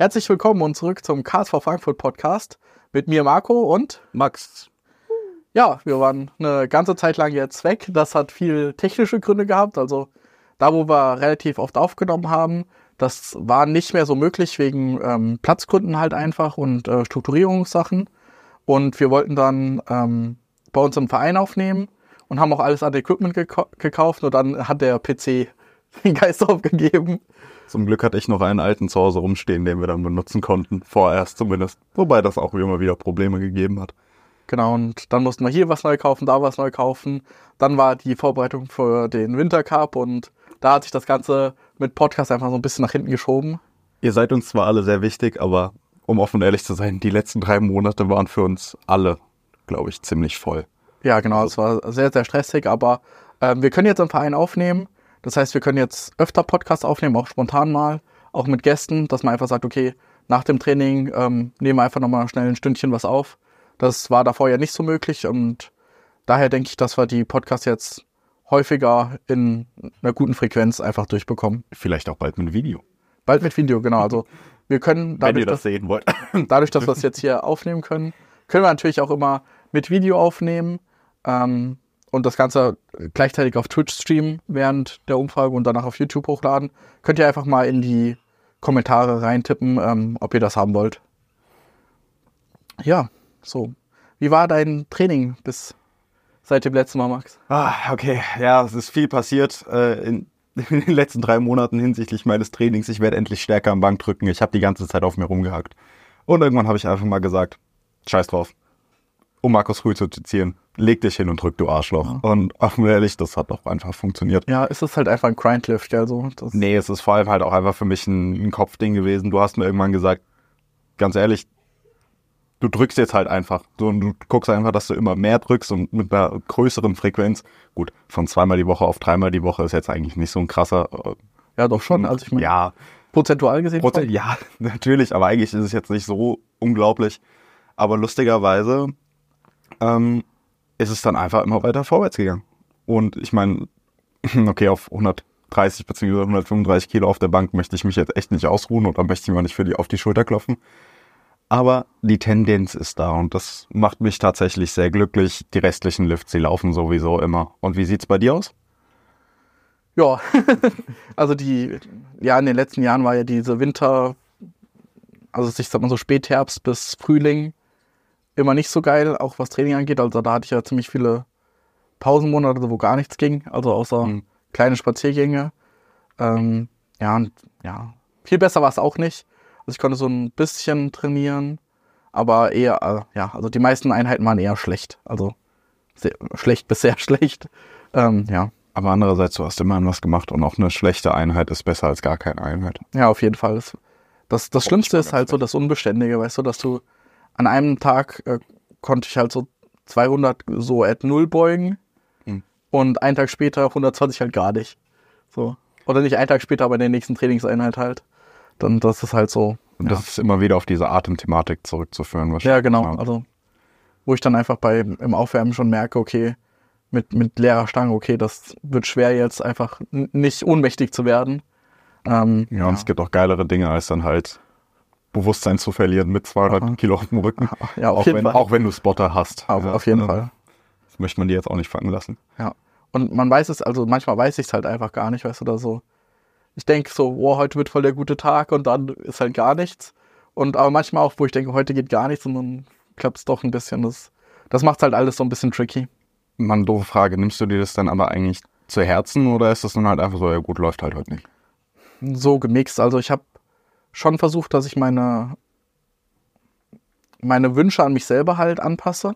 Herzlich willkommen und zurück zum KSV Frankfurt Podcast mit mir Marco und Max. Ja, wir waren eine ganze Zeit lang jetzt weg. Das hat viel technische Gründe gehabt. Also da, wo wir relativ oft aufgenommen haben, das war nicht mehr so möglich wegen ähm, Platzgründen halt einfach und äh, Strukturierungssachen. Und wir wollten dann ähm, bei uns im Verein aufnehmen und haben auch alles an Equipment geka gekauft. Und dann hat der PC den Geist aufgegeben. Zum Glück hatte ich noch einen alten zu Hause rumstehen, den wir dann benutzen konnten. Vorerst zumindest. Wobei das auch immer wieder Probleme gegeben hat. Genau, und dann mussten wir hier was neu kaufen, da was neu kaufen. Dann war die Vorbereitung für den Wintercup und da hat sich das Ganze mit Podcast einfach so ein bisschen nach hinten geschoben. Ihr seid uns zwar alle sehr wichtig, aber um offen und ehrlich zu sein, die letzten drei Monate waren für uns alle, glaube ich, ziemlich voll. Ja, genau, es war sehr, sehr stressig, aber äh, wir können jetzt im Verein aufnehmen. Das heißt, wir können jetzt öfter Podcasts aufnehmen, auch spontan mal, auch mit Gästen, dass man einfach sagt, okay, nach dem Training ähm, nehmen wir einfach nochmal schnell ein Stündchen was auf. Das war davor ja nicht so möglich und daher denke ich, dass wir die Podcasts jetzt häufiger in einer guten Frequenz einfach durchbekommen. Vielleicht auch bald mit Video. Bald mit Video, genau. Also wir können dadurch, Wenn ihr das dass, sehen wollt. dadurch, dass wir es jetzt hier aufnehmen können, können wir natürlich auch immer mit Video aufnehmen. Ähm, und das Ganze gleichzeitig auf Twitch streamen während der Umfrage und danach auf YouTube hochladen, könnt ihr einfach mal in die Kommentare reintippen, ähm, ob ihr das haben wollt. Ja, so. Wie war dein Training bis seit dem letzten Mal, Max? Ah, okay. Ja, es ist viel passiert äh, in, in, den letzten drei Monaten hinsichtlich meines Trainings. Ich werde endlich stärker am Bank drücken. Ich habe die ganze Zeit auf mir rumgehackt. Und irgendwann habe ich einfach mal gesagt, scheiß drauf. Um Markus Rühl zu zitieren, leg dich hin und drück, du Arschloch. Ja. Und offen ehrlich, das hat doch einfach funktioniert. Ja, ist es halt einfach ein Grindlift, also. Das nee, es ist vor allem halt auch einfach für mich ein, ein Kopfding gewesen. Du hast mir irgendwann gesagt, ganz ehrlich, du drückst jetzt halt einfach. So, und du guckst einfach, dass du immer mehr drückst und mit einer größeren Frequenz. Gut, von zweimal die Woche auf dreimal die Woche ist jetzt eigentlich nicht so ein krasser. Äh, ja, doch schon. Also ich meine, ja, prozentual gesehen. Prozent, ja, natürlich, aber eigentlich ist es jetzt nicht so unglaublich. Aber lustigerweise ähm, ist es dann einfach immer weiter vorwärts gegangen. Und ich meine, okay, auf 130 bzw. 135 Kilo auf der Bank möchte ich mich jetzt echt nicht ausruhen oder möchte ich mir nicht für die auf die Schulter klopfen. Aber die Tendenz ist da und das macht mich tatsächlich sehr glücklich. Die restlichen Lifts, die laufen sowieso immer. Und wie sieht's bei dir aus? Ja, also die, ja, in den letzten Jahren war ja diese Winter, also ich sag mal so Spätherbst bis Frühling, immer nicht so geil, auch was Training angeht. Also da hatte ich ja ziemlich viele Pausenmonate, wo gar nichts ging, also außer mhm. kleine Spaziergänge. Ähm, ja, und ja, viel besser war es auch nicht. Also ich konnte so ein bisschen trainieren, aber eher, äh, ja, also die meisten Einheiten waren eher schlecht. Also sehr, schlecht bis sehr schlecht. Ähm, ja. Aber andererseits, du hast immerhin was gemacht und auch eine schlechte Einheit ist besser als gar keine Einheit. Ja, auf jeden Fall. Das, das, das Schlimmste ist halt so das Unbeständige, weißt du, dass du an einem Tag äh, konnte ich halt so 200 so at null beugen mhm. und einen Tag später 120 halt gar nicht. So. Oder nicht einen Tag später, aber in der nächsten Trainingseinheit halt. Dann das ist halt so. Und das ja. ist immer wieder auf diese Atemthematik zurückzuführen wahrscheinlich. Ja, genau. Also wo ich dann einfach bei im Aufwärmen schon merke, okay, mit, mit leerer Stange, okay, das wird schwer jetzt einfach nicht ohnmächtig zu werden. Ähm, ja, und ja. es gibt auch geilere Dinge als dann halt Bewusstsein zu verlieren mit 200 Aha. Kilo auf dem Rücken. Ja, auf auch, wenn, auch wenn du Spotter hast. Aber ja, auf jeden Fall. Das möchte man dir jetzt auch nicht fangen lassen. Ja. Und man weiß es, also manchmal weiß ich es halt einfach gar nicht, weißt du, oder so. Ich denke so, wow, heute wird voll der gute Tag und dann ist halt gar nichts. Und aber manchmal auch, wo ich denke, heute geht gar nichts und dann klappt es doch ein bisschen. Das, das macht halt alles so ein bisschen tricky. Mann, doofe Frage. Nimmst du dir das dann aber eigentlich zu Herzen oder ist das dann halt einfach so, ja gut, läuft halt heute nicht? So gemixt. Also ich habe schon versucht, dass ich meine, meine Wünsche an mich selber halt anpasse.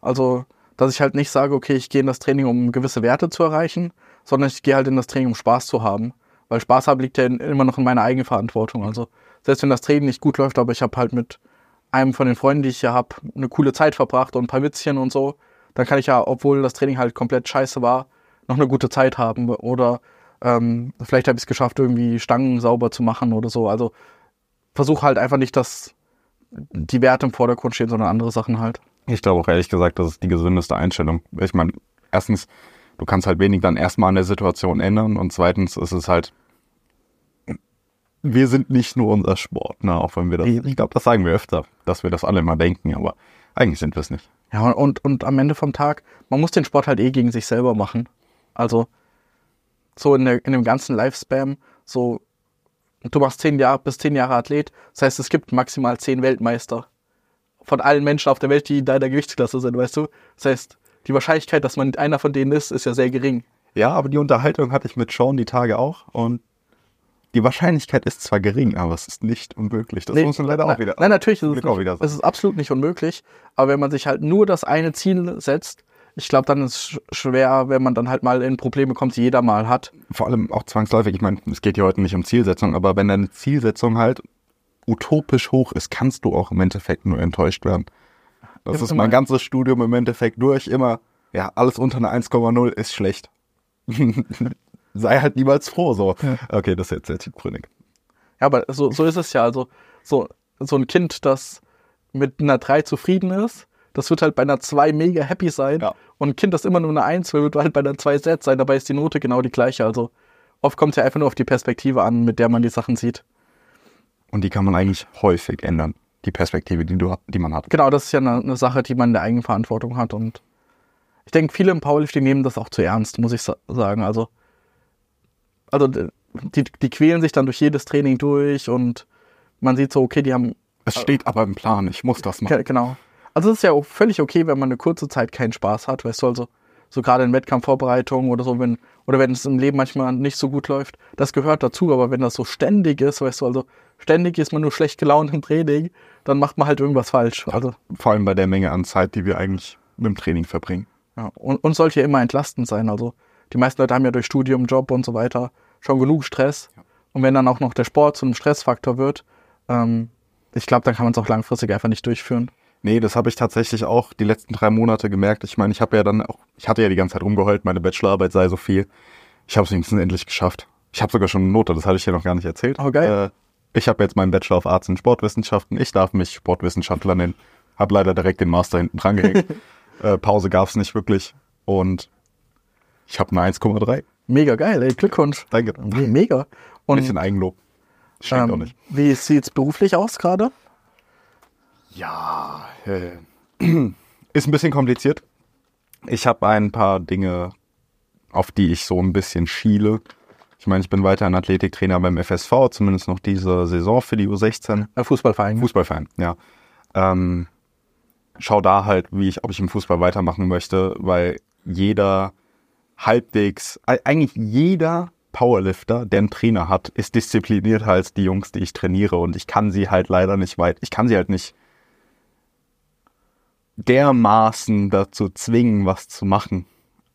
Also, dass ich halt nicht sage, okay, ich gehe in das Training, um gewisse Werte zu erreichen, sondern ich gehe halt in das Training, um Spaß zu haben. Weil Spaß haben liegt ja immer noch in meiner eigenen Verantwortung. Also, selbst wenn das Training nicht gut läuft, aber ich habe halt mit einem von den Freunden, die ich hier habe, eine coole Zeit verbracht und ein paar Witzchen und so, dann kann ich ja, obwohl das Training halt komplett scheiße war, noch eine gute Zeit haben. Oder ähm, vielleicht habe ich es geschafft, irgendwie Stangen sauber zu machen oder so. Also versuche halt einfach nicht, dass die Werte im Vordergrund stehen, sondern andere Sachen halt. Ich glaube auch ehrlich gesagt, das ist die gesündeste Einstellung. Ich meine, erstens, du kannst halt wenig dann erstmal an der Situation ändern und zweitens ist es halt, wir sind nicht nur unser Sport, ne? auch wenn wir das, ich glaube, das sagen wir öfter, dass wir das alle immer denken, aber eigentlich sind wir es nicht. Ja, und, und am Ende vom Tag, man muss den Sport halt eh gegen sich selber machen. Also so in, der, in dem ganzen Lifespam, so du machst zehn Jahre bis zehn Jahre Athlet, das heißt, es gibt maximal zehn Weltmeister von allen Menschen auf der Welt, die in deiner Gewichtsklasse sind, weißt du? Das heißt, die Wahrscheinlichkeit, dass man einer von denen ist, ist ja sehr gering. Ja, aber die Unterhaltung hatte ich mit Sean die Tage auch und die Wahrscheinlichkeit ist zwar gering, aber es ist nicht unmöglich. Das Nee, muss man leider nein, auch wieder. Nein, natürlich ist es, Glück auch nicht, wieder es ist absolut nicht unmöglich. Aber wenn man sich halt nur das eine Ziel setzt, ich glaube, dann ist es sch- schwer, wenn man dann halt mal in Probleme kommt, die jeder mal hat. vor allem auch zwangsläufig, ich meine, es geht hier heute nicht um Zielsetzung, aber wenn deine Zielsetzung halt utopisch hoch ist, kannst du auch im Endeffekt nur enttäuscht werden. Das Ja, ist mein ganzes Studium im Endeffekt durch, immer, ja, alles unter einer 1,0 ist schlecht. Sei halt niemals froh, so. Okay, das ist jetzt sehr tiefgründig. Ja, aber so, so ist es ja. Also so, so ein Kind, das mit einer 3 zufrieden ist, das wird halt bei einer 2 mega happy sein. Ja. Und ein Kind, das immer nur eine 1 will, wird halt bei einer 2 set sein. Dabei ist die Note genau die gleiche. Also oft kommt es ja einfach nur auf die Perspektive an, mit der man die Sachen sieht. Und die kann man eigentlich häufig ändern. Die Perspektive, die, du, die man hat. Genau, das ist ja eine, eine Sache, die man in der Eigenverantwortung hat. Und ich denke, viele im Powerlifting nehmen das auch zu ernst, muss ich sa- sagen. Also, also die, die quälen sich dann durch jedes Training durch und man sieht so, okay, die haben Es steht aber im Plan, ich muss das machen. Ge- Genau. Also es ist ja auch völlig okay, wenn man eine kurze Zeit keinen Spaß hat, weißt du, also so gerade in Wettkampfvorbereitungen oder so, wenn, oder wenn es im Leben manchmal nicht so gut läuft, das gehört dazu, aber wenn das so ständig ist, weißt du, also ständig ist man nur schlecht gelaunt im Training, dann macht man halt irgendwas falsch. Also, Vor allem bei der Menge an Zeit, die wir eigentlich mit dem Training verbringen. ja. Und, und sollte ja immer entlastend sein. Also die meisten Leute haben ja durch Studium, Job und so weiter schon genug Stress. Und wenn dann auch noch der Sport zu einem Stressfaktor wird, ähm, ich glaube, dann kann man es auch langfristig einfach nicht durchführen. Nee, das habe ich tatsächlich auch die letzten drei Monate gemerkt. Ich meine, ich habe ja dann auch, ich hatte ja die ganze Zeit rumgeheult, meine Bachelorarbeit sei so viel. Ich habe es wenigstens endlich geschafft. Ich habe sogar schon eine Note, das hatte ich dir noch gar nicht erzählt. Oh, geil. Äh, ich habe jetzt meinen Bachelor of Arts in Sportwissenschaften. Ich darf mich Sportwissenschaftler nennen. Hab leider direkt den Master hinten dran gehängt. äh, Pause gab's nicht wirklich. Und ich habe eine 1,3. Mega geil, ey, Glückwunsch. Danke. Me- Mega. Ein Und bisschen Eigenlob. Stimmt auch ähm, nicht. wie sieht's beruflich aus gerade? Ja, äh, ist ein bisschen kompliziert. Ich habe ein paar Dinge, auf die ich so ein bisschen schiele. Ich meine, ich bin weiterhin Athletiktrainer beim FSV, zumindest noch diese Saison für die U16. Äh, Fußballverein. Fußballverein, ja. Ähm, schau da halt, wie ich, ob ich im Fußball weitermachen möchte, weil jeder halbwegs, eigentlich jeder Powerlifter, der einen Trainer hat, ist disziplinierter als die Jungs, die ich trainiere und ich kann sie halt leider nicht weit, ich kann sie halt nicht dermaßen dazu zwingen, was zu machen.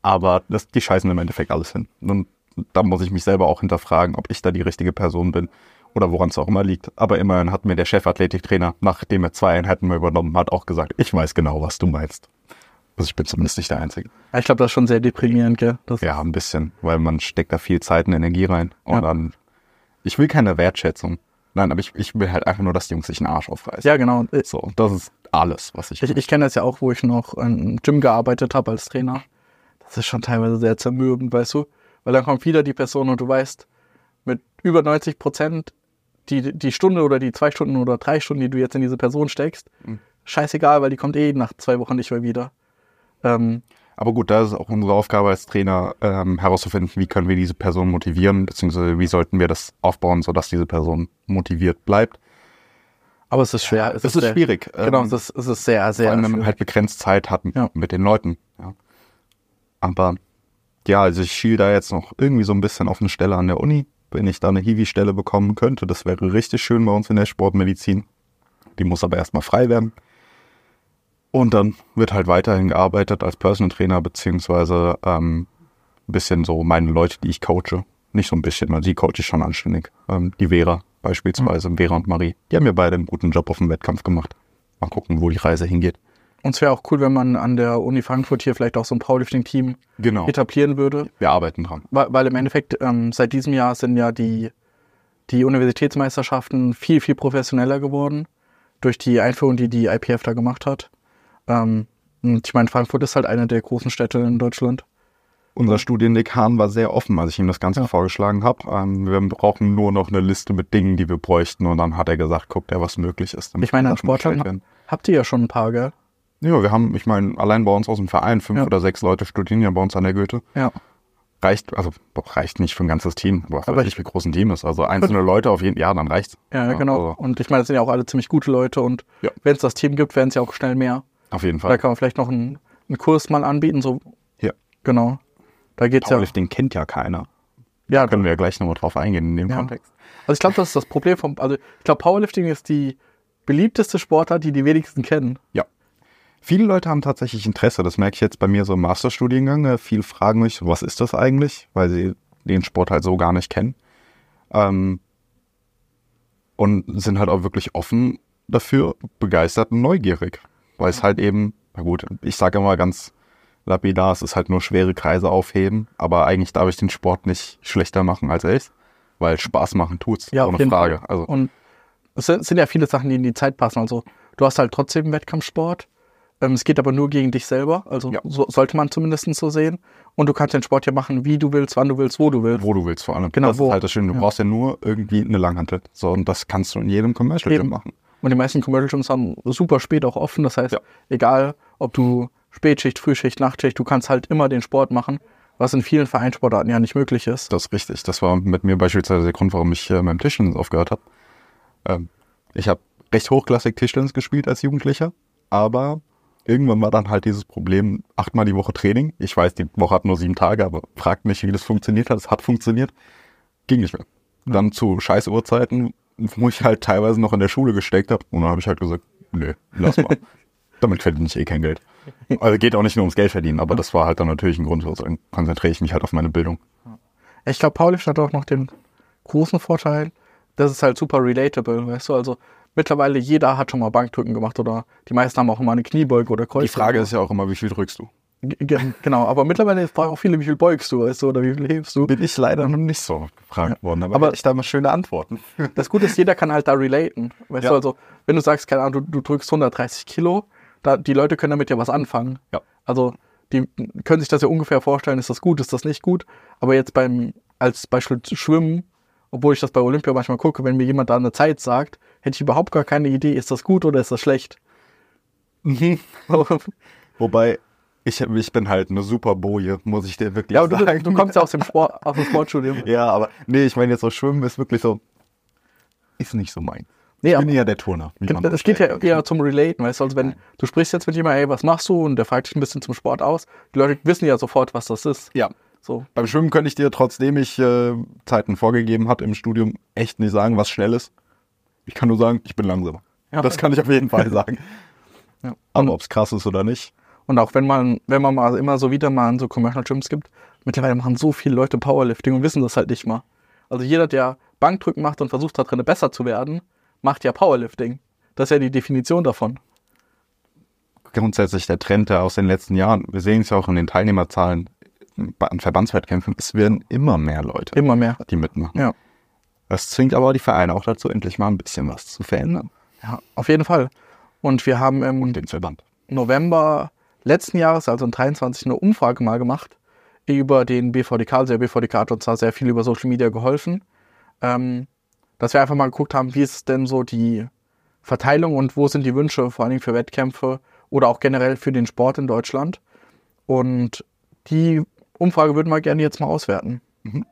Aber das, die scheißen im Endeffekt alles hin. Und da muss ich mich selber auch hinterfragen, ob ich da die richtige Person bin oder woran es auch immer liegt. Aber immerhin hat mir der Chefathletiktrainer, nachdem er zwei Einheiten mehr übernommen hat, auch gesagt, ich weiß genau, was du meinst. Also ich bin zumindest nicht der Einzige. Ich glaube, das ist schon sehr deprimierend, gell? Das, Ja, ein bisschen, weil man steckt da viel Zeit und Energie rein. Und Ja. dann, ich will keine Wertschätzung. Nein, aber ich, ich will halt einfach nur, dass die Jungs sich einen Arsch aufreißen. ja genau. So, das ist alles, was ich. ich, ich kenne das ja auch, wo ich noch im Gym gearbeitet habe als Trainer. Das ist schon teilweise sehr zermürbend, weißt du? Weil dann kommt wieder die Person und du weißt, mit über 90 Prozent die, die Stunde oder die zwei Stunden oder drei Stunden, die du jetzt in diese Person steckst, Mhm. scheißegal, weil die kommt eh nach zwei Wochen nicht mehr wieder. Ähm, Aber gut, da ist auch unsere Aufgabe als Trainer ähm, herauszufinden, wie können wir diese Person motivieren, beziehungsweise wie sollten wir das aufbauen, sodass diese Person motiviert bleibt. aber es ist schwer. Es ist sehr, schwierig. Genau, ähm, es ist, es ist sehr, sehr Vor allem, wenn man halt begrenzt Zeit hat Ja. mit den Leuten. Ja. Aber ja, also ich schiel da jetzt noch irgendwie so ein bisschen auf eine Stelle an der Uni. Wenn ich da eine Hiwi-Stelle bekommen könnte, das wäre richtig schön bei uns in der Sportmedizin. Die muss aber erstmal frei werden. Und dann wird halt weiterhin gearbeitet als Personal Trainer, beziehungsweise ähm, ein bisschen so meine Leute, die ich coache. Nicht so ein bisschen, weil die coache ich schon anständig. Ähm, die Vera beispielsweise, Vera und Marie. Die haben mir beide einen guten Job auf dem Wettkampf gemacht. Mal gucken, wo die Reise hingeht. Und es wäre auch cool, wenn man an der Uni Frankfurt hier vielleicht auch so ein Powerlifting-Team Genau. etablieren würde. Wir arbeiten dran. Weil, weil im Endeffekt ähm, seit diesem Jahr sind ja die, die Universitätsmeisterschaften viel, viel professioneller geworden. Durch die Einführung, die die IPF da gemacht hat. Ähm, und ich meine, Frankfurt ist halt eine der großen Städte in Deutschland. unser Studiendekan war sehr offen, als ich ihm das Ganze Ja. vorgeschlagen habe. Ähm, wir brauchen nur noch eine Liste mit Dingen, die wir bräuchten. Und dann hat er gesagt, guckt er, was möglich ist. Ich meine, an Sportlern habt ihr ja schon ein paar, gell? Ja, wir haben, ich meine, allein bei uns aus dem Verein, fünf Ja. oder sechs Leute studieren ja bei uns an der Goethe. Ja. Reicht, also reicht nicht für ein ganzes Team. Aber aber nicht, wie groß ein Team ist. Also einzelne Leute auf jeden ja, dann reicht's. Ja, genau. Also, Und ich meine, das sind ja auch alle ziemlich gute Leute und Ja. wenn es das Team gibt, werden es ja auch schnell mehr. Auf jeden Da Fall. kann man vielleicht noch einen, einen Kurs mal anbieten, so Ja. genau. Da geht's ja. Powerlifting kennt ja keiner. Ja, Können wir ja gleich nochmal drauf eingehen in dem Ja. Kontext. also ich glaube, das ist das Problem vom, also ich glaube, Powerlifting ist die beliebteste Sportart, die die wenigsten kennen. Ja. Viele Leute haben tatsächlich Interesse. Das merke ich jetzt bei mir so im Masterstudiengang. Äh, Viele fragen mich, was ist das eigentlich? Weil sie den Sport halt so gar nicht kennen. Ähm, und sind halt auch wirklich offen dafür, begeistert und neugierig. Weil es halt eben, na gut, ich sage immer ganz lapidar, es ist halt nur schwere Kreise aufheben, aber eigentlich darf ich den Sport nicht schlechter machen als er ist, weil Spaß machen tut's, Ja, ohne Frage. Fall. Also Und es sind, ja viele Sachen, die in die Zeit passen. Also du hast halt trotzdem Wettkampfsport. Ähm, es geht aber nur gegen dich selber. Also Ja. so, sollte man zumindest so sehen. Und du kannst den Sport ja machen, wie du willst, wann du willst, wo du willst. wo du willst vor allem. Genau, das wo. ist halt das Schöne. Du Ja. brauchst ja nur irgendwie eine Langhantel. So, und das kannst du in jedem Commercial Gym machen. Und die meisten Commercial Gyms haben super spät auch offen. Das heißt, Ja. egal ob du Spätschicht, Frühschicht, Nachtschicht, du kannst halt immer den Sport machen, was in vielen Vereinssportarten ja nicht möglich ist. Das ist richtig. Das war mit mir beispielsweise der Grund, warum ich äh, beim Tischtennis aufgehört habe. Ähm, ich habe recht hochklassig Tischtennis gespielt als Jugendlicher, aber irgendwann war dann halt dieses Problem, achtmal die Woche Training. Ich weiß, die Woche hat nur sieben Tage, aber fragt mich, wie das funktioniert hat. Es hat funktioniert. Ging nicht mehr. Dann zu scheiß Uhrzeiten, wo ich halt teilweise noch in der Schule gesteckt habe. Und dann habe ich halt gesagt, nö, lass mal. Damit verdiene ich eh kein Geld. Also geht auch nicht nur ums Geld verdienen, aber das war halt dann natürlich ein Grund. Also dann konzentriere ich mich halt auf meine Bildung. Ich glaube, Powerlifting hat auch noch den großen Vorteil, das ist halt super relatable, weißt du, also mittlerweile jeder hat schon mal Bankdrücken gemacht oder die meisten haben auch immer eine Kniebeuge oder Kreuz. Die Frage ist ja auch immer, wie viel drückst du? Genau, aber mittlerweile fragen auch viele, wie viel beugst du, weißt du, oder wie viel hebst du. Bin ich leider noch nicht so gefragt worden, aber, Aber- ich da mal schöne Antworten. Das Gute ist, jeder kann halt da relaten. Weißt Ja. du, also, wenn du sagst, keine Ahnung, du, du drückst 130 Kilo, da, die Leute können damit ja was anfangen. Ja. Also, die können sich das ja ungefähr vorstellen, ist das gut, ist das nicht gut. Aber jetzt beim, als Beispiel Schwimmen, obwohl ich das bei Olympia manchmal gucke, wenn mir jemand da eine Zeit sagt, hätte ich überhaupt gar keine Idee, ist das gut oder ist das schlecht. Wobei, ich, ich bin halt eine super Boje, muss ich dir wirklich ja, aber du, sagen. du kommst ja aus dem Sport, aus dem Sportstudium. Ja, aber nee, ich meine jetzt so Schwimmen ist wirklich so, ist nicht so mein. Nee, ich bin ja der Turner. Es geht ja eher zum Relaten, weißt du, also wenn du sprichst jetzt mit jemandem, ey, was machst du? Und der fragt dich ein bisschen zum Sport aus. Die Leute wissen ja sofort, was das ist. Ja. So. Beim Schwimmen könnte ich dir, trotzdem ich äh, Zeiten vorgegeben hat im Studium, echt nicht sagen, was schnell ist. Ich kann nur sagen, ich bin langsamer. Ja. Das kann ich auf jeden Fall sagen. Ja. Aber ob es krass ist oder nicht. Und auch wenn man, wenn man mal immer so wieder mal in so Commercial Gyms gibt, mittlerweile machen so viele Leute Powerlifting und wissen das halt nicht mal. Also jeder, der Bankdrücken macht und versucht da drin besser zu werden, macht ja Powerlifting. Das ist ja die Definition davon. grundsätzlich der Trend der aus den letzten Jahren. Wir sehen es ja auch in den Teilnehmerzahlen an Verbandswettkämpfen. Es werden immer mehr Leute, Immer mehr. die mitmachen. Ja. Das zwingt aber die Vereine auch dazu, endlich mal ein bisschen was zu verändern. Ja, auf jeden Fall. Und wir haben im Den Verband. November letzten Jahres, also in 23, eine Umfrage mal gemacht über den BVDK. Also der BVDK hat uns da sehr viel über Social Media geholfen. Ähm, dass wir einfach mal geguckt haben, wie ist denn so die Verteilung und wo sind die Wünsche, vor allen Dingen für Wettkämpfe oder auch generell für den Sport in Deutschland. Und die Umfrage würden wir gerne jetzt mal auswerten. Mhm.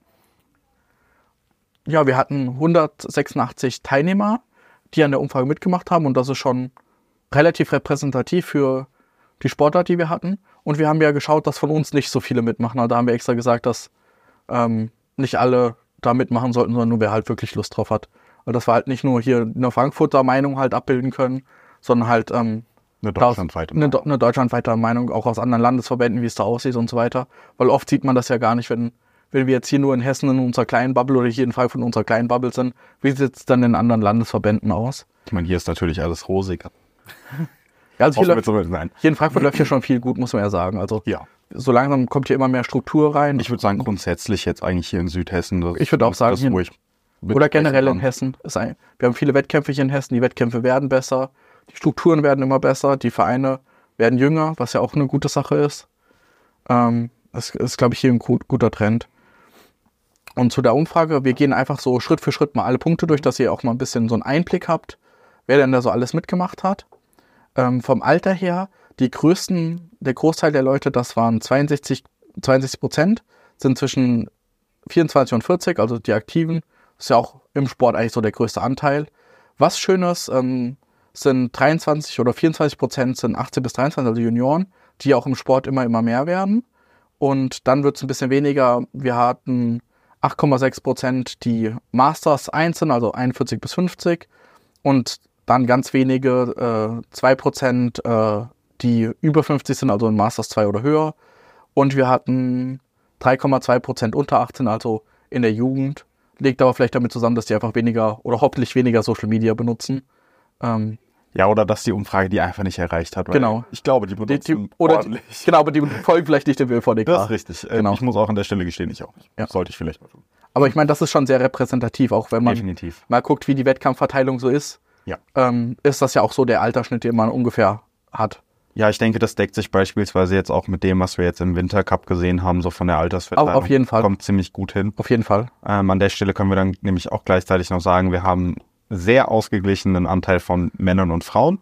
Ja, wir hatten 186 Teilnehmer, die an der Umfrage mitgemacht haben und das ist schon relativ repräsentativ für die Sportart, die wir hatten. Und wir haben ja geschaut, dass von uns nicht so viele mitmachen. Also Da haben wir extra gesagt, dass ähm, nicht alle da mitmachen sollten, sondern nur wer halt wirklich Lust drauf hat. Weil das wir halt nicht nur hier eine Frankfurter Meinung halt abbilden können, sondern halt ähm, Eine deutschlandweite. eine, eine deutschlandweite Meinung auch aus anderen Landesverbänden, wie es da aussieht und so weiter. Weil oft sieht man das ja gar nicht, wenn, wenn wir jetzt hier nur in Hessen in unserer kleinen Bubble oder hier in Frankfurt in unserer kleinen Bubble sind. Wie sieht es dann in anderen Landesverbänden aus? Ich meine, hier ist natürlich alles rosig. Ja, also hier, zumindest nein. hier in Frankfurt läuft hier schon viel gut, muss man ja sagen. Also Ja. so langsam kommt hier immer mehr Struktur rein. Ich würde sagen, grundsätzlich jetzt eigentlich hier in Südhessen. Das, Ich würde auch sagen, das, hier- ich Oder generell in. Hessen. Ist ein, wir haben viele Wettkämpfe hier in Hessen. Die Wettkämpfe werden besser. Die Strukturen werden immer besser. Die Vereine werden jünger, was ja auch eine gute Sache ist. Ähm, Das ist, glaube ich, hier ein gut, guter Trend. Und zu der Umfrage, wir gehen einfach so Schritt für Schritt mal alle Punkte durch, dass ihr auch mal ein bisschen so einen Einblick habt, wer denn da so alles mitgemacht hat. Ähm, vom Alter her, die größten, der Großteil der Leute, das waren 62, 62 Prozent, sind zwischen 24 und 40, also die Aktiven. Ist ja auch im Sport eigentlich so der größte Anteil. Was Schönes ähm, sind 23 oder 24 Prozent sind 18 bis 23, also Junioren, die auch im Sport immer, immer mehr werden. Und dann wird es ein bisschen weniger. Wir hatten 8,6 Prozent, die Masters 1 sind, also 41 bis 50. Und dann ganz wenige, äh, 2 Prozent, äh, die über 50 sind, also in Masters 2 oder höher. Und wir hatten 3,2 Prozent unter 18, also in der Jugend. Liegt aber vielleicht damit zusammen, dass die einfach weniger oder hoffentlich weniger Social Media benutzen. Ähm, ja, oder dass die Umfrage die einfach nicht erreicht hat. Genau. Ich glaube, die benutzen die, die, oder die, genau, aber die folgen vielleicht nicht dem WVDK. Das ist richtig. Äh, Genau. Ich muss auch an der Stelle gestehen, ich auch nicht. Ja. Sollte ich vielleicht mal tun. Aber ich meine, das ist schon sehr repräsentativ, auch wenn man Definitiv. mal guckt, wie die Wettkampfverteilung so ist. Ja. Ähm, ist das ja auch so der Altersschnitt, den man ungefähr hat. Ja, ich denke, das deckt sich beispielsweise jetzt auch mit dem, was wir jetzt im Wintercup gesehen haben, so von der Altersverteilung. Auf- jeden Fall. Kommt ziemlich gut hin. Auf jeden Fall. Ähm, an der Stelle können wir dann nämlich auch gleichzeitig noch sagen, wir haben sehr ausgeglichenen Anteil von Männern und Frauen.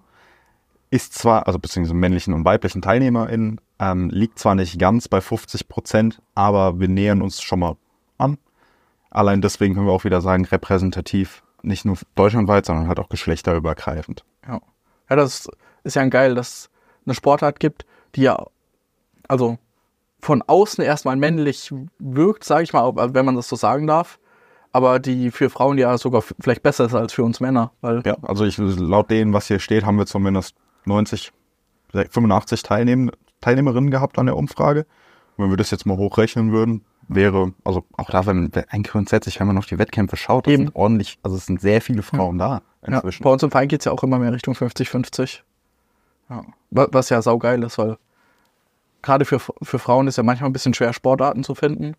Ist zwar, also beziehungsweise männlichen und weiblichen TeilnehmerInnen, ähm, liegt zwar nicht ganz bei 50 Prozent, aber wir nähern uns schon mal an. Allein deswegen können wir auch wieder sagen, repräsentativ, nicht nur deutschlandweit, sondern halt auch geschlechterübergreifend. Ja. Ja, das ist ja geil, dass es eine Sportart gibt, die ja, also von außen erstmal männlich wirkt, sage ich mal, wenn man das so sagen darf, aber die für Frauen ja sogar vielleicht besser ist als für uns Männer, weil Ja, also ich, laut denen, was hier steht, haben wir zumindest 90, 85 Teilnehm, Teilnehmerinnen gehabt an der Umfrage. Und wenn wir das jetzt mal hochrechnen würden, wäre, also auch da, wenn, eigentlich grundsätzlich, wenn man auf die Wettkämpfe schaut, das Eben. sind ordentlich, also es sind sehr viele Frauen da ja, inzwischen. bei uns im Verein geht es ja auch immer mehr Richtung 50-50. Ja. wa- Was ja saugeil ist, weil gerade für, für Frauen ist ja manchmal ein bisschen schwer, Sportarten zu finden.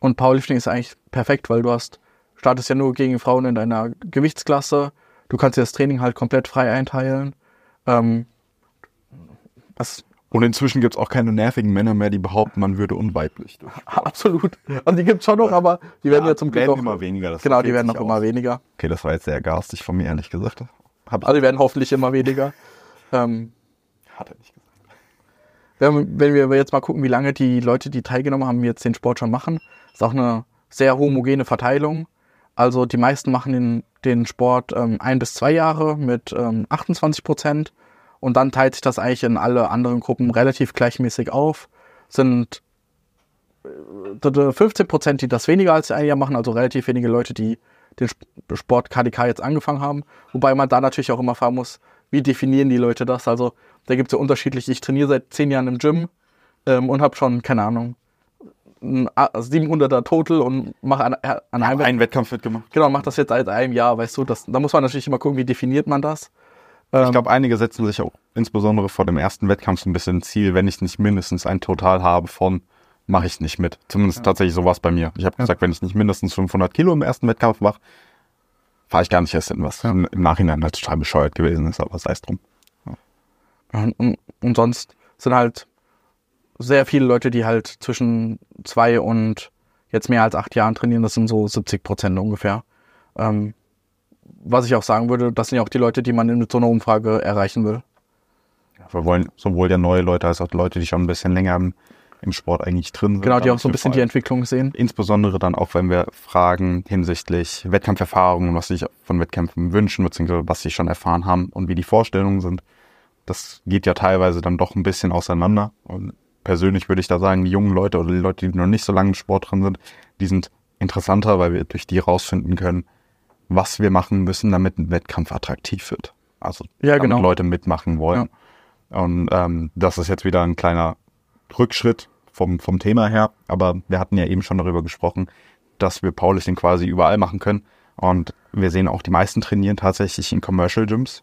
Und Powerlifting ist eigentlich perfekt, weil du hast, startest ja nur gegen Frauen in deiner Gewichtsklasse. Du kannst dir das Training halt komplett frei einteilen. Ähm, das, Und inzwischen gibt es auch keine nervigen Männer mehr, die behaupten, man würde unweiblich. absolut. Und die gibt's schon noch, aber die werden ja, zum Glück werden immer weniger. Das Genau, die werden noch immer aus. weniger. Okay, das war jetzt sehr garstig von mir, ehrlich gesagt. Hab Also die werden hoffentlich immer weniger. Ähm, hat er nicht gesagt. wenn, wenn wir jetzt mal gucken, wie lange die Leute, die teilgenommen haben, jetzt den Sport schon machen, ist auch eine sehr homogene Verteilung. Also die meisten machen den, den Sport ähm, ein bis zwei Jahre mit ähm, 28 Prozent und dann teilt sich das eigentlich in alle anderen Gruppen relativ gleichmäßig auf. Sind äh, 15 Prozent, die das weniger als ein Jahr machen, also relativ wenige Leute, die den Sp- Sport KDK jetzt angefangen haben. Wobei man da natürlich auch immer fragen muss, wie definieren die Leute das? Also da gibt es ja unterschiedlich. Ich trainiere seit zehn Jahren im Gym ähm, und habe schon, keine Ahnung, ein A- 700er Total und mache an, an einem Einen Wettkampf mitgemacht. Genau, mach das jetzt seit einem Jahr, weißt du, das, da muss man natürlich immer gucken, wie definiert man das. Ähm, Ich glaube, einige setzen sich auch insbesondere vor dem ersten Wettkampf so ein bisschen ein Ziel, wenn ich nicht mindestens ein Total habe von, mache ich nicht mit. Zumindest tatsächlich sowas bei mir. Ich habe gesagt, wenn ich nicht mindestens 500 Kilo im ersten Wettkampf mache, fahre ich gar nicht erst hin, was im im Nachhinein halt total bescheuert gewesen ist, aber sei es drum. Und, und, und sonst sind halt sehr viele Leute, die halt zwischen zwei und jetzt mehr als acht Jahren trainieren. Das sind so 70 Prozent ungefähr. Ähm, was ich auch sagen würde, das sind ja auch die Leute, die man mit so einer Umfrage erreichen will. Wir wollen sowohl ja neue Leute als auch Leute, die schon ein bisschen länger im, im Sport eigentlich drin sind. Genau, die auch so ein bisschen die Entwicklung sehen. Insbesondere dann auch, wenn wir fragen hinsichtlich Wettkampferfahrungen, was sie sich von Wettkämpfen wünschen, beziehungsweise was sie schon erfahren haben und wie die Vorstellungen sind. Das geht ja teilweise dann doch ein bisschen auseinander. Und persönlich würde ich da sagen, die jungen Leute oder die Leute, die noch nicht so lange im Sport drin sind, die sind interessanter, weil wir durch die rausfinden können, was wir machen müssen, damit ein Wettkampf attraktiv wird. Also Ja, genau. Leute mitmachen wollen. Und ähm, das ist jetzt wieder ein kleiner Rückschritt vom, vom Thema her. Aber wir hatten ja eben schon darüber gesprochen, dass wir Powerlifting quasi überall machen können. Und wir sehen auch, die meisten trainieren tatsächlich in Commercial Gyms.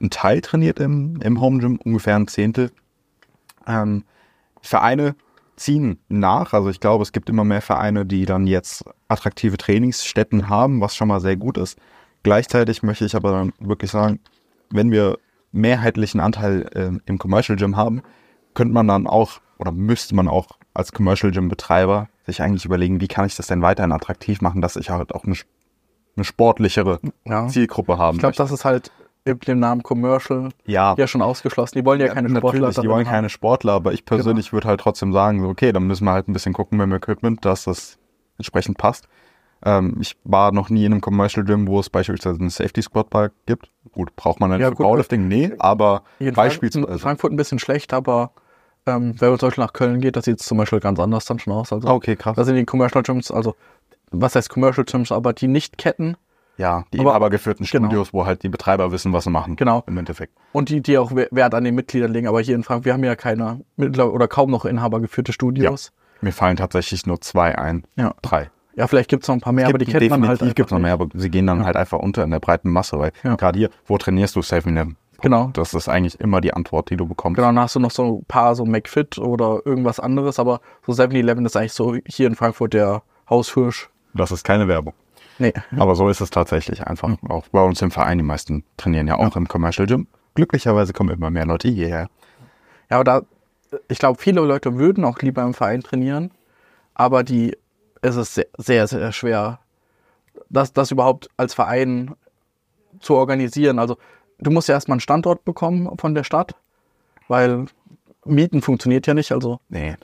Ein Teil trainiert im, im Home Gym, ungefähr ein Zehntel. Ähm, Vereine ziehen nach. Also ich glaube, es gibt immer mehr Vereine, die dann jetzt attraktive Trainingsstätten haben, was schon mal sehr gut ist. Gleichzeitig möchte ich aber dann wirklich sagen, wenn wir mehrheitlichen Anteil äh, im Commercial Gym haben, könnte man dann auch oder müsste man auch als Commercial Gym Betreiber sich eigentlich überlegen, wie kann ich das denn weiterhin attraktiv machen, dass ich halt auch eine, eine sportlichere Ja. Zielgruppe haben Ich glaube, das ist halt im dem Namen Commercial Ja, ja schon ausgeschlossen. Die wollen ja, keine Sportler. natürlich, die wollen haben. keine Sportler, aber ich persönlich würde halt trotzdem sagen, okay, dann müssen wir halt ein bisschen gucken beim Equipment, dass das entsprechend passt. Ähm, ich war noch nie in einem Commercial Gym, wo es beispielsweise einen Safety Squat Park gibt. Gut, braucht man dann Ja, für gut, Powerlifting? Nee, aber in Frank- beispielsweise. in Frankfurt ein bisschen schlecht, aber ähm, wenn man zum Beispiel nach Köln geht, das sieht zum Beispiel ganz anders dann schon aus. Also, Ah, okay, krass. Da sind die Commercial Gyms, also was heißt Commercial Gyms, aber die nicht Ketten Ja, die Aber- inhabergeführten genau. Studios, wo halt die Betreiber wissen, was sie machen. Genau. Im Endeffekt. und die, die auch We- Wert an den Mitgliedern legen. Aber hier in Frankfurt, wir haben ja keine oder kaum noch inhabergeführte Studios. Mir fallen tatsächlich nur zwei ein. Ja. Drei. Ja, vielleicht gibt es noch ein paar mehr, aber die kennt man halt Definitiv gibt noch mehr, aber sie gehen dann halt einfach unter in der breiten Masse, weil Ja. gerade hier, wo trainierst du 7-Eleven? Genau. Das ist eigentlich immer die Antwort, die du bekommst. Genau, dann hast du noch so ein paar so McFit oder irgendwas anderes, aber so 7-Eleven ist eigentlich so hier in Frankfurt der Haushirsch. Das ist keine Werbung. Nee. Aber so ist es tatsächlich einfach. Auch bei uns im Verein, die meisten trainieren ja auch im Commercial Gym. Glücklicherweise kommen immer mehr Leute hierher. Ja, aber da, ich glaube, viele Leute würden auch lieber im Verein trainieren, aber die, es ist sehr, sehr, sehr schwer, das, das überhaupt als Verein zu organisieren. Also, du musst ja erstmal einen Standort bekommen von der Stadt, weil Mieten funktioniert ja nicht. Also, Nee,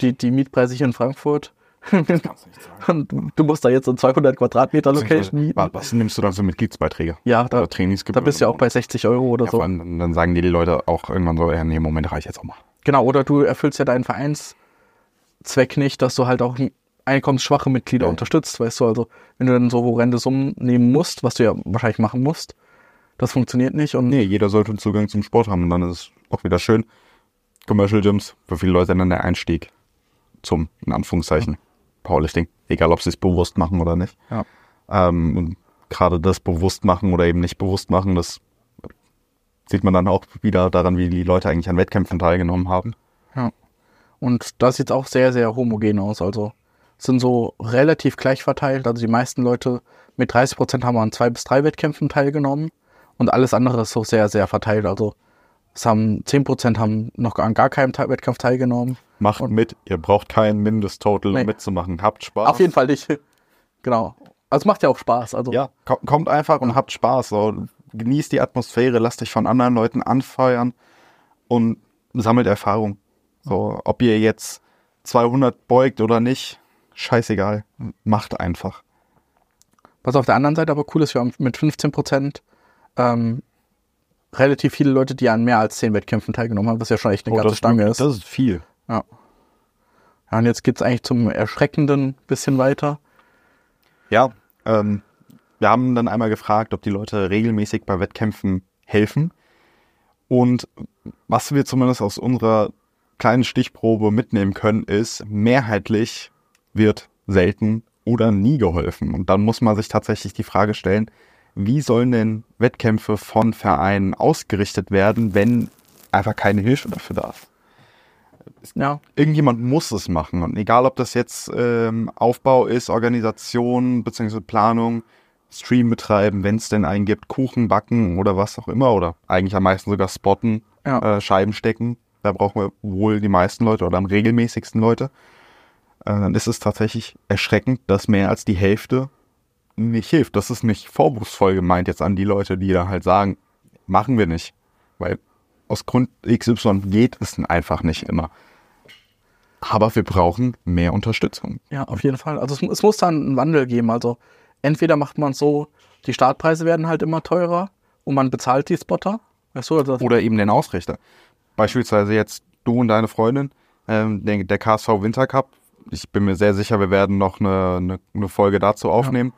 die, die Mietpreise hier in Frankfurt. Und du musst da jetzt so ein 200 Quadratmeter Location mieten. Was, nimmst du dann für Mitgliedsbeiträge? Ja, da, Oder Trainingsgebühren? da bist du ja auch bei 60 Euro oder Ja, so. dann, dann sagen dir die Leute auch irgendwann so, ja, nee, Moment, reicht jetzt auch mal. Genau, oder du erfüllst ja deinen Vereinszweck nicht, dass du halt auch einkommensschwache Mitglieder Ja. unterstützt, weißt du, also wenn du dann so horrende Summen nehmen musst, was du ja wahrscheinlich machen musst, das funktioniert nicht und Nee, jeder sollte Zugang zum Sport haben und dann ist es auch wieder schön. Commercial Gyms, für viele Leute dann der Einstieg zum, in Anführungszeichen, Powerlifting. Egal, ob sie es bewusst machen oder nicht. ja. Ähm, und gerade das bewusst machen oder eben nicht bewusst machen, das sieht man dann auch wieder daran, wie die Leute eigentlich an Wettkämpfen teilgenommen haben. ja. Und das sieht auch sehr, sehr homogen aus, also sind so relativ gleich verteilt, also die meisten Leute mit 30 Prozent haben an zwei bis drei Wettkämpfen teilgenommen und alles andere ist so sehr, sehr verteilt, also es haben 10 Prozent haben noch an gar keinem Wettkampf teilgenommen. Macht mit, ihr braucht keinen Mindesttotal, um Nee. mitzumachen. Habt Spaß. Auf jeden Fall nicht. Genau. Also es macht ja auch Spaß. Also Ja, ko- kommt einfach und habt Spaß. So. Genießt die Atmosphäre, lasst euch von anderen Leuten anfeuern und sammelt Erfahrung. So, ob ihr jetzt 200 beugt oder nicht, scheißegal. Macht einfach. was auf der anderen Seite aber cool ist, wir haben mit 15 Prozent ähm, relativ viele Leute, die an mehr als 10 Wettkämpfen teilgenommen haben, was ja schon echt eine Oh, ganze Stange ist. das ist viel. Ja. ja, und jetzt geht's eigentlich zum erschreckenden bisschen weiter. Ja, ähm, wir haben dann einmal gefragt, ob die Leute regelmäßig bei Wettkämpfen helfen. Und was wir zumindest aus unserer kleinen Stichprobe mitnehmen können, ist, mehrheitlich wird selten oder nie geholfen. Und dann muss man sich tatsächlich die Frage stellen, wie sollen denn Wettkämpfe von Vereinen ausgerichtet werden, wenn einfach keine Hilfe dafür da ist? Ja, irgendjemand muss es machen. Und egal, ob das jetzt ähm, Aufbau ist, Organisation bzw. Planung, Stream betreiben, wenn es denn einen gibt, Kuchen backen oder was auch immer, oder eigentlich am meisten sogar spotten, Ja. äh, Scheiben stecken. Da brauchen wir wohl die meisten Leute oder am regelmäßigsten Leute. Äh, dann ist es tatsächlich erschreckend, dass mehr als die Hälfte nicht hilft. Das ist nicht vorwurfsvoll gemeint jetzt an die Leute, die da halt sagen, machen wir nicht. Weil aus Grund XY geht es einfach nicht immer. Aber wir brauchen mehr Unterstützung. ja, auf jeden Fall. Also es, es muss da einen Wandel geben. Also entweder macht man es so, die Startpreise werden halt immer teurer und man bezahlt die Spotter. Weißt du, also Oder eben den Ausrichter. Beispielsweise jetzt du und deine Freundin, ähm, der, der KSV Winter Cup. Ich bin mir sehr sicher, wir werden noch eine, eine, eine Folge dazu aufnehmen.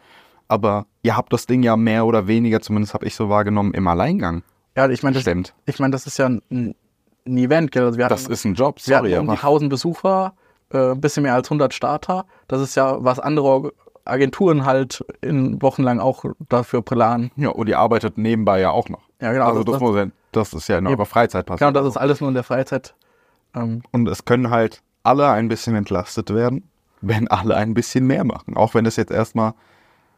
Aber ihr habt das Ding ja mehr oder weniger, zumindest habe ich so wahrgenommen, im Alleingang ja, ich meine, das, ich mein, das ist ja ein, ein Event, gell? Also wir Das hatten, ist ein Job, wir hatten sorry, um die aber 1000 Besucher, äh, ein bisschen mehr als 100 Starter. Das ist ja, was andere Agenturen halt in wochenlang auch dafür planen. ja, und ihr arbeitet nebenbei ja auch noch. Ja, genau. also das, das, muss ja, das ist ja in eurer Freizeit genau, passiert. das ist alles nur in der Freizeit. Ähm, Und es können halt alle ein bisschen entlastet werden, wenn alle ein bisschen mehr machen. Auch wenn es jetzt erstmal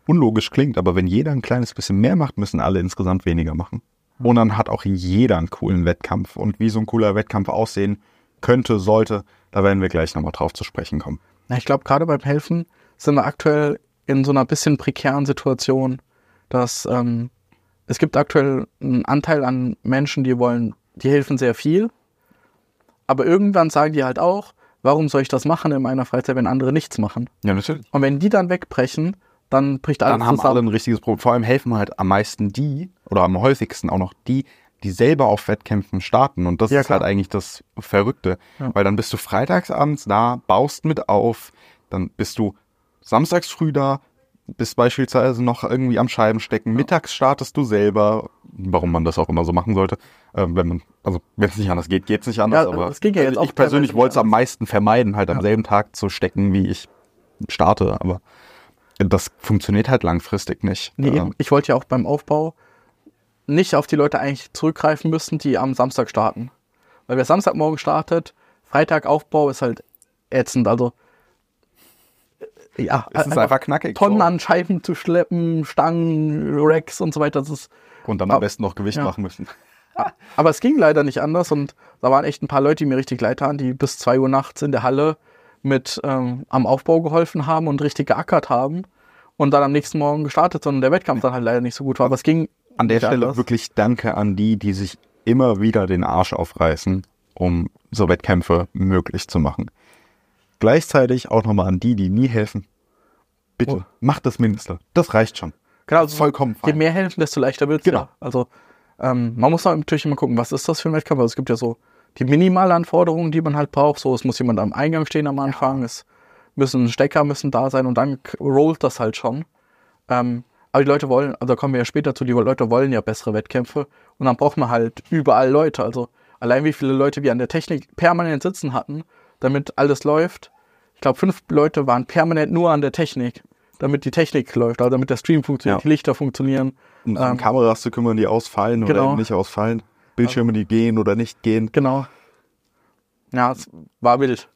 unlogisch klingt, aber wenn jeder ein kleines bisschen mehr macht, müssen alle insgesamt weniger machen. Und dann hat auch jeder einen coolen Wettkampf. Und wie so ein cooler Wettkampf aussehen könnte, sollte. Da werden wir gleich nochmal drauf zu sprechen kommen. Na, ich glaube, gerade beim Helfen sind wir aktuell in so einer bisschen prekären Situation, dass ähm, es gibt aktuell einen Anteil an Menschen, die wollen, die helfen sehr viel, aber irgendwann sagen die halt auch, warum soll ich das machen in meiner Freizeit, wenn andere nichts machen? Ja, natürlich. Und wenn die dann wegbrechen, dann bricht alles Dann haben zusammen. alle ein richtiges Problem. Vor allem helfen halt am meisten die, oder am häufigsten auch noch die, die selber auf Wettkämpfen starten. Und das Ja, ist klar. halt eigentlich das Verrückte. Ja. Weil dann bist du freitagsabends da, baust mit auf, dann bist du samstags früh da, bist beispielsweise noch irgendwie am Scheibenstecken, mittags startest du selber, warum man das auch immer so machen sollte, äh, wenn man, also wenn es nicht anders geht, geht es nicht anders, Ja, aber das ging ja jetzt ich auch persönlich teilweise wollte es am meisten vermeiden, halt am Ja. selben Tag zu stecken, wie ich starte, aber das funktioniert halt langfristig nicht. Nee, Ähm, ich wollte ja auch beim Aufbau nicht auf die Leute eigentlich zurückgreifen müssen, die am Samstag starten. Weil wer Samstagmorgen startet, Freitag Aufbau ist halt ätzend. Also, äh, ja, Es ist einfach knackig, Tonnen so. an Scheiben zu schleppen, Stangen, Racks und so weiter. Das ist, Und dann am besten noch Gewicht ja. machen müssen. aber es ging leider nicht anders und da waren echt ein paar Leute, die mir richtig leid taten, die bis 2 Uhr nachts in der Halle mit ähm, am Aufbau geholfen haben und richtig geackert haben und dann am nächsten Morgen gestartet sind und der Wettkampf dann halt leider nicht so gut war. Aber es ging An der Stelle anders. wirklich Danke an die, die sich immer wieder den Arsch aufreißen, um so Wettkämpfe möglich zu machen. Gleichzeitig auch nochmal an die, die nie helfen. Bitte, Oh. macht das Mindeste. Das reicht schon. Genau, ist vollkommen Je fein. mehr helfen, desto leichter wird es. Genau. Ja. Also ähm, man muss natürlich immer gucken, was ist das für ein Wettkampf. Also, es gibt ja so die Minimalanforderungen, die man halt braucht. So, es muss jemand am Eingang stehen am Anfang, es müssen Stecker müssen da sein und dann rollt das halt schon. Ähm, aber die Leute wollen, also da kommen wir ja später zu, die Leute wollen ja bessere Wettkämpfe und dann braucht man halt überall Leute. Also allein wie viele Leute wir an der Technik permanent sitzen hatten, damit alles läuft. Ich glaube, fünf Leute waren permanent nur an der Technik, damit die Technik läuft, also damit der Stream funktioniert, Ja. die Lichter funktionieren. Um um Kameras zu kümmern, die ausfallen oder Genau. eben nicht ausfallen. Bildschirme, die gehen oder nicht gehen. Genau. Ja, es war wild.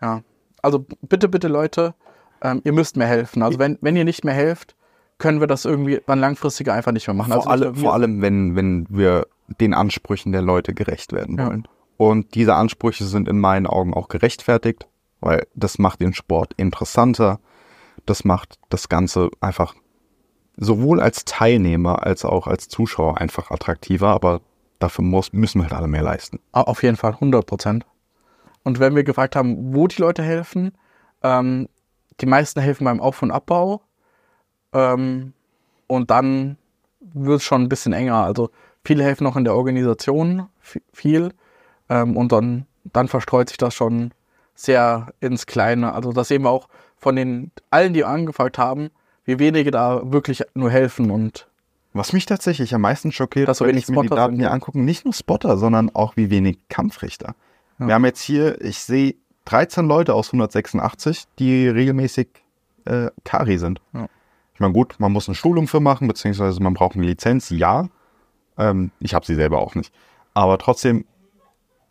Ja. Also bitte, bitte Leute, ähm, ihr müsst mir helfen. Also wenn, wenn ihr nicht mehr helft, können wir das irgendwie dann langfristiger einfach nicht mehr machen. Vor, also alle, vor allem, wenn, wenn wir den Ansprüchen der Leute gerecht werden Ja. wollen. Und diese Ansprüche sind in meinen Augen auch gerechtfertigt, weil das macht den Sport interessanter. Das macht das Ganze einfach sowohl als Teilnehmer als auch als Zuschauer einfach attraktiver, aber dafür muss, müssen wir halt alle mehr leisten. Au- Auf jeden Fall, 100 Prozent. Und wenn wir gefragt haben, wo die Leute helfen, ähm, die meisten helfen beim Auf- und Abbau. Ähm, und dann wird es schon ein bisschen enger. Also viele helfen noch in der Organisation vi- viel. Ähm, und dann, dann verstreut sich das schon sehr ins Kleine. Also das sehen wir auch von den allen, die angefragt haben, wie wenige da wirklich nur helfen. Und Was mich tatsächlich am meisten schockiert, Dass so wenn ich mir die Spotter Daten hier ja. angucken, nicht nur Spotter, sondern auch wie wenig Kampfrichter. Wir haben jetzt hier, ich sehe 13 Leute aus 186, die regelmäßig äh, Kari sind. Ja. Ich meine, gut, man muss eine Schulung für machen, beziehungsweise man braucht eine Lizenz, ja. Ähm, ich habe sie selber auch nicht. Aber trotzdem,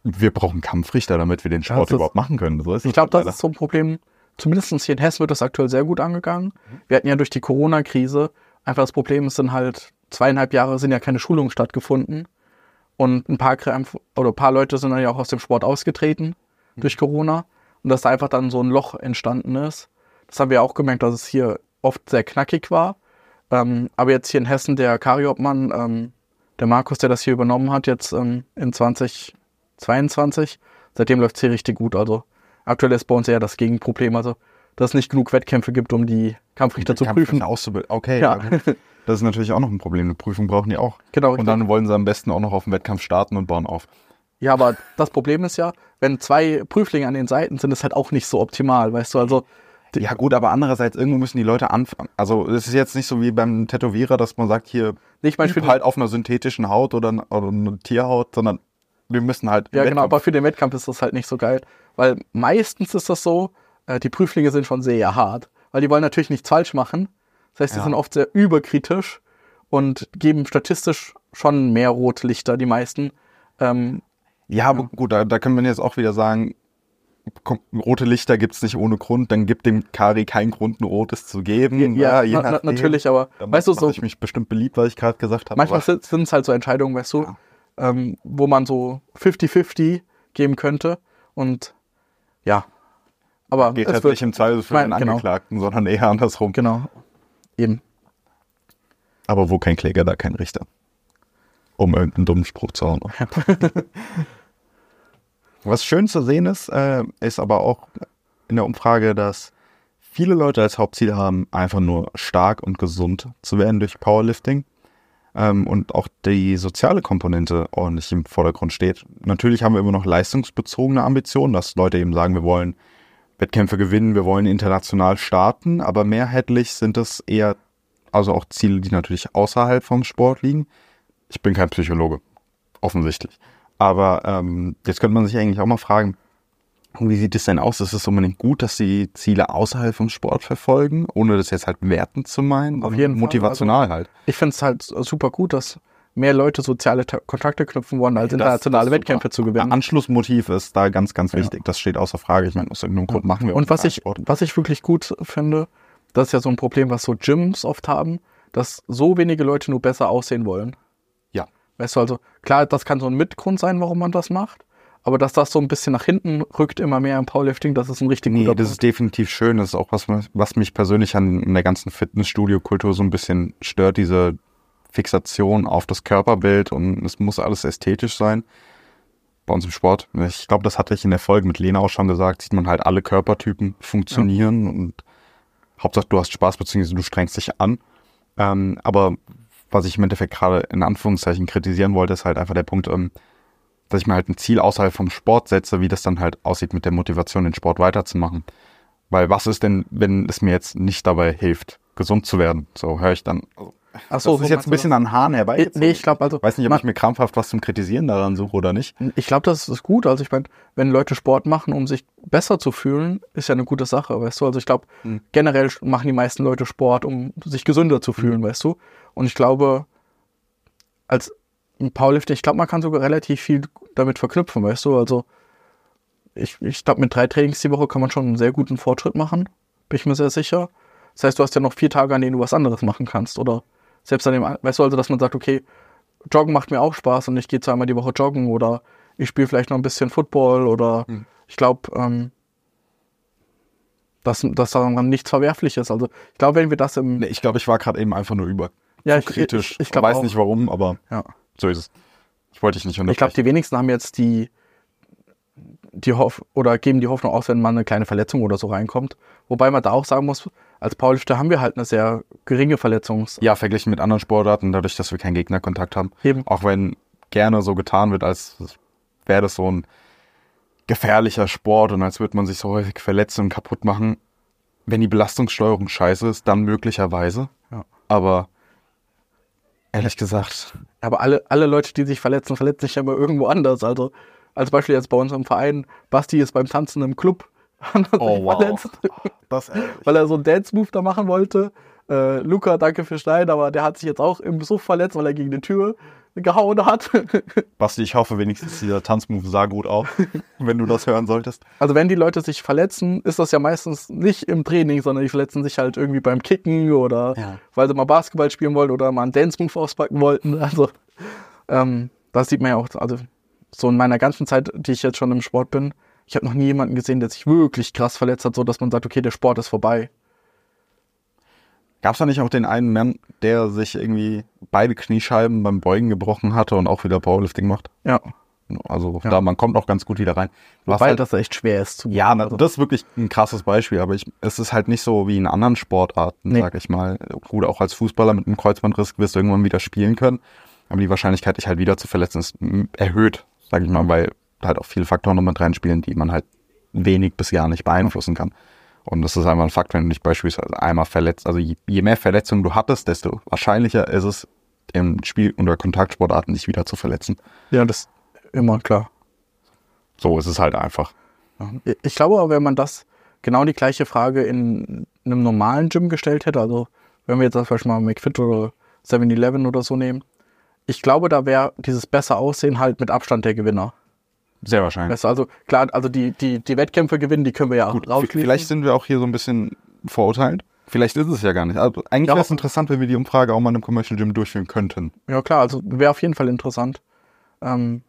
wir brauchen Kampfrichter, damit wir den Sport ist- überhaupt machen können. So ist Ich glaube, das leider. ist so ein Problem. Zumindest hier in Hessen wird das aktuell sehr gut angegangen. Wir hatten ja durch die Corona-Krise einfach das Problem, es sind halt zweieinhalb Jahre sind ja keine Schulungen stattgefunden. Und ein paar, Krämpf- oder ein paar Leute sind dann ja auch aus dem Sport ausgetreten durch Corona. Und dass da einfach dann so ein Loch entstanden ist. Das haben wir auch gemerkt, dass es hier oft sehr knackig war. Ähm, aber jetzt hier in Hessen, der Kariobmann, ähm, der Markus, der das hier übernommen hat, jetzt ähm, in 2022, seitdem läuft es hier richtig gut. Also aktuell ist bei uns eher das Gegenproblem, also dass es nicht genug Wettkämpfe gibt, um die Kampfrichter zu prüfen. Kampfrichter auszubilden. Okay, Ja. Das ist natürlich auch noch ein Problem. Eine Prüfung brauchen die auch. Genau, Und richtig. dann wollen sie am besten auch noch auf dem Wettkampf starten und bauen auf. Ja, aber das Problem ist ja, wenn zwei Prüflinge an den Seiten sind, ist halt auch nicht so optimal, weißt du, also Ja gut, aber andererseits, irgendwo müssen die Leute anfangen. Also es ist jetzt nicht so wie beim Tätowierer, dass man sagt, hier, nicht den, halt auf einer synthetischen Haut oder, oder einer Tierhaut, sondern wir müssen halt... ja, genau, Wettkampf- aber für den Wettkampf ist das halt nicht so geil, weil meistens ist das so, äh, die Prüflinge sind schon sehr hart, weil die wollen natürlich nichts falsch machen. Das heißt, die Ja. sind oft sehr überkritisch und geben statistisch schon mehr Rotlichter, die meisten. Ähm, Ja, aber gut, da, da können wir jetzt auch wieder sagen, rote Lichter gibt's nicht ohne Grund, dann gibt dem Kari keinen Grund, ein rotes zu geben. ja, je na, na, nachdem. natürlich, aber Da weißt du, so ich mich bestimmt beliebt, was ich gerade gesagt habe. manchmal sind es halt so Entscheidungen, weißt du, ähm, wo man so 50-50 geben könnte. Und ja, aber Geht es halt wird, nicht im Zweifel für Nein, den genau. Angeklagten, sondern eher andersrum. genau, eben. Aber wo kein Kläger, da kein Richter. Um irgendeinen dummen Spruch zu hauen. Was schön zu sehen ist, äh, ist aber auch in der Umfrage, dass viele Leute als Hauptziel haben, einfach nur stark und gesund zu werden durch Powerlifting. Ähm, und auch die soziale Komponente ordentlich im Vordergrund steht. Natürlich haben wir immer noch leistungsbezogene Ambitionen, dass Leute eben sagen, wir wollen Wettkämpfe gewinnen, wir wollen international starten, aber mehrheitlich sind es eher, also auch Ziele, die natürlich außerhalb vom Sport liegen. Ich bin kein Psychologe, offensichtlich. Aber ähm, jetzt könnte man sich eigentlich auch mal fragen, wie sieht es denn aus? Ist es unbedingt gut, dass sie Ziele außerhalb vom Sport verfolgen, ohne das jetzt halt wertend zu meinen? Auf jeden Fall, Motivational halt. Ich finde es halt super gut, dass mehr Leute soziale Ta Kontakte knüpfen wollen, als internationale Wettkämpfe zu gewinnen. Anschlussmotiv ist da ganz, ganz wichtig. Das steht außer Frage. Ich meine, aus irgendeinem Grund machen wir Und was ich, was ich wirklich gut finde, das ist ja so ein Problem, was so Gyms oft haben, dass so wenige Leute nur besser aussehen wollen. Ja. Weißt du, also klar, das kann so ein Mitgrund sein, warum man das macht, aber dass das so ein bisschen nach hinten rückt, immer mehr im Powerlifting, das ist ein richtig Nee, guter das ist definitiv schön. Das ist auch was, was mich persönlich an der ganzen Fitnessstudio-Kultur so ein bisschen stört, diese Fixation auf das Körperbild und es muss alles ästhetisch sein. Bei uns im Sport. Ich glaube, das hatte ich in der Folge mit Lena auch schon gesagt, sieht man halt alle Körpertypen funktionieren und Hauptsache du hast Spaß beziehungsweise du strengst dich an. Ähm, aber was ich im Endeffekt gerade in Anführungszeichen kritisieren wollte, ist halt einfach der Punkt, ähm, dass ich mir halt ein Ziel außerhalb vom Sport setze, wie das dann halt aussieht mit der Motivation, den Sport weiterzumachen. Weil was ist denn, wenn es mir jetzt nicht dabei hilft, gesund zu werden? So höre ich dann. Also, Ach so, das ist jetzt ein bisschen an Haaren herbei. Nee, ich glaube also. Weiß nicht, ob man- ich mir krampfhaft was zum Kritisieren daran suche oder nicht. Ich glaube, das ist gut. Also ich meine, wenn Leute Sport machen, um sich besser zu fühlen, ist ja eine gute Sache, weißt du? Also ich glaube, Mhm. generell machen die meisten Leute Sport, um sich gesünder zu fühlen, weißt du? Und ich glaube, als ein Powerlifter, ich glaube, man kann sogar relativ viel damit verknüpfen, weißt du? Also ich, ich glaube, mit drei Trainings die Woche kann man schon einen sehr guten Fortschritt machen, bin ich mir sehr sicher. Das heißt, du hast ja noch vier Tage, an denen du was anderes machen kannst. Oder selbst an dem, weißt du, also, dass man sagt, okay, Joggen macht mir auch Spaß und ich gehe zweimal die Woche joggen oder ich spiele vielleicht noch ein bisschen Football oder Hm. ich glaube, ähm, dass, dass daran nichts verwerflich ist. Also ich glaube, wenn wir das im Nee, ich glaube, ich war gerade eben einfach nur über ja, ich, kritisch. ich, ich glaube weiß auch. nicht warum, aber Ja. so ist es. Ich wollte dich nicht Ich glaube, unterbrechen. die wenigsten haben jetzt die, die Hoff oder geben die Hoffnung aus, wenn mal eine kleine Verletzung oder so reinkommt. Wobei man da auch sagen muss, als Powerlifter haben wir halt eine sehr geringe Verletzungs. ja, verglichen mit anderen Sportarten, dadurch, dass wir keinen Gegnerkontakt haben. Eben. Auch wenn gerne so getan wird, als wäre das so ein gefährlicher Sport und als würde man sich so häufig verletzen und kaputt machen. Wenn die Belastungssteuerung scheiße ist, dann möglicherweise. Ja. Aber ehrlich gesagt, Aber alle, alle Leute, die sich verletzen, verletzen sich ja immer irgendwo anders. Also als Beispiel jetzt bei uns im Verein, Basti ist beim Tanzen im Club. hat er Oh, wow. verletzt, das weil er so einen Dance-Move da machen wollte. Äh, Luca, danke für Stein, aber der hat sich jetzt auch im Besuch verletzt, weil er gegen die Tür gehauen hat. Basti, ich hoffe wenigstens, dieser Tanzmove sah gut aus, wenn du das hören solltest. Also wenn die Leute sich verletzen, ist das ja meistens nicht im Training, sondern die verletzen sich halt irgendwie beim Kicken oder Ja. weil sie mal Basketball spielen wollten oder mal einen Dance-Move auspacken wollten. Also ähm, das sieht man ja auch, also so in meiner ganzen Zeit, die ich jetzt schon im Sport bin, ich habe noch nie jemanden gesehen, der sich wirklich krass verletzt hat, so dass man sagt, okay, der Sport ist vorbei. Gab es da nicht auch den einen Mann, der sich irgendwie beide Kniescheiben beim Beugen gebrochen hatte und auch wieder Powerlifting macht? Ja, Also Ja. da, man kommt auch ganz gut wieder rein. Hast weil halt, das echt schwer ist zu ja, na, also, das ist wirklich ein krasses Beispiel, aber ich, es ist halt nicht so wie in anderen Sportarten, Nee. sag ich mal. Gut, auch als Fußballer mit einem Kreuzbandriss wirst du irgendwann wieder spielen können, aber die Wahrscheinlichkeit, dich halt wieder zu verletzen, ist erhöht, sag ich mal, weil halt auch viele Faktoren noch mit reinspielen, die man halt wenig bis gar nicht beeinflussen kann. Und das ist einfach ein Fakt, wenn du dich beispielsweise einmal verletzt. Also je, je mehr Verletzungen du hattest, desto wahrscheinlicher ist es, im Spiel- oder Kontaktsportarten dich wieder zu verletzen. ja, das ist immer klar. So ist es halt einfach. Ich glaube aber, wenn man das genau die gleiche Frage in einem normalen Gym gestellt hätte, also wenn wir jetzt zum Beispiel mal McFit oder 7-Eleven oder so nehmen, ich glaube, da wäre dieses besser Aussehen halt mit Abstand der Gewinner. Sehr wahrscheinlich. Weißt du, also klar, also die, die, die Wettkämpfe gewinnen, die können wir ja Gut, rausschließen. vielleicht sind wir auch hier so ein bisschen verurteilt. Vielleicht ist es ja gar nicht. Also eigentlich Ja, wäre es interessant, wenn wir die Umfrage auch mal in einem Commercial Gym durchführen könnten. Ja klar, also wäre auf jeden Fall interessant. Ähm,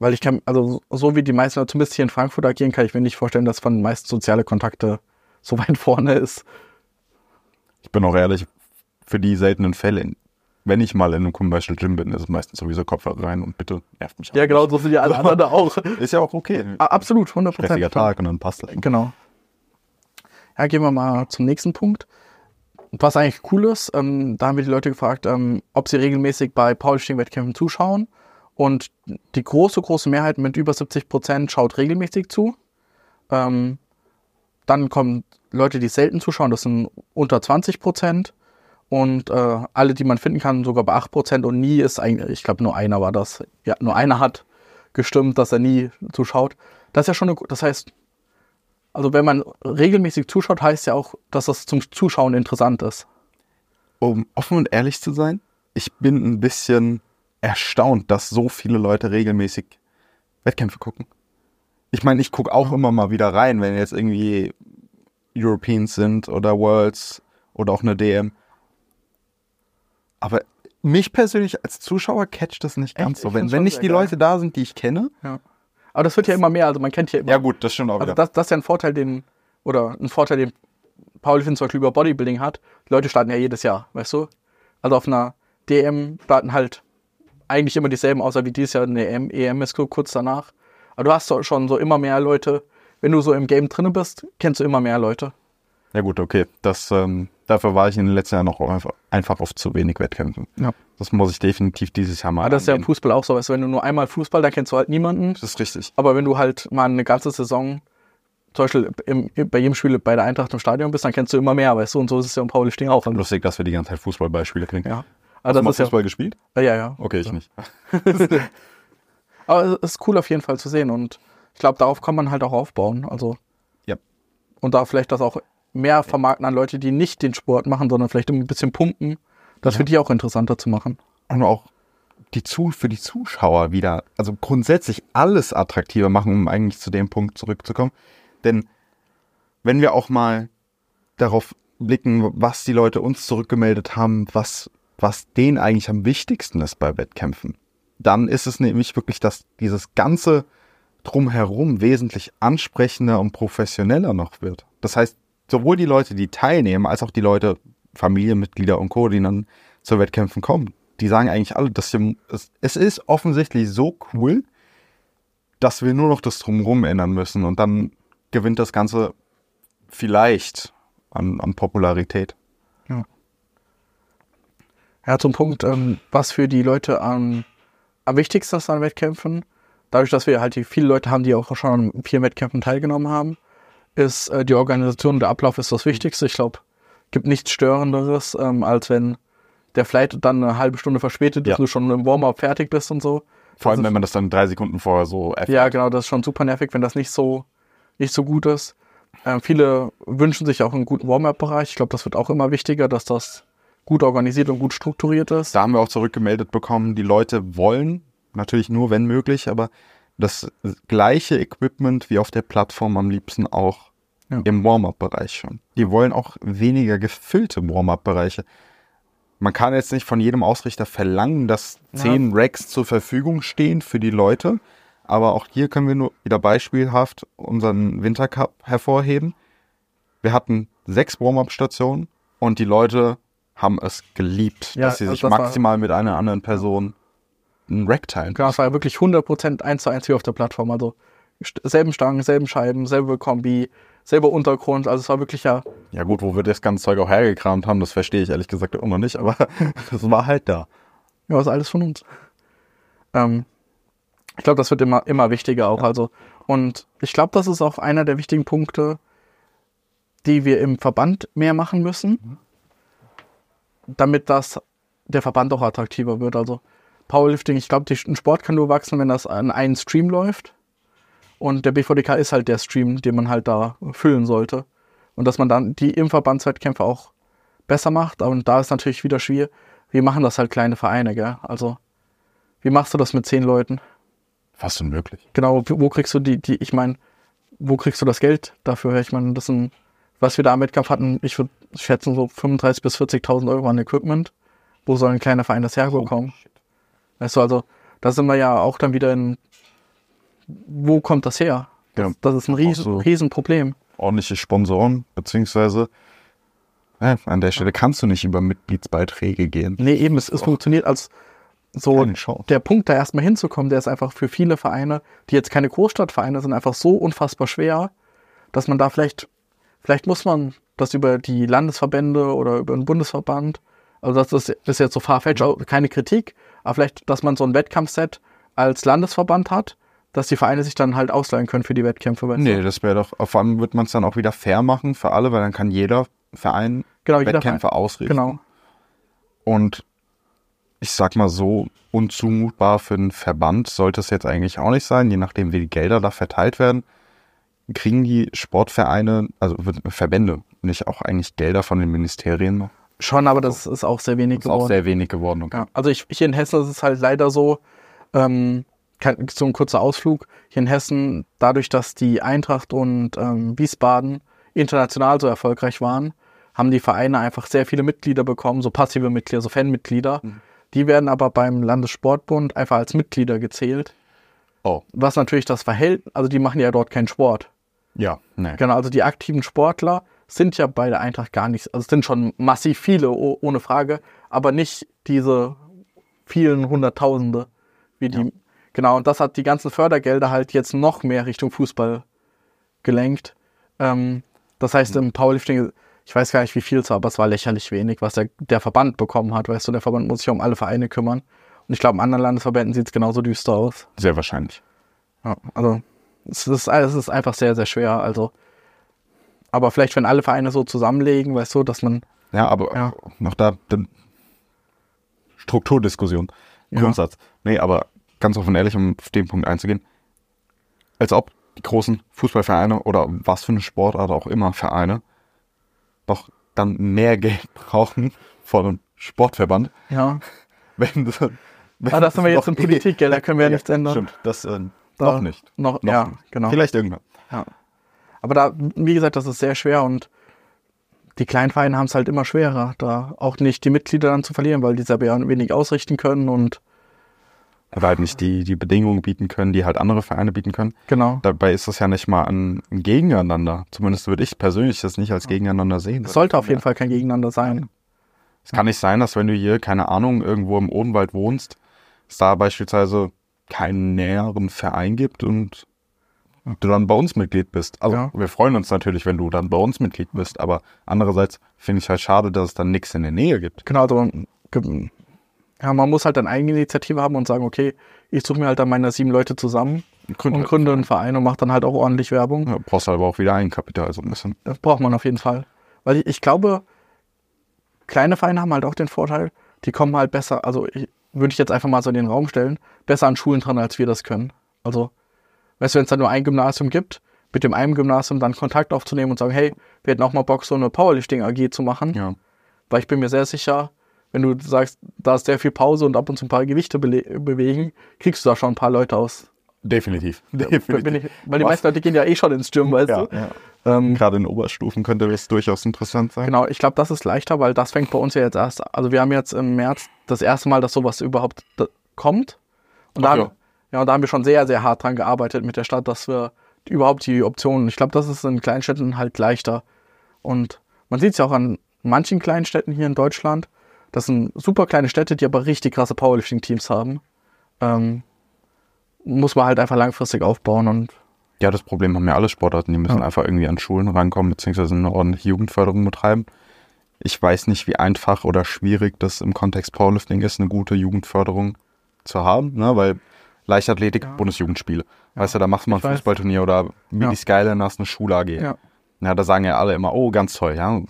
Weil ich kann, also so wie die meisten, zumindest hier in Frankfurt agieren, kann ich mir nicht vorstellen, dass von den meisten soziale Kontakte so weit vorne ist. Ich bin auch ehrlich, für die seltenen Fälle, wenn ich mal in einem Commercial Gym bin, ist es meistens sowieso Kopfhörer rein und bitte nervt mich. Ja, genau, so sind ja alle anderen da auch. Ist ja auch okay. Absolut, 100 Stressiger Tag und dann passt das. Genau. Ja, gehen wir mal zum nächsten Punkt. Was eigentlich cool ist, ähm, da haben wir die Leute gefragt, ähm, ob sie regelmäßig bei Powerlifting-Wettkämpfen zuschauen. Und die große, große Mehrheit mit über 70 Prozent schaut regelmäßig zu. Ähm, dann kommen Leute, die selten zuschauen, das sind unter 20 Prozent. Und äh, alle, die man finden kann, sogar bei 8 Prozent. Und nie ist eigentlich, ich glaube, nur einer war das. Ja, nur einer hat gestimmt, dass er nie zuschaut. Das ist ja schon eine, das heißt, also wenn man regelmäßig zuschaut, heißt ja auch, dass das zum Zuschauen interessant ist. Um offen und ehrlich zu sein, ich bin ein bisschen erstaunt, dass so viele Leute regelmäßig Wettkämpfe gucken. Ich meine, ich gucke auch immer mal wieder rein, wenn jetzt irgendwie Europeans sind oder Worlds oder auch eine DM. Aber mich persönlich als Zuschauer catcht das nicht ganz Echt? so. Ich Wenn, find's wenn schon nicht sehr die geil. Leute da sind, die ich kenne. Ja. Aber das wird ja immer mehr, also man kennt ja immer. Ja gut, das stimmt auch also wieder. das, das ist ja ein Vorteil, den, oder ein Vorteil, den Paul Finn zum Beispiel über Bodybuilding hat. Die Leute starten ja jedes Jahr, weißt du? Also auf einer DM starten halt eigentlich immer dieselben, außer wie dieses Jahr eine EM, EM ist kurz danach. Aber du hast doch schon so immer mehr Leute. Wenn du so im Game drinne bist, kennst du immer mehr Leute. Ja gut, okay. Das, ähm, dafür war ich in den letzten Jahren noch einfach, einfach auf zu wenig Wettkämpfen. Ja. Das muss ich definitiv dieses Jahr mal Aber das ist ja im. Fußball auch so. Weißt wenn du nur einmal Fußball, dann kennst du halt niemanden. Das ist richtig. Aber wenn du halt mal eine ganze Saison, zum Beispiel im, bei jedem Spiel bei der Eintracht im Stadion bist, dann kennst du immer mehr, weißt du? Und so ist es ja im Powerlifting auch. Also, Lustig, dass wir die ganze Zeit Fußballbeispiele kriegen. ja. Hast Also du mal ist ja, Fußball gespielt? ja, ja, ja. Okay, ich nicht. Aber es ist cool auf jeden Fall zu sehen und ich glaube, darauf kann man halt auch aufbauen. Also Ja. und da vielleicht das auch mehr vermarkten an Leute, die nicht den Sport machen, sondern vielleicht ein bisschen pumpen. Das für die auch interessanter zu machen. Und auch die zu, für die Zuschauer wieder, also grundsätzlich alles attraktiver machen, um eigentlich zu dem Punkt zurückzukommen. Denn wenn wir auch mal darauf blicken, was die Leute uns zurückgemeldet haben, was, was denen eigentlich am wichtigsten ist bei Wettkämpfen, dann ist es nämlich wirklich, dass dieses ganze drumherum wesentlich ansprechender und professioneller noch wird. Das heißt, sowohl die Leute, die teilnehmen, als auch die Leute, Familienmitglieder und Co., die dann zu Wettkämpfen kommen, die sagen eigentlich alle, dass wir, es, es ist offensichtlich so cool, dass wir nur noch das drumherum ändern müssen und dann gewinnt das Ganze vielleicht an, an Popularität. Ja, zum Punkt, ähm, was für die Leute am, am wichtigsten ist an Wettkämpfen, dadurch, dass wir halt viele Leute haben, die auch schon an vielen Wettkämpfen teilgenommen haben, ist äh, die Organisation und der Ablauf ist das Wichtigste. Ich glaube, gibt nichts Störenderes, ähm, als wenn der Flight dann eine halbe Stunde verspätet ist Ja. du schon im Warm-up fertig bist und so. Vor allem, Also- wenn man das dann drei Sekunden vorher so erfährt. Ja, genau, das ist schon super nervig, wenn das nicht so, nicht so gut ist. Ähm, viele wünschen sich auch einen guten Warm-up-Bereich. Ich glaube, das wird auch immer wichtiger, dass das gut organisiert und gut strukturiert ist. Da haben wir auch zurückgemeldet bekommen, die Leute wollen, natürlich nur wenn möglich, aber das gleiche Equipment wie auf der Plattform am liebsten auch Ja. im Warm-up-Bereich schon. Die wollen auch weniger gefüllte Warm-up-Bereiche. Man kann jetzt nicht von jedem Ausrichter verlangen, dass zehn Racks zur Verfügung stehen für die Leute, aber auch hier können wir nur wieder beispielhaft unseren Wintercup hervorheben. Wir hatten sechs Warm-up-Stationen und die Leute haben es geliebt, Ja, dass sie sich das maximal mit einer anderen Person einen Rack teilen. Genau, es war ja wirklich 100% eins zu eins wie auf der Plattform. Also selben Stangen, selben Scheiben, selbe Kombi, selber Untergrund. Also es war wirklich ja, Ja gut, wo wir das ganze Zeug auch hergekramt haben, das verstehe ich ehrlich gesagt auch noch nicht, aber das war halt da. ja, ist alles von uns. Ähm, ich glaube, das wird immer, immer wichtiger auch. Also, und ich glaube, das ist auch einer der wichtigen Punkte, die wir im Verband mehr machen müssen, damit das der Verband auch attraktiver wird. Also Powerlifting, ich glaube, ein Sport kann nur wachsen, wenn das an einen Stream läuft. Und der BVDK ist halt der Stream, den man halt da füllen sollte. Und dass man dann die im Verbandswettkämpfe auch besser macht. Und da ist natürlich wieder schwierig. Wir machen das halt kleine Vereine, gell? Also, wie machst du das mit zehn Leuten? Fast unmöglich. Genau, wo kriegst du die, die, ich meine, wo kriegst du das Geld dafür? Ich meine, das sind, was wir da am Wettkampf hatten, ich würde schätzen so 35.000 bis 40.000 Euro an Equipment. Wo soll ein kleiner Verein das herbekommen? Weißt du, also, da sind wir ja auch dann wieder in wo kommt das her? Das, Ja, das ist ein riesen, so. Riesenproblem. Ordentliche Sponsoren, beziehungsweise ja, an der Stelle kannst du nicht über Mitgliedsbeiträge gehen. Nee, eben, es, es funktioniert als so der Punkt, da erstmal hinzukommen, der ist einfach für viele Vereine, die jetzt keine Großstadtvereine sind, einfach so unfassbar schwer, dass man da vielleicht, vielleicht muss man das über die Landesverbände oder über den Bundesverband, also das ist, jetzt so farfetch, auch keine Kritik, aber vielleicht, dass man so ein Wettkampfset als Landesverband hat, dass die Vereine sich dann halt ausleihen können für die Wettkämpfe. weißt? Nee, das wäre doch, vor allem wird man es dann auch wieder fair machen für alle, weil dann kann jeder Verein Genau, Wettkämpfe ausrichten. Genau. Und ich sag mal so, unzumutbar für einen Verband sollte es jetzt eigentlich auch nicht sein, je nachdem, wie die Gelder da verteilt werden. Kriegen die Sportvereine, also Verbände, nicht auch eigentlich Gelder von den Ministerien noch? Schon, aber das ist auch sehr wenig Das ist auch geworden. sehr wenig geworden. Okay. Ja, also ich, hier in Hessen ist es halt leider so, ähm, so ein kurzer Ausflug. Hier in Hessen, dadurch, dass die Eintracht und ähm, Wiesbaden international so erfolgreich waren, haben die Vereine einfach sehr viele Mitglieder bekommen, so passive Mitglieder, so Fanmitglieder. Die werden aber beim Landessportbund einfach als Mitglieder gezählt. Oh, Was natürlich das Verhältnis, also die machen ja dort keinen Sport. ja, nee. Genau, also die aktiven Sportler sind ja bei der Eintracht gar nicht, also es sind schon massiv viele, oh, ohne Frage, aber nicht diese vielen Hunderttausende, wie die. Genau, und das hat die ganzen Fördergelder halt jetzt noch mehr Richtung Fußball gelenkt. Ähm, das heißt, im Powerlifting, ich weiß gar nicht, wie viel es war, aber es war lächerlich wenig, was der, der Verband bekommen hat. Weißt du, der Verband muss sich um alle Vereine kümmern. Und ich glaube, in anderen Landesverbänden sieht es genauso düster aus. Sehr wahrscheinlich. Ja, also es ist, es ist einfach sehr, sehr schwer. Also, aber vielleicht, wenn alle Vereine so zusammenlegen, weißt du, dass man, Ja, aber Ja. noch da, Strukturdiskussion, Ja. Grundsatz. Nee, aber ganz offen ehrlich, um auf den Punkt einzugehen, als ob die großen Fußballvereine oder was für eine Sportart auch immer Vereine doch dann mehr Geld brauchen von einem Sportverband, ja, wenn, das- wenn ah, das haben wir jetzt in eh- Politik, gell, da können wir ja nichts ändern. Stimmt, das äh, Da- noch nicht. Noch, Noch ja, nicht. genau. Vielleicht irgendwann. Ja. Aber da, wie gesagt, das ist sehr schwer und die kleinen Vereine haben es halt immer schwerer, da auch nicht die Mitglieder dann zu verlieren, weil die selber ja wenig ausrichten können und Oder halt nicht die, die Bedingungen bieten können, die halt andere Vereine bieten können. genau. Dabei ist das ja nicht mal ein ein Gegeneinander. Zumindest würde ich persönlich das nicht als Gegeneinander sehen. Es sollte auf jeden Fall kein Gegeneinander sein. Es kann nicht sein, dass wenn du hier, keine Ahnung, irgendwo im Odenwald wohnst, es da beispielsweise keinen näheren Verein gibt und du dann bei uns Mitglied bist. Also Ja. wir freuen uns natürlich, wenn du dann bei uns Mitglied bist, aber andererseits finde ich halt schade, dass es dann nichts in der Nähe gibt. Genau, also, ja, man muss halt dann Eigeninitiative haben und sagen, okay, ich suche mir halt dann meine sieben Leute zusammen Gründe und gründe einen Verein und mache dann halt auch ordentlich Werbung. Ja, brauchst du aber auch wieder Eigenkapital, so ein bisschen. Das braucht man auf jeden Fall. Weil ich, ich glaube, kleine Vereine haben halt auch den Vorteil, die kommen halt besser, also würde ich jetzt einfach mal so in den Raum stellen, besser an Schulen dran, als wir das können. Also, weißt du, wenn es da nur ein Gymnasium gibt, mit dem einen Gymnasium dann Kontakt aufzunehmen und sagen, hey, wir hätten auch mal Bock, so eine Powerlifting AG zu machen. Ja. Weil ich bin mir sehr sicher, wenn du sagst, da ist sehr viel Pause und ab und zu ein paar Gewichte bewegen, kriegst du da schon ein paar Leute aus. Definitiv. Bin ich, weil die Was? meisten Leute gehen ja eh schon ins Gym, weißt Ja, du? ja. Ähm, Gerade in Oberstufen könnte das durchaus interessant sein. Genau, ich glaube, das ist leichter, weil das fängt bei uns ja jetzt erst. Also wir haben jetzt im März das erste Mal, dass sowas überhaupt kommt. Und da, Ach ja. ja, und da haben wir schon sehr, sehr hart dran gearbeitet mit der Stadt, dass wir überhaupt die Optionen. Ich glaube, das ist in Kleinstädten halt leichter. Und man sieht es ja auch an manchen kleinen Städten hier in Deutschland. Das sind super kleine Städte, die aber richtig krasse Powerlifting-Teams haben. Ähm, muss man halt einfach langfristig aufbauen und Ja, das Problem haben ja alle Sportarten. Die müssen Ja. einfach irgendwie an Schulen rankommen, beziehungsweise eine ordentliche Jugendförderung betreiben. Ich weiß nicht, wie einfach oder schwierig das im Kontext Powerlifting ist, eine gute Jugendförderung zu haben, ne? weil Leichtathletik, Ja. Bundesjugendspiele. Weißt du, da machst du mal ein. Fußballturnier oder wie Ja. die Skyline hast eine Schule AG. ja. Ja, da sagen ja alle immer, oh, ganz toll, ja.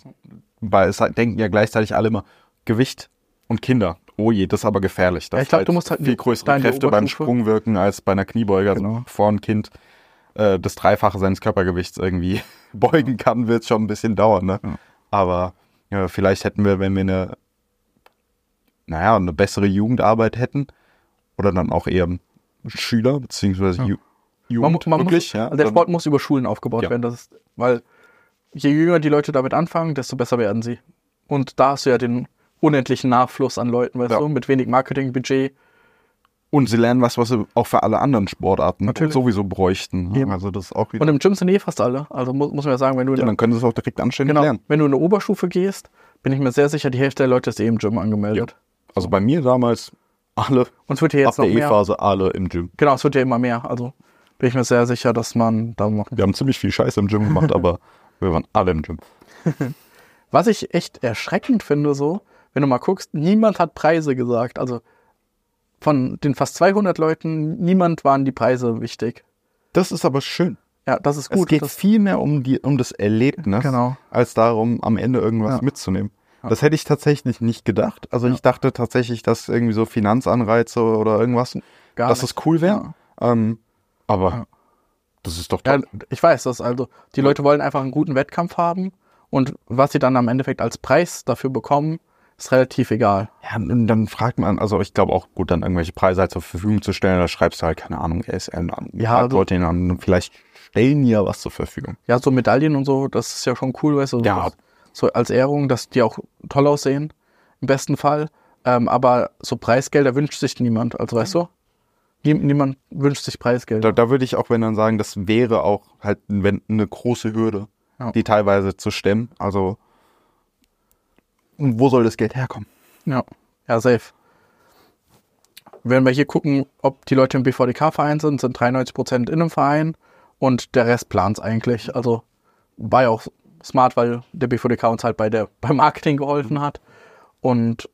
Weil es halt- denken ja gleichzeitig alle immer, Gewicht und Kinder. Oh je, das ist aber gefährlich. Das Ja, ich glaub, halt du musst halt viel größere Kräfte beim Sprung wirken als bei einer Kniebeuge. Also Genau. bevor ein Kind äh, das Dreifache seines Körpergewichts irgendwie beugen kann, wird es schon ein bisschen dauern. Ne? Ja. Aber ja, vielleicht hätten wir, wenn wir eine, naja, eine bessere Jugendarbeit hätten, oder dann auch eher Schüler, beziehungsweise Ju Man, Jugend, man wirklich, muss, also der Sport muss über Schulen aufgebaut werden. Das ist, weil je jünger die Leute damit anfangen, desto besser werden sie. Und da hast du ja den unendlichen Nachfluss an Leuten, weißt Ja. du, mit wenig Marketingbudget Und sie lernen was, was sie auch für alle anderen Sportarten Natürlich. sowieso bräuchten. Eben. Also das auch wieder. Und im Gym sind eh fast alle. Also muss, muss man ja sagen, wenn du, ja, dann können sie es auch direkt anständig genau, lernen. wenn du in eine Oberstufe gehst, bin ich mir sehr sicher, die Hälfte der Leute ist eh im Gym angemeldet. Also bei mir damals alle Und es wird ja ab jetzt noch der. E-Phase alle im Gym. Genau, es wird ja immer mehr. Also bin ich mir sehr sicher, dass man da macht. Wir haben ziemlich viel Scheiße im Gym gemacht, aber wir waren alle im Gym. Was ich echt erschreckend finde, so, wenn du mal guckst, niemand hat Preise gesagt. Also von den fast 200 Leuten, niemand waren die Preise wichtig. Das ist aber schön. Ja, das ist es gut. geht das, viel mehr um, die, um das Erlebnis, Genau. als darum, am Ende irgendwas Ja. mitzunehmen. Das hätte ich tatsächlich nicht gedacht. Also ich dachte tatsächlich, dass irgendwie so Finanzanreize oder irgendwas, Gar dass nicht. das cool wäre. Ähm, aber Ja. das ist doch ja, toll. ich weiß das. Also die Leute wollen einfach einen guten Wettkampf haben und was sie dann am Endeffekt als Preis dafür bekommen, ist relativ egal. Ja, und dann fragt man, also ich glaube auch gut, dann irgendwelche Preise halt zur Verfügung zu stellen, da schreibst du halt, keine Ahnung, ESN an, Ja, also- Leute ihn an, vielleicht stellen die ja was zur Verfügung. Ja, so Medaillen und so, das ist ja schon cool, weißt du. Ja. So als Ehrung, dass die auch toll aussehen, im besten Fall. Ähm, aber so Preisgelder wünscht sich niemand, also weißt du? Nie, niemand wünscht sich Preisgelder. Da, da würde ich auch, wenn dann sagen, das wäre auch halt wenn, eine große Hürde, Ja. die teilweise zu stemmen. Also, und wo soll das Geld herkommen? Ja, ja, safe. Wenn wir hier gucken, ob die Leute im BVDK-Verein sind, sind 93% in einem Verein und der Rest plant's eigentlich. Also war ja auch smart, weil der BVDK uns halt bei der, beim Marketing geholfen hat. Und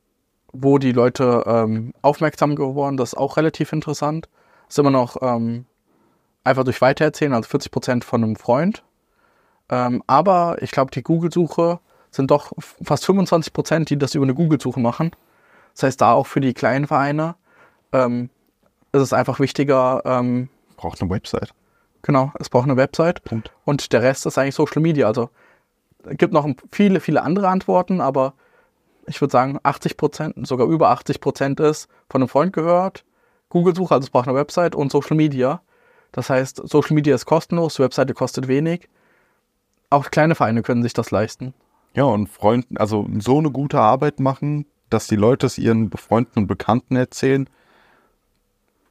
wo die Leute ähm, aufmerksam geworden, das ist auch relativ interessant. Ist immer noch ähm, einfach durch Weitererzählen, also 40% von einem Freund. Ähm, aber ich glaube, die Google-Suche sind doch fast 25 Prozent, die das über eine Google-Suche machen. Das heißt, da auch für die kleinen Vereine ähm, ist es einfach wichtiger, ähm, Braucht eine Website. genau, es braucht eine Website Punkt. und der Rest ist eigentlich Social Media. Also es gibt noch viele, viele andere Antworten, aber ich würde sagen, 80 Prozent, sogar über 80 Prozent ist von einem Freund gehört, Google-Suche, also es braucht eine Website und Social Media. Das heißt, Social Media ist kostenlos, Webseite kostet wenig. Auch kleine Vereine können sich das leisten. Ja, und Freunden, also so eine gute Arbeit machen, dass die Leute es ihren Freunden und Bekannten erzählen,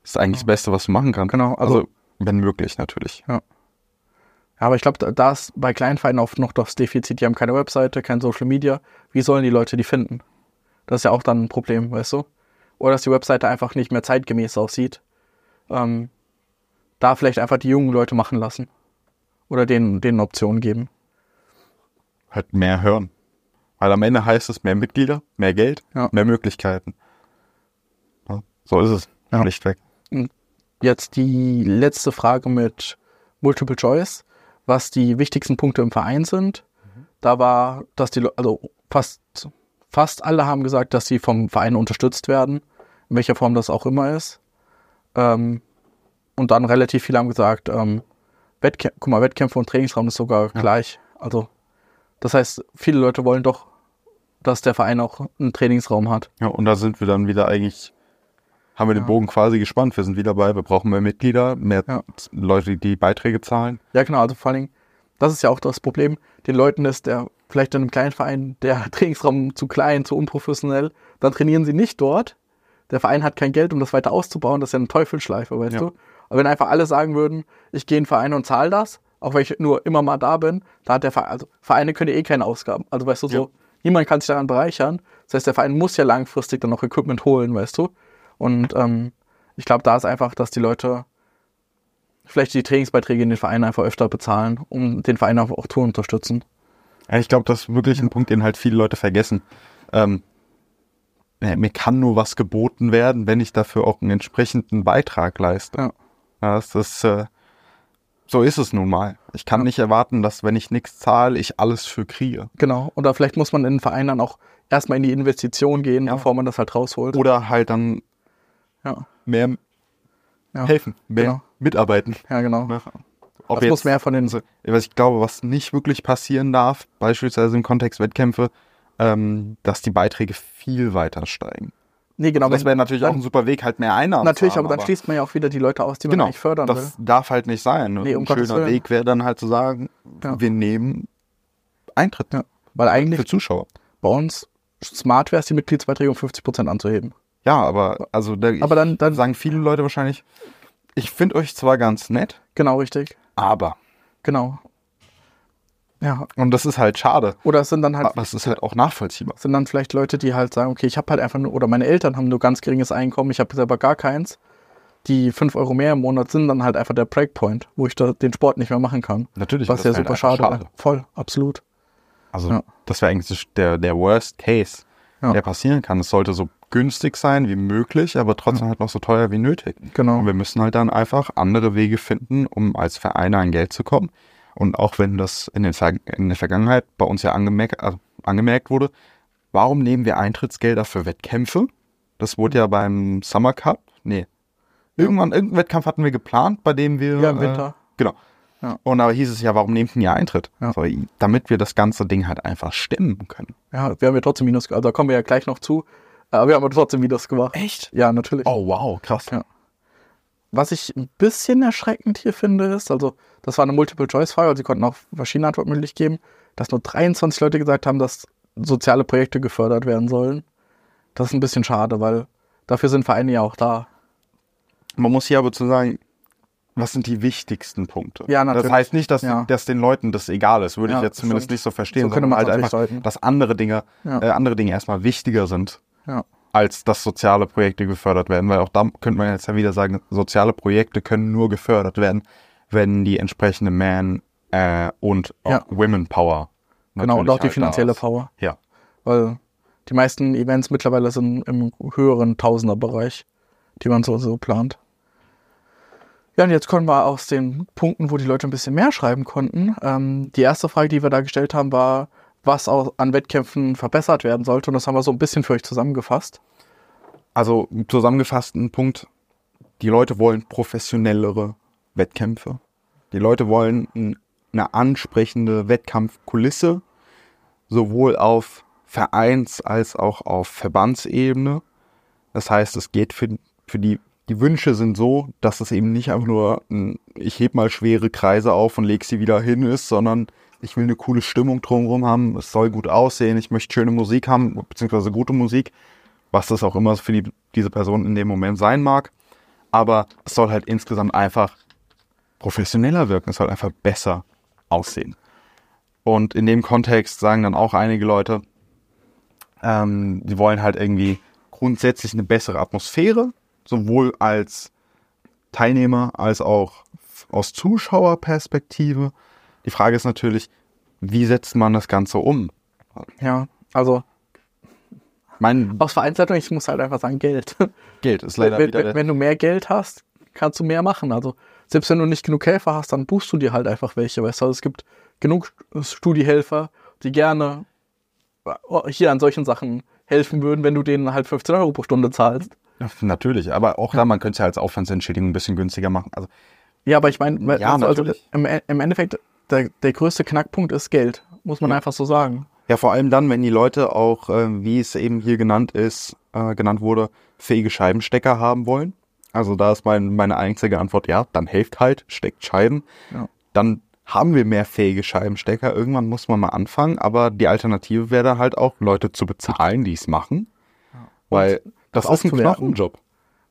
ist eigentlich das Beste, was du machen kannst. Genau, also- also wenn möglich natürlich. Ja, aber ich glaube, da, ist bei kleinen Vereinen oft noch das Defizit. Die haben keine Webseite, kein Social Media. Wie sollen die Leute die finden? Das ist ja auch dann ein Problem, weißt du? Oder dass die Webseite einfach nicht mehr zeitgemäß aussieht. Ähm, da vielleicht einfach die jungen Leute machen lassen. Oder denen, denen Optionen geben. Halt mehr hören. Weil am Ende heißt es mehr Mitglieder, mehr Geld, Ja. mehr Möglichkeiten. Ja, so ist es. Ja. Schlichtweg. Jetzt die letzte Frage mit Multiple Choice, was die wichtigsten Punkte im Verein sind. Da war, dass die, also fast, fast alle haben gesagt, dass sie vom Verein unterstützt werden, in welcher Form das auch immer ist. Ähm, und dann relativ viele haben gesagt, ähm, Wettkä guck mal, Wettkämpfe und Trainingsraum ist sogar gleich. Also, das heißt, viele Leute wollen doch, dass der Verein auch einen Trainingsraum hat. Ja, und da sind wir dann wieder eigentlich, haben wir den Ja. Bogen quasi gespannt. Wir sind wieder bei, wir brauchen mehr Mitglieder, mehr Ja. Leute, die Beiträge zahlen. Ja, genau, also vor allen Dingen, das ist ja auch das Problem. Den Leuten ist der, vielleicht in einem kleinen Verein, der Trainingsraum zu klein, zu unprofessionell, dann trainieren sie nicht dort. Der Verein hat kein Geld, um das weiter auszubauen. Das ist ja eine Teufelsschleife, weißt Ja. du? Aber wenn einfach alle sagen würden, ich gehe in den Verein und zahle das, auch wenn ich nur immer mal da bin, da hat der Verein, also Vereine können ja eh keine Ausgaben. Also weißt du, so, Ja. niemand kann sich daran bereichern. Das heißt, der Verein muss ja langfristig dann noch Equipment holen, weißt du? Und ähm, ich glaube, da ist einfach, dass die Leute vielleicht die Trainingsbeiträge in den Verein einfach öfter bezahlen, um den Verein auch, auch zu unterstützen. Ja, ich glaube, das ist wirklich ein Punkt, den halt viele Leute vergessen. Ähm, mir kann nur was geboten werden, wenn ich dafür auch einen entsprechenden Beitrag leiste. Ja. Ja, das ist, äh, so ist es nun mal. Ich kann Ja. nicht erwarten, dass wenn ich nichts zahle, ich alles für kriege. Genau. Oder vielleicht muss man in den Verein dann auch erstmal in die Investition gehen, Ja. bevor man das halt rausholt. Oder halt dann Ja, mehr helfen, mehr genau. mitarbeiten. Ja, genau. Ne? Ob das muss mehr von den. Was ich glaube, was nicht wirklich passieren darf, beispielsweise im Kontext Wettkämpfe, ähm, dass die Beiträge viel weiter steigen. Nee, genau. das wäre natürlich auch dann- ein super Weg, halt mehr Einnahmen Natürlich, zu haben, aber dann schließt man ja auch wieder die Leute aus, die man genau, eigentlich fördern will. das darf halt nicht sein. Nee, um ein Gottes schöner Willen. Weg wäre dann halt zu sagen, Ja. wir nehmen Eintritt Ja. Weil eigentlich für Zuschauer. bei uns smart wäre es, die Mitgliedsbeiträge um 50% anzuheben. Ja, aber also da, Aber dann, dann sagen viele Leute wahrscheinlich, ich finde euch zwar ganz nett, genau richtig. aber. Genau. Ja. Und das ist halt schade. Oder es sind dann halt Aber es ist halt auch nachvollziehbar. sind dann vielleicht Leute, die halt sagen, okay, ich habe halt einfach nur, oder meine Eltern haben nur ganz geringes Einkommen, ich habe selber gar keins. Die 5 Euro mehr im Monat sind dann halt einfach der Breakpoint, wo ich da den Sport nicht mehr machen kann. Natürlich. Was das ja ist halt super schade wäre. Voll, absolut. Also Ja. das wäre eigentlich der, der Worst Case, Ja. der passieren kann. Es sollte so günstig sein wie möglich, aber trotzdem halt noch so teuer wie nötig. Genau. Und wir müssen halt dann einfach andere Wege finden, um als Vereine an Geld zu kommen. Und auch wenn das in, den Ver in der Vergangenheit bei uns ja angemerkt, also angemerkt wurde, warum nehmen wir Eintrittsgelder für Wettkämpfe? Das wurde ja beim Summer Cup, nee, irgendwann, irgendeinen Wettkampf hatten wir geplant, bei dem wir... Ja, im Winter. Äh, genau. Ja. Und da hieß es ja, warum nehmt ihr Eintritt? Ja. So, damit wir das ganze Ding halt einfach stemmen können. Ja, wir haben ja trotzdem Minus, also da kommen wir ja gleich noch zu. Aber wir haben trotzdem Minus gemacht. Echt? Ja, natürlich. Oh, wow, krass. Ja. Was ich ein bisschen erschreckend hier finde, ist, also das war eine Multiple-Choice-Frage, also sie konnten auch verschiedene Antwortmöglichkeiten geben, dass nur 23 Leute gesagt haben, dass soziale Projekte gefördert werden sollen. Das ist ein bisschen schade, weil dafür sind Vereine ja auch da. Man muss hier aber zu sagen, was sind die wichtigsten Punkte? Ja, natürlich. Das heißt nicht, dass, Ja. dass den Leuten das egal ist, würde Ja, ich jetzt zumindest stimmt. nicht so verstehen, So könnte sondern halt einfach, deuten. dass andere Dinge, Ja. äh, andere Dinge erstmal wichtiger sind, Ja. Als dass soziale Projekte gefördert werden, weil auch da könnte man jetzt ja wieder sagen, soziale Projekte können nur gefördert werden, wenn die entsprechende Man- äh, und auch Ja. Women Power Genau, und auch die halt finanzielle. Power. Ja. Weil die meisten Events mittlerweile sind im höheren Tausenderbereich, die man so, so plant. Ja, und jetzt kommen wir aus den Punkten, wo die Leute ein bisschen mehr schreiben konnten. Ähm, die erste Frage, die wir da gestellt haben, war, was an Wettkämpfen verbessert werden sollte. Und das haben wir so ein bisschen für euch zusammengefasst. Also zusammengefasst ein Punkt, die Leute wollen professionellere Wettkämpfe. Die Leute wollen ein- eine ansprechende Wettkampfkulisse, sowohl auf Vereins- als auch auf Verbandsebene. Das heißt, es geht für, für die, die Wünsche sind so, dass es eben nicht einfach nur ein, ich heb mal schwere Kreise auf und leg sie wieder hin ist, sondern ich will eine coole Stimmung drumherum haben, es soll gut aussehen, ich möchte schöne Musik haben, beziehungsweise gute Musik was das auch immer für die, diese Person in dem Moment sein mag. Aber es soll halt insgesamt einfach professioneller wirken, es soll einfach besser aussehen. Und in dem Kontext sagen dann auch einige Leute, ähm, die wollen halt irgendwie grundsätzlich eine bessere Atmosphäre, sowohl als Teilnehmer als auch aus Zuschauerperspektive. Die Frage ist natürlich, wie setzt man das Ganze um? Ja, also Mein aus Vereinsleitung, ich muss halt einfach sagen, Geld. Geld ist leider wenn, wieder wenn, du mehr Geld hast, kannst du mehr machen. Also selbst wenn du nicht genug Helfer hast, dann buchst du dir halt einfach welche. Weißt du, also es gibt genug Studiehelfer, die gerne äh, hier an solchen Sachen helfen würden, wenn du denen halt 15 Euro pro Stunde zahlst. Natürlich, aber auch da, man könnte es ja als Aufwandsentschädigung ein bisschen günstiger machen. Also, Ja, aber ich meine, Ja, also, also im, im Endeffekt, der, der größte Knackpunkt ist Geld, muss man einfach so sagen. ja, vor allem dann, wenn die Leute auch, äh, wie es eben hier genannt ist, äh, genannt wurde, fähige Scheibenstecker haben wollen. Also da ist mein, meine einzige Antwort, ja, dann helft halt, steckt Scheiben. Ja. Dann haben wir mehr fähige Scheibenstecker. Irgendwann muss man mal anfangen, aber die Alternative wäre dann halt auch, Leute zu bezahlen, die es machen. Weil das, das ist ein. Knochenjob.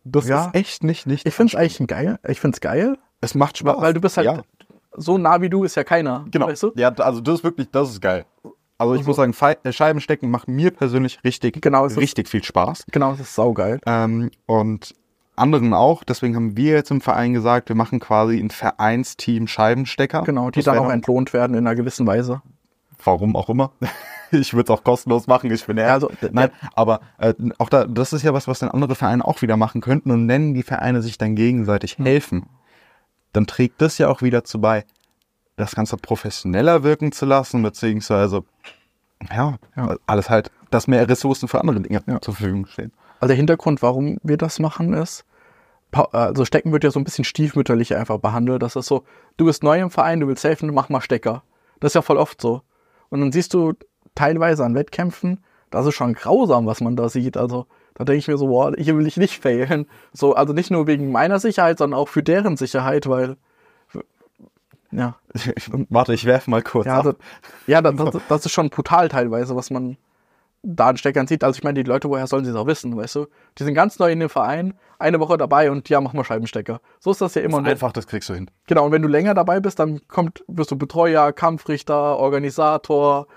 Das Ja. ist echt nicht, nicht. Ich finde es eigentlich ein geil. Ich finde es geil, es macht Spaß. weil du bist halt Ja. So nah wie du ist ja keiner. Genau. Weißt du? Ja, also das ist wirklich, das ist geil. Also ich muss sagen, Fei- äh, Scheibenstecken macht mir persönlich richtig, Genau, es ist- richtig viel Spaß. Genau, das ist saugeil. Ähm, und anderen auch. Deswegen haben wir jetzt im Verein gesagt, wir machen quasi ein Vereinsteam Scheibenstecker. Genau, die Das dann auch entlohnt werden in einer gewissen Weise. Warum auch immer. ich würde es auch kostenlos machen. Ich bin. Ja, also, Nein, aber äh, auch da, das ist ja was, was dann andere Vereine auch wieder machen könnten und nennen die Vereine sich dann gegenseitig Hm. helfen. Dann trägt das ja auch wieder zu bei, das Ganze professioneller wirken zu lassen, beziehungsweise ja, Ja. alles halt, dass mehr Ressourcen für andere Dinge Ja. zur Verfügung stehen. Also der Hintergrund, warum wir das machen, ist, also Stecken wird ja so ein bisschen stiefmütterlich einfach behandelt. Das ist so, du bist neu im Verein, du willst helfen, mach mal Stecker. Das ist ja voll oft so. Und dann siehst du teilweise an Wettkämpfen, das ist schon grausam, was man da sieht. Also da denke ich mir so, boah, hier will ich nicht failen. So, also nicht nur wegen meiner Sicherheit, sondern auch für deren Sicherheit, weil ja, Warte, ich werfe mal kurz ja, das, ja das, das, das ist schon brutal teilweise, was man da einen Stecker zieht. Also ich meine, die Leute, woher sollen sie es auch wissen, weißt du? Die sind ganz neu in dem Verein, eine Woche dabei und ja, mach mal Scheibenstecker. So ist das ja immer. Wenn- Einfach, das kriegst du hin. Genau, und wenn du länger dabei bist, dann kommt, wirst du Betreuer, Kampfrichter, Organisator,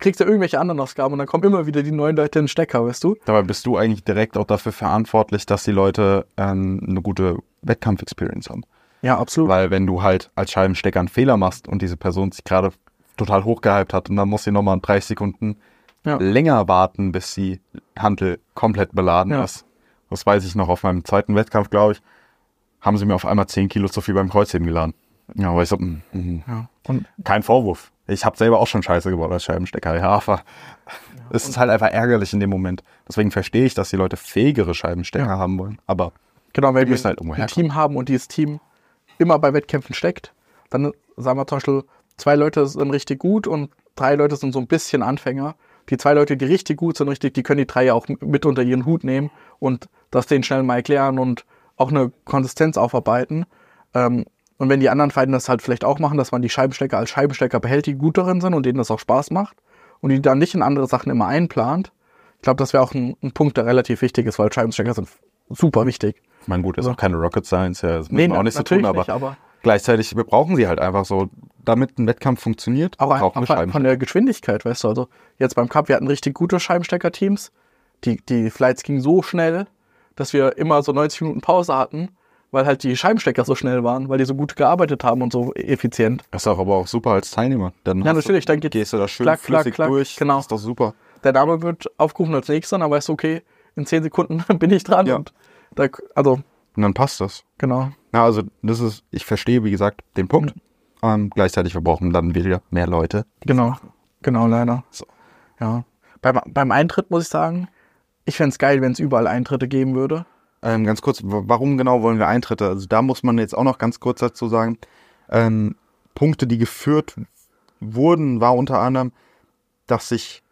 kriegst ja irgendwelche anderen Ausgaben und dann kommen immer wieder die neuen Leute in den Stecker, weißt du? Dabei bist du eigentlich direkt auch dafür verantwortlich, dass die Leute ähm, eine gute Wettkampf-Experience haben. Ja, absolut. Weil wenn du halt als Scheibenstecker einen Fehler machst und diese Person sich gerade total hochgehypt hat und dann muss sie nochmal 30 Sekunden Ja. länger warten, bis die Hantel komplett beladen Ja. ist. Das weiß ich noch auf meinem zweiten Wettkampf, glaube ich, haben sie mir auf einmal 10 Kilo zu viel beim Kreuzheben geladen. Ja, aber ich so, mm, mm, Ja. Und kein Vorwurf. Ich habe selber auch schon Scheiße gebaut als Scheibenstecker. Ja, aber es ist halt einfach ärgerlich in dem Moment. Deswegen verstehe ich, dass die Leute fähigere Scheibenstecker Ja. haben wollen. Aber genau, wenn wir müssen halt ein herkommen. Team haben und dieses Team immer bei Wettkämpfen steckt, dann sagen wir zum Beispiel, zwei Leute sind richtig gut und drei Leute sind so ein bisschen Anfänger. Die zwei Leute, die richtig gut sind, richtig, die können die drei ja auch mit unter ihren Hut nehmen und das denen schnell mal erklären und auch eine Konsistenz aufarbeiten. Ähm, und wenn die anderen Vereine das halt vielleicht auch machen, dass man die Scheibenstecker als Scheibenstecker behält, die gut darin sind und denen das auch Spaß macht und die dann nicht in andere Sachen immer einplant. Ich glaube, das wäre auch ein, ein Punkt, der relativ wichtig ist, weil Scheibenstecker sind super wichtig. ich meine, gut, ist auch keine Rocket Science, ja, das müssen Nee, wir auch nicht so tun, aber, nicht, aber- gleichzeitig, wir brauchen sie halt einfach so, damit ein Wettkampf funktioniert, Auch brauchen wir einfach von der Geschwindigkeit, weißt du, also jetzt beim Cup, wir hatten richtig gute Scheibenstecker-Teams. Die, die Flights gingen so schnell, dass wir immer so 90 Minuten Pause hatten, weil halt die Scheibenstecker so schnell waren, weil die so gut gearbeitet haben und so effizient. Das ist auch aber auch super als Teilnehmer. Dann Ja, natürlich, du, dann geht- gehst du da schön klack, klack, flüssig klack, durch. genau. Das ist doch super. Der Name wird aufgerufen als nächster, dann weißt du, okay, in 10 Sekunden bin ich dran Ja. und da, also, Und dann passt das. genau. Ja, also das ist, ich verstehe, wie gesagt, den Punkt. Mhm. Ähm, gleichzeitig, wir brauchen dann wieder mehr Leute. Genau, genau, leider. So. Ja. Beim, beim Eintritt muss ich sagen, ich fänd's geil, wenn es überall Eintritte geben würde. Ähm, ganz kurz, warum genau wollen wir Eintritte? Also da muss man jetzt auch noch ganz kurz dazu sagen. Ähm, Punkte, die geführt wurden, war unter anderem, dass sich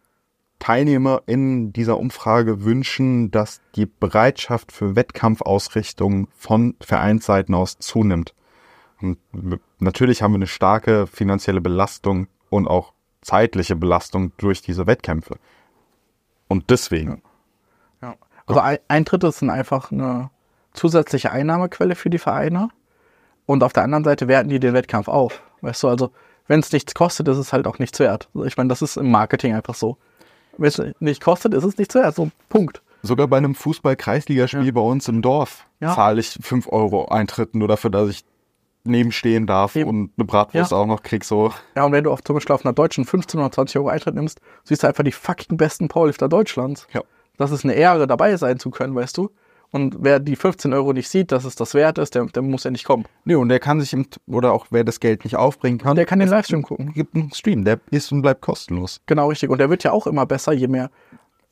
Teilnehmer in dieser Umfrage wünschen, dass die Bereitschaft für Wettkampfausrichtung von Vereinsseiten aus zunimmt. Und natürlich haben wir eine starke finanzielle Belastung und auch zeitliche Belastung durch diese Wettkämpfe. Und deswegen. Ja. Also Ei- Eintritte sind einfach eine zusätzliche Einnahmequelle für die Vereine. Und auf der anderen Seite werten die den Wettkampf auf. Weißt du, also wenn es nichts kostet, ist es halt auch nichts wert. Also Ich meine, das ist im Marketing einfach so. Wenn es nicht kostet, ist es nichts wert. So, Punkt. Sogar bei einem Fußball-Kreisligaspiel bei uns im Dorf Ja. zahle ich 5 Euro Eintritt nur dafür, dass ich nebenstehen darf Eben. und eine Bratwurst Ja. auch noch krieg. So. Ja, und wenn du auf zum Beispiel auf einer deutschen 15 oder 20 Euro Eintritt nimmst, siehst du einfach die fucking besten Powerlifter Deutschlands. Ja. Das ist eine Ehre, dabei sein zu können, weißt du? Und wer die 15 Euro nicht sieht, dass es das wert ist, der, der muss ja nicht kommen. Nee, und der kann sich, im, oder auch wer das Geld nicht aufbringen kann, Der kann den Livestream gucken. gibt einen Stream, der ist und bleibt kostenlos. Genau, richtig. Und der wird ja auch immer besser, je mehr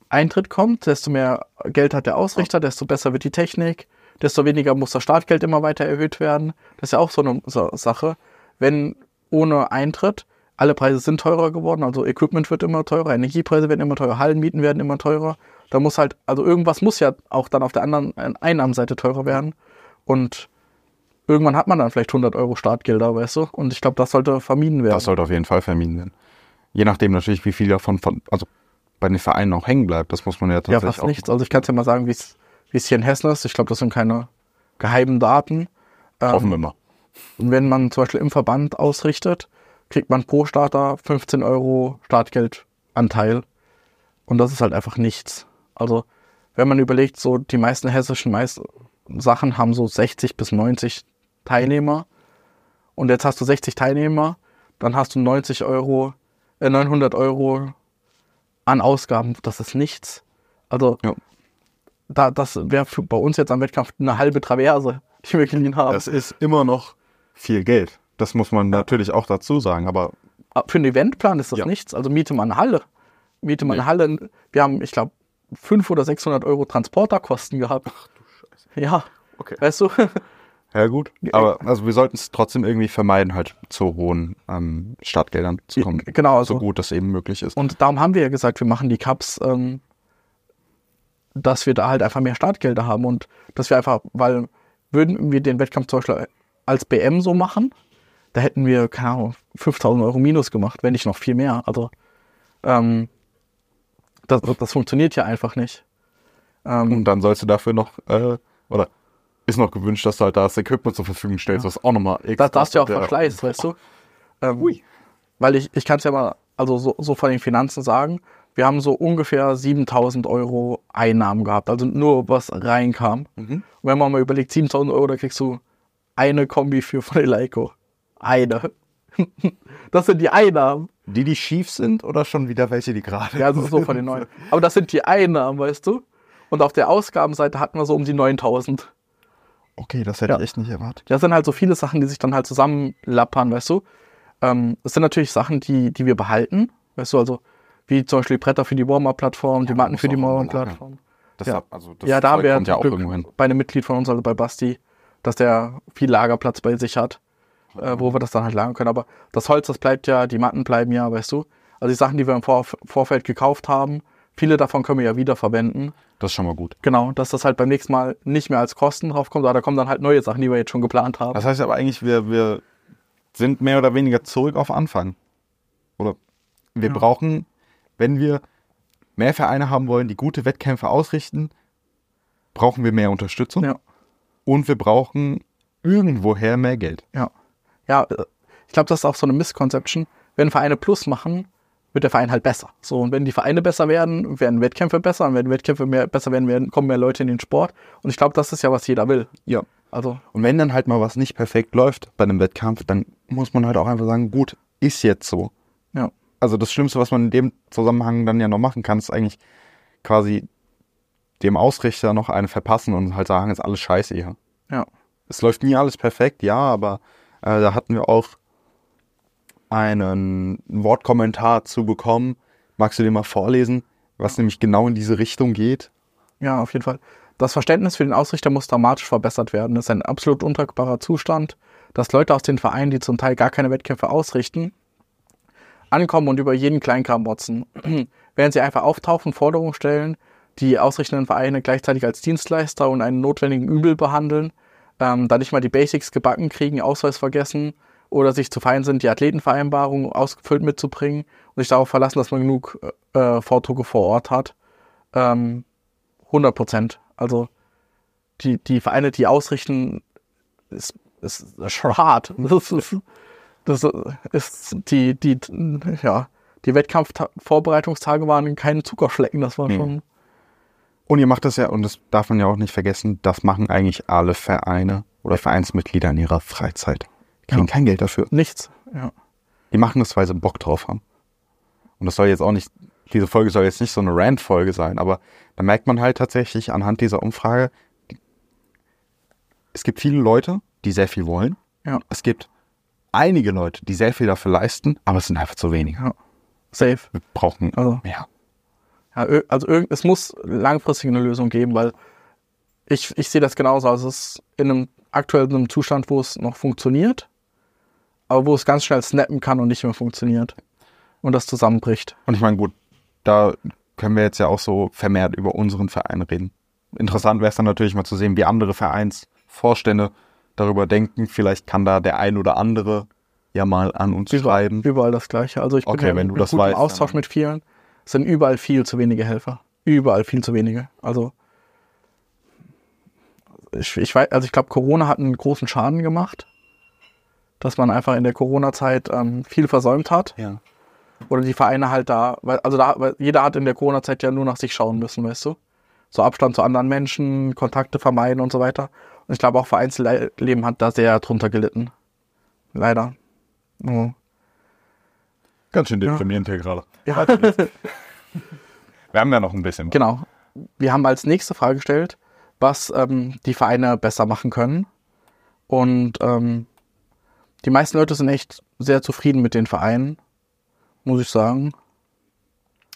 Eintritt kommt, desto mehr Geld hat der Ausrichter, desto besser wird die Technik, desto weniger muss das Startgeld immer weiter erhöht werden. Das ist ja auch so eine so Sache. Wenn ohne Eintritt alle Preise sind teurer geworden, also Equipment wird immer teurer, Energiepreise werden immer teurer, Hallenmieten werden immer teurer. Da muss halt, also irgendwas muss ja auch dann auf der anderen Einnahmenseite teurer werden. Und irgendwann hat man dann vielleicht 100 Euro Startgelder, weißt du? Und ich glaube, das sollte vermieden werden. Das sollte auf jeden Fall vermieden werden. Je nachdem natürlich, wie viel davon von, also bei den Vereinen auch hängen bleibt. Das muss man ja Ja, tatsächlich fast auch. nichts. Also ich kann es ja mal sagen, wie es hier in Hessen ist. Ich glaube, das sind keine geheimen Daten. Hoffen wir mal. Und wenn man zum Beispiel im Verband ausrichtet, kriegt man pro Starter 15 Euro Startgeldanteil. Und das ist halt einfach nichts. Also wenn man überlegt, so die meisten hessischen Meist Sachen haben so 60 bis 90 Teilnehmer. Und jetzt hast du 60 Teilnehmer, dann hast du 90 Euro, äh 900 Euro an Ausgaben. Das ist nichts. Also Ja. da, das wäre für- bei uns jetzt am Wettkampf eine halbe Traverse, die wir geliehen haben. Das ist immer noch viel Geld. Das muss man natürlich auch dazu sagen. Aber Ah, Für einen Eventplan ist das Ja. nichts. Also miete mal eine Halle. Miete mal eine Halle. Wir haben, ich glaube, 500 oder 600 Euro Transporterkosten gehabt. Ach du Scheiße. Ja. Okay. Weißt du? ja gut. Aber also wir sollten es trotzdem irgendwie vermeiden, halt zu hohen ähm, Startgeldern zu kommen. genau, also. so gut das eben möglich ist. Und darum haben wir ja gesagt, wir machen die Cups, ähm, dass wir da halt einfach mehr Startgelder haben und dass wir einfach, weil würden wir den Wettkampf zum Beispiel als BM so machen, da hätten wir, keine Ahnung, 5000 Euro minus gemacht, wenn nicht noch viel mehr. Also ähm, Das, das funktioniert ja einfach nicht. Ähm, Und dann sollst du dafür noch, äh, oder ist noch gewünscht, dass du halt das Equipment zur Verfügung stellst, was auch nochmal das, das du ja auch verschleißt, weißt du? Ähm, Ui. Weil ich, ich kann es ja mal, also so, so von den Finanzen sagen, wir haben so ungefähr 7000 Euro Einnahmen gehabt, also nur was reinkam. Mhm. Und wenn man mal überlegt, 7000 Euro, da kriegst du eine Kombi für von Leico. Eine. Das sind die Einnahmen. Die, die schief sind oder schon wieder welche, die gerade Ja, also so von den neuen. Aber das sind die Einnahmen, weißt du? Und auf der Ausgabenseite hatten wir so um die 9000. Okay, das hätte Ja. ich echt nicht erwartet. Das sind halt so viele Sachen, die sich dann halt zusammenlappern, weißt du? Ähm, das sind natürlich Sachen, die, die wir behalten, weißt du, also wie zum Beispiel die Bretter für die Warmer-Plattform, die Matten für die Warmer-Plattform. Das, Ja. also das Ja, da haben Zeug wir ja auch Glück irgendwo hin. bei einem Mitglied von uns, also bei Basti, dass der viel Lagerplatz bei sich hat, äh, wo wir das dann halt lagern können. Aber das Holz, das bleibt ja, die Matten bleiben ja, weißt du? Also die Sachen, die wir im Vor Vorfeld gekauft haben, viele davon können wir ja wieder verwenden. Das ist schon mal gut. Genau, dass das halt beim nächsten Mal nicht mehr als Kosten draufkommt, aber da kommen dann halt neue Sachen, die wir jetzt schon geplant haben. Das heißt aber eigentlich, wir, wir sind mehr oder weniger zurück auf Anfang. Oder wir brauchen, wenn wir mehr Vereine haben wollen, die gute Wettkämpfe ausrichten, brauchen wir mehr Unterstützung Ja. und wir brauchen irgendwoher mehr Geld. Ja. Ja, ich glaube, das ist auch so eine Misconception. Wenn Vereine Plus machen, wird der Verein halt besser. So, und wenn die Vereine besser werden, werden Wettkämpfe besser. Und wenn Wettkämpfe mehr, besser werden, werden, kommen mehr Leute in den Sport. Und ich glaube, das ist ja, was jeder will. Ja. Also, Und wenn dann halt mal was nicht perfekt läuft bei einem Wettkampf, dann muss man halt auch einfach sagen, gut, ist jetzt so. ja. Also das Schlimmste, was man in dem Zusammenhang dann ja noch machen kann, ist eigentlich quasi dem Ausrichter noch eine verpassen und halt sagen, ist alles scheiße hier. Ja. Es läuft nie alles perfekt, ja, aber äh, da hatten wir auch einen Wortkommentar zu bekommen. Magst du den mal vorlesen, was nämlich genau in diese Richtung geht? Ja, auf jeden Fall. Das Verständnis für den Ausrichter muss dramatisch verbessert werden. Das ist ein absolut untragbarer Zustand, dass Leute aus den Vereinen, die zum Teil gar keine Wettkämpfe ausrichten, ankommen und über jeden Kleinkram motzen. Während sie einfach auftauchen, Forderungen stellen, die ausrichtenden Vereine gleichzeitig als Dienstleister und einen notwendigen Übel behandeln, ähm, da nicht mal die Basics gebacken kriegen, Ausweis vergessen oder sich zu fein sind, die Athletenvereinbarung ausgefüllt mitzubringen und sich darauf verlassen, dass man genug äh, Vordrucke vor Ort hat. Ähm, 100 Prozent. Also die, die Vereine, die ausrichten, ist, ist, schon hart. Das ist, das ist die, die, ja, die Wettkampfvorbereitungstage waren kein Zuckerschlecken, das war schon. Und ihr macht das ja, und das darf man ja auch nicht vergessen, das machen eigentlich alle Vereine oder Vereinsmitglieder in ihrer Freizeit. Die kriegen Ja. kein Geld dafür. Nichts. Ja. Die machen das, weil sie Bock drauf haben. Und das soll jetzt auch nicht, diese Folge soll jetzt nicht so eine Rant-Folge sein, aber da merkt man halt tatsächlich anhand dieser Umfrage, es gibt viele Leute, die sehr viel wollen. Ja. Es gibt einige Leute, die sehr viel dafür leisten, aber es sind einfach zu wenige. ja. Safe. Wir brauchen Also. mehr. Ja, also es muss langfristig eine Lösung geben, weil ich, ich sehe das genauso. Also es ist in einem aktuellen Zustand, wo es noch funktioniert, aber wo es ganz schnell snappen kann und nicht mehr funktioniert. Und das zusammenbricht. Und ich meine, gut, da können wir jetzt ja auch so vermehrt über unseren Verein reden. Interessant wäre es dann natürlich mal zu sehen, wie andere Vereinsvorstände darüber denken. Vielleicht kann da der ein oder andere ja mal an uns schreiben. Überall das Gleiche. Also ich bin Okay, ja wenn du im das weißt, Austausch mit vielen. Es sind überall viel zu wenige Helfer. Überall viel zu wenige. Also ich, ich weiß, also ich glaube, Corona hat einen großen Schaden gemacht, dass man einfach in der Corona-Zeit ähm, viel versäumt hat. Ja. Oder die Vereine halt da, weil, also da, weil jeder hat in der Corona-Zeit ja nur nach sich schauen müssen, weißt du? So Abstand zu anderen Menschen, Kontakte vermeiden und so weiter. Und ich glaube auch Vereinsleben hat da sehr drunter gelitten. Leider. Oh. Ganz schön deprimierend hier gerade. Ja, Wir haben ja noch ein bisschen. genau. Wir haben als nächste Frage gestellt, was ähm, die Vereine besser machen können. Und ähm, die meisten Leute sind echt sehr zufrieden mit den Vereinen, muss ich sagen.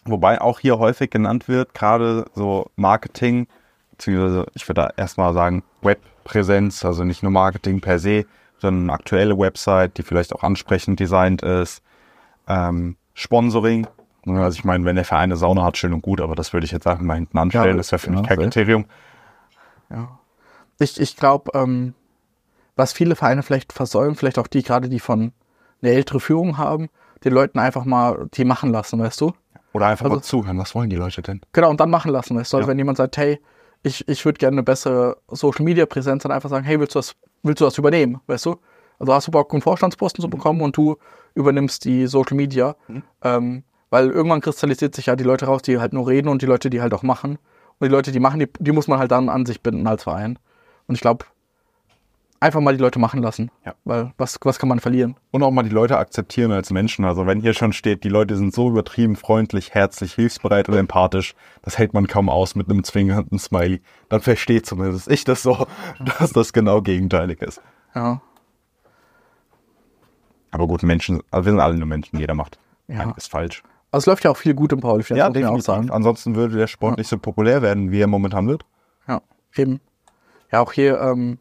Wobei auch hier häufig genannt wird, gerade so Marketing, beziehungsweise ich würde da erstmal sagen Webpräsenz, also nicht nur Marketing per se, sondern eine aktuelle Website, die vielleicht auch ansprechend designt ist, ähm, Sponsoring. Also ich meine, wenn der Verein eine Sauna hat, schön und gut, aber das würde ich jetzt einfach mal hinten anstellen. Ja, das wäre für mich ja, kein safe. Kriterium. Ja. Ich, ich glaube, ähm, was viele Vereine vielleicht versäumen, vielleicht auch die gerade, die von eine ältere Führung haben, den Leuten einfach mal die machen lassen, weißt du? Oder einfach Also- mal zuhören, was wollen die Leute denn? Genau, und dann machen lassen. Weißt du, also Ja. wenn jemand sagt, hey, ich, ich würde gerne eine bessere Social Media Präsenz, dann einfach sagen, hey, willst du das, willst du das übernehmen? Weißt du? Also hast du Bock, einen Vorstandsposten zu bekommen und du übernimmst die Social Media. Ähm, weil irgendwann kristallisiert sich ja die Leute raus, die halt nur reden und die Leute, die halt auch machen. Und die Leute, die machen, die, die muss man halt dann an sich binden als Verein. Und ich glaube, einfach mal die Leute machen lassen. Ja. Weil was, was kann man verlieren? Und auch mal die Leute akzeptieren als Menschen. Also wenn hier schon steht, die Leute sind so übertrieben freundlich, herzlich, hilfsbereit und empathisch, das hält man kaum aus mit einem zwingenden Smiley. Dann versteht zumindest ich das so, dass das genau gegenteilig ist. Ja. Aber gut, Menschen, also wir sind alle nur Menschen, jeder macht Ja. einiges falsch. Also es läuft ja auch viel gut im Powerlifting, das muss man auch sagen. Ansonsten würde der Sport nicht so populär werden, wie er momentan wird. Ja, eben. Ja, auch hier ähm,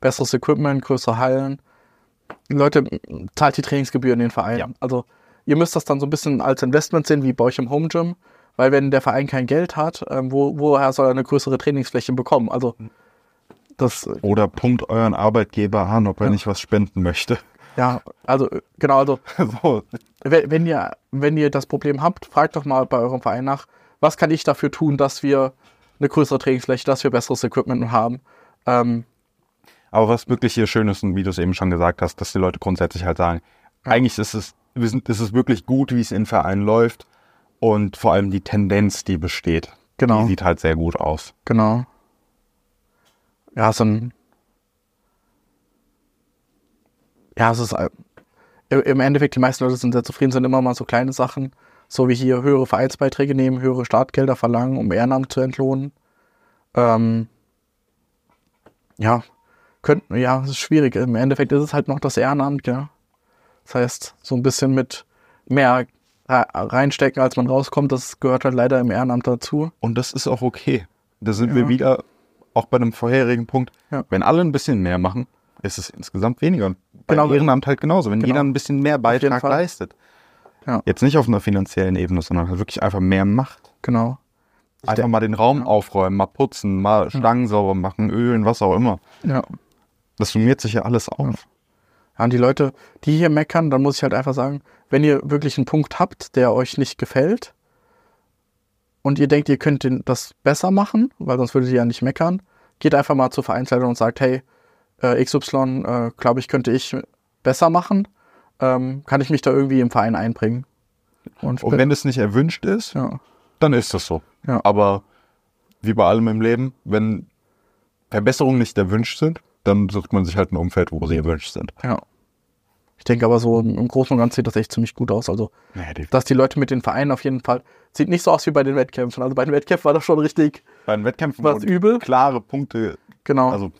besseres Equipment, größere Hallen. Leute zahlt die Trainingsgebühr in den Verein. Ja. Also ihr müsst das dann so ein bisschen als Investment sehen, wie bei euch im Home Gym. Weil wenn der Verein kein Geld hat, ähm, wo, woher soll er eine größere Trainingsfläche bekommen? Also das, äh, Oder pumpt euren Arbeitgeber an, ob er nicht was spenden möchte. Ja, also äh, genau, also so. wenn, wenn ihr, wenn ihr das Problem habt, fragt doch mal bei eurem Verein nach, was kann ich dafür tun, dass wir eine größere Trainingsfläche, dass wir besseres Equipment haben. Ähm, Aber was wirklich hier schön ist, und wie du es eben schon gesagt hast, dass die Leute grundsätzlich halt sagen, eigentlich ist es, wir sind, ist es wirklich gut, wie es in Vereinen läuft. Und vor allem die Tendenz, die besteht, Genau. die sieht halt sehr gut aus. Genau. Ja, so ein. Ja, es ist. äh, im- Endeffekt, die meisten Leute sind sehr zufrieden, sind immer mal so kleine Sachen. So wie hier höhere Vereinsbeiträge nehmen, höhere Startgelder verlangen, um Ehrenamt zu entlohnen. Ähm, ja, könnten, ja, es ist schwierig. Im Endeffekt ist es halt noch das Ehrenamt, ja. Das heißt, so ein bisschen mit mehr re- reinstecken, als man rauskommt, das gehört halt leider im Ehrenamt dazu. Und das ist auch okay. Da sind Ja. wir wieder auch bei einem vorherigen Punkt. Ja. Wenn alle ein bisschen mehr machen, ist es insgesamt weniger. Und Genau. Ehrenamt halt genauso. Wenn Genau. jeder ein bisschen mehr Beitrag leistet. Ja. Jetzt nicht auf einer finanziellen Ebene, sondern halt wirklich einfach mehr macht. Genau. Ich Einfach mal den Raum aufräumen, mal putzen, mal Stangen sauber machen, ölen, was auch immer. Ja. Das summiert sich ja alles auf. Ja, und die Leute, die hier meckern, dann muss ich halt einfach sagen, wenn ihr wirklich einen Punkt habt, der euch nicht gefällt und ihr denkt, ihr könnt das besser machen, weil sonst würdet ihr ja nicht meckern, geht einfach mal zur Vereinsleitung und sagt, hey, äh, XY, äh, glaube ich, könnte ich besser machen. Ähm, kann ich mich da irgendwie im Verein einbringen? Und, Und wenn es nicht erwünscht ist, ja, dann ist das so. Ja. Aber wie bei allem im Leben, wenn Verbesserungen nicht erwünscht sind, dann sucht man sich halt ein Umfeld, wo sie erwünscht sind. ja. Ich denke aber so im Großen und Ganzen sieht das echt ziemlich gut aus. Also, Naja, die, dass die Leute mit den Vereinen auf jeden Fall, sieht nicht so aus wie bei den Wettkämpfen. Also bei den Wettkämpfen war das schon richtig, bei den Wettkämpfen Was wurden übel? klare Punkte, genau. also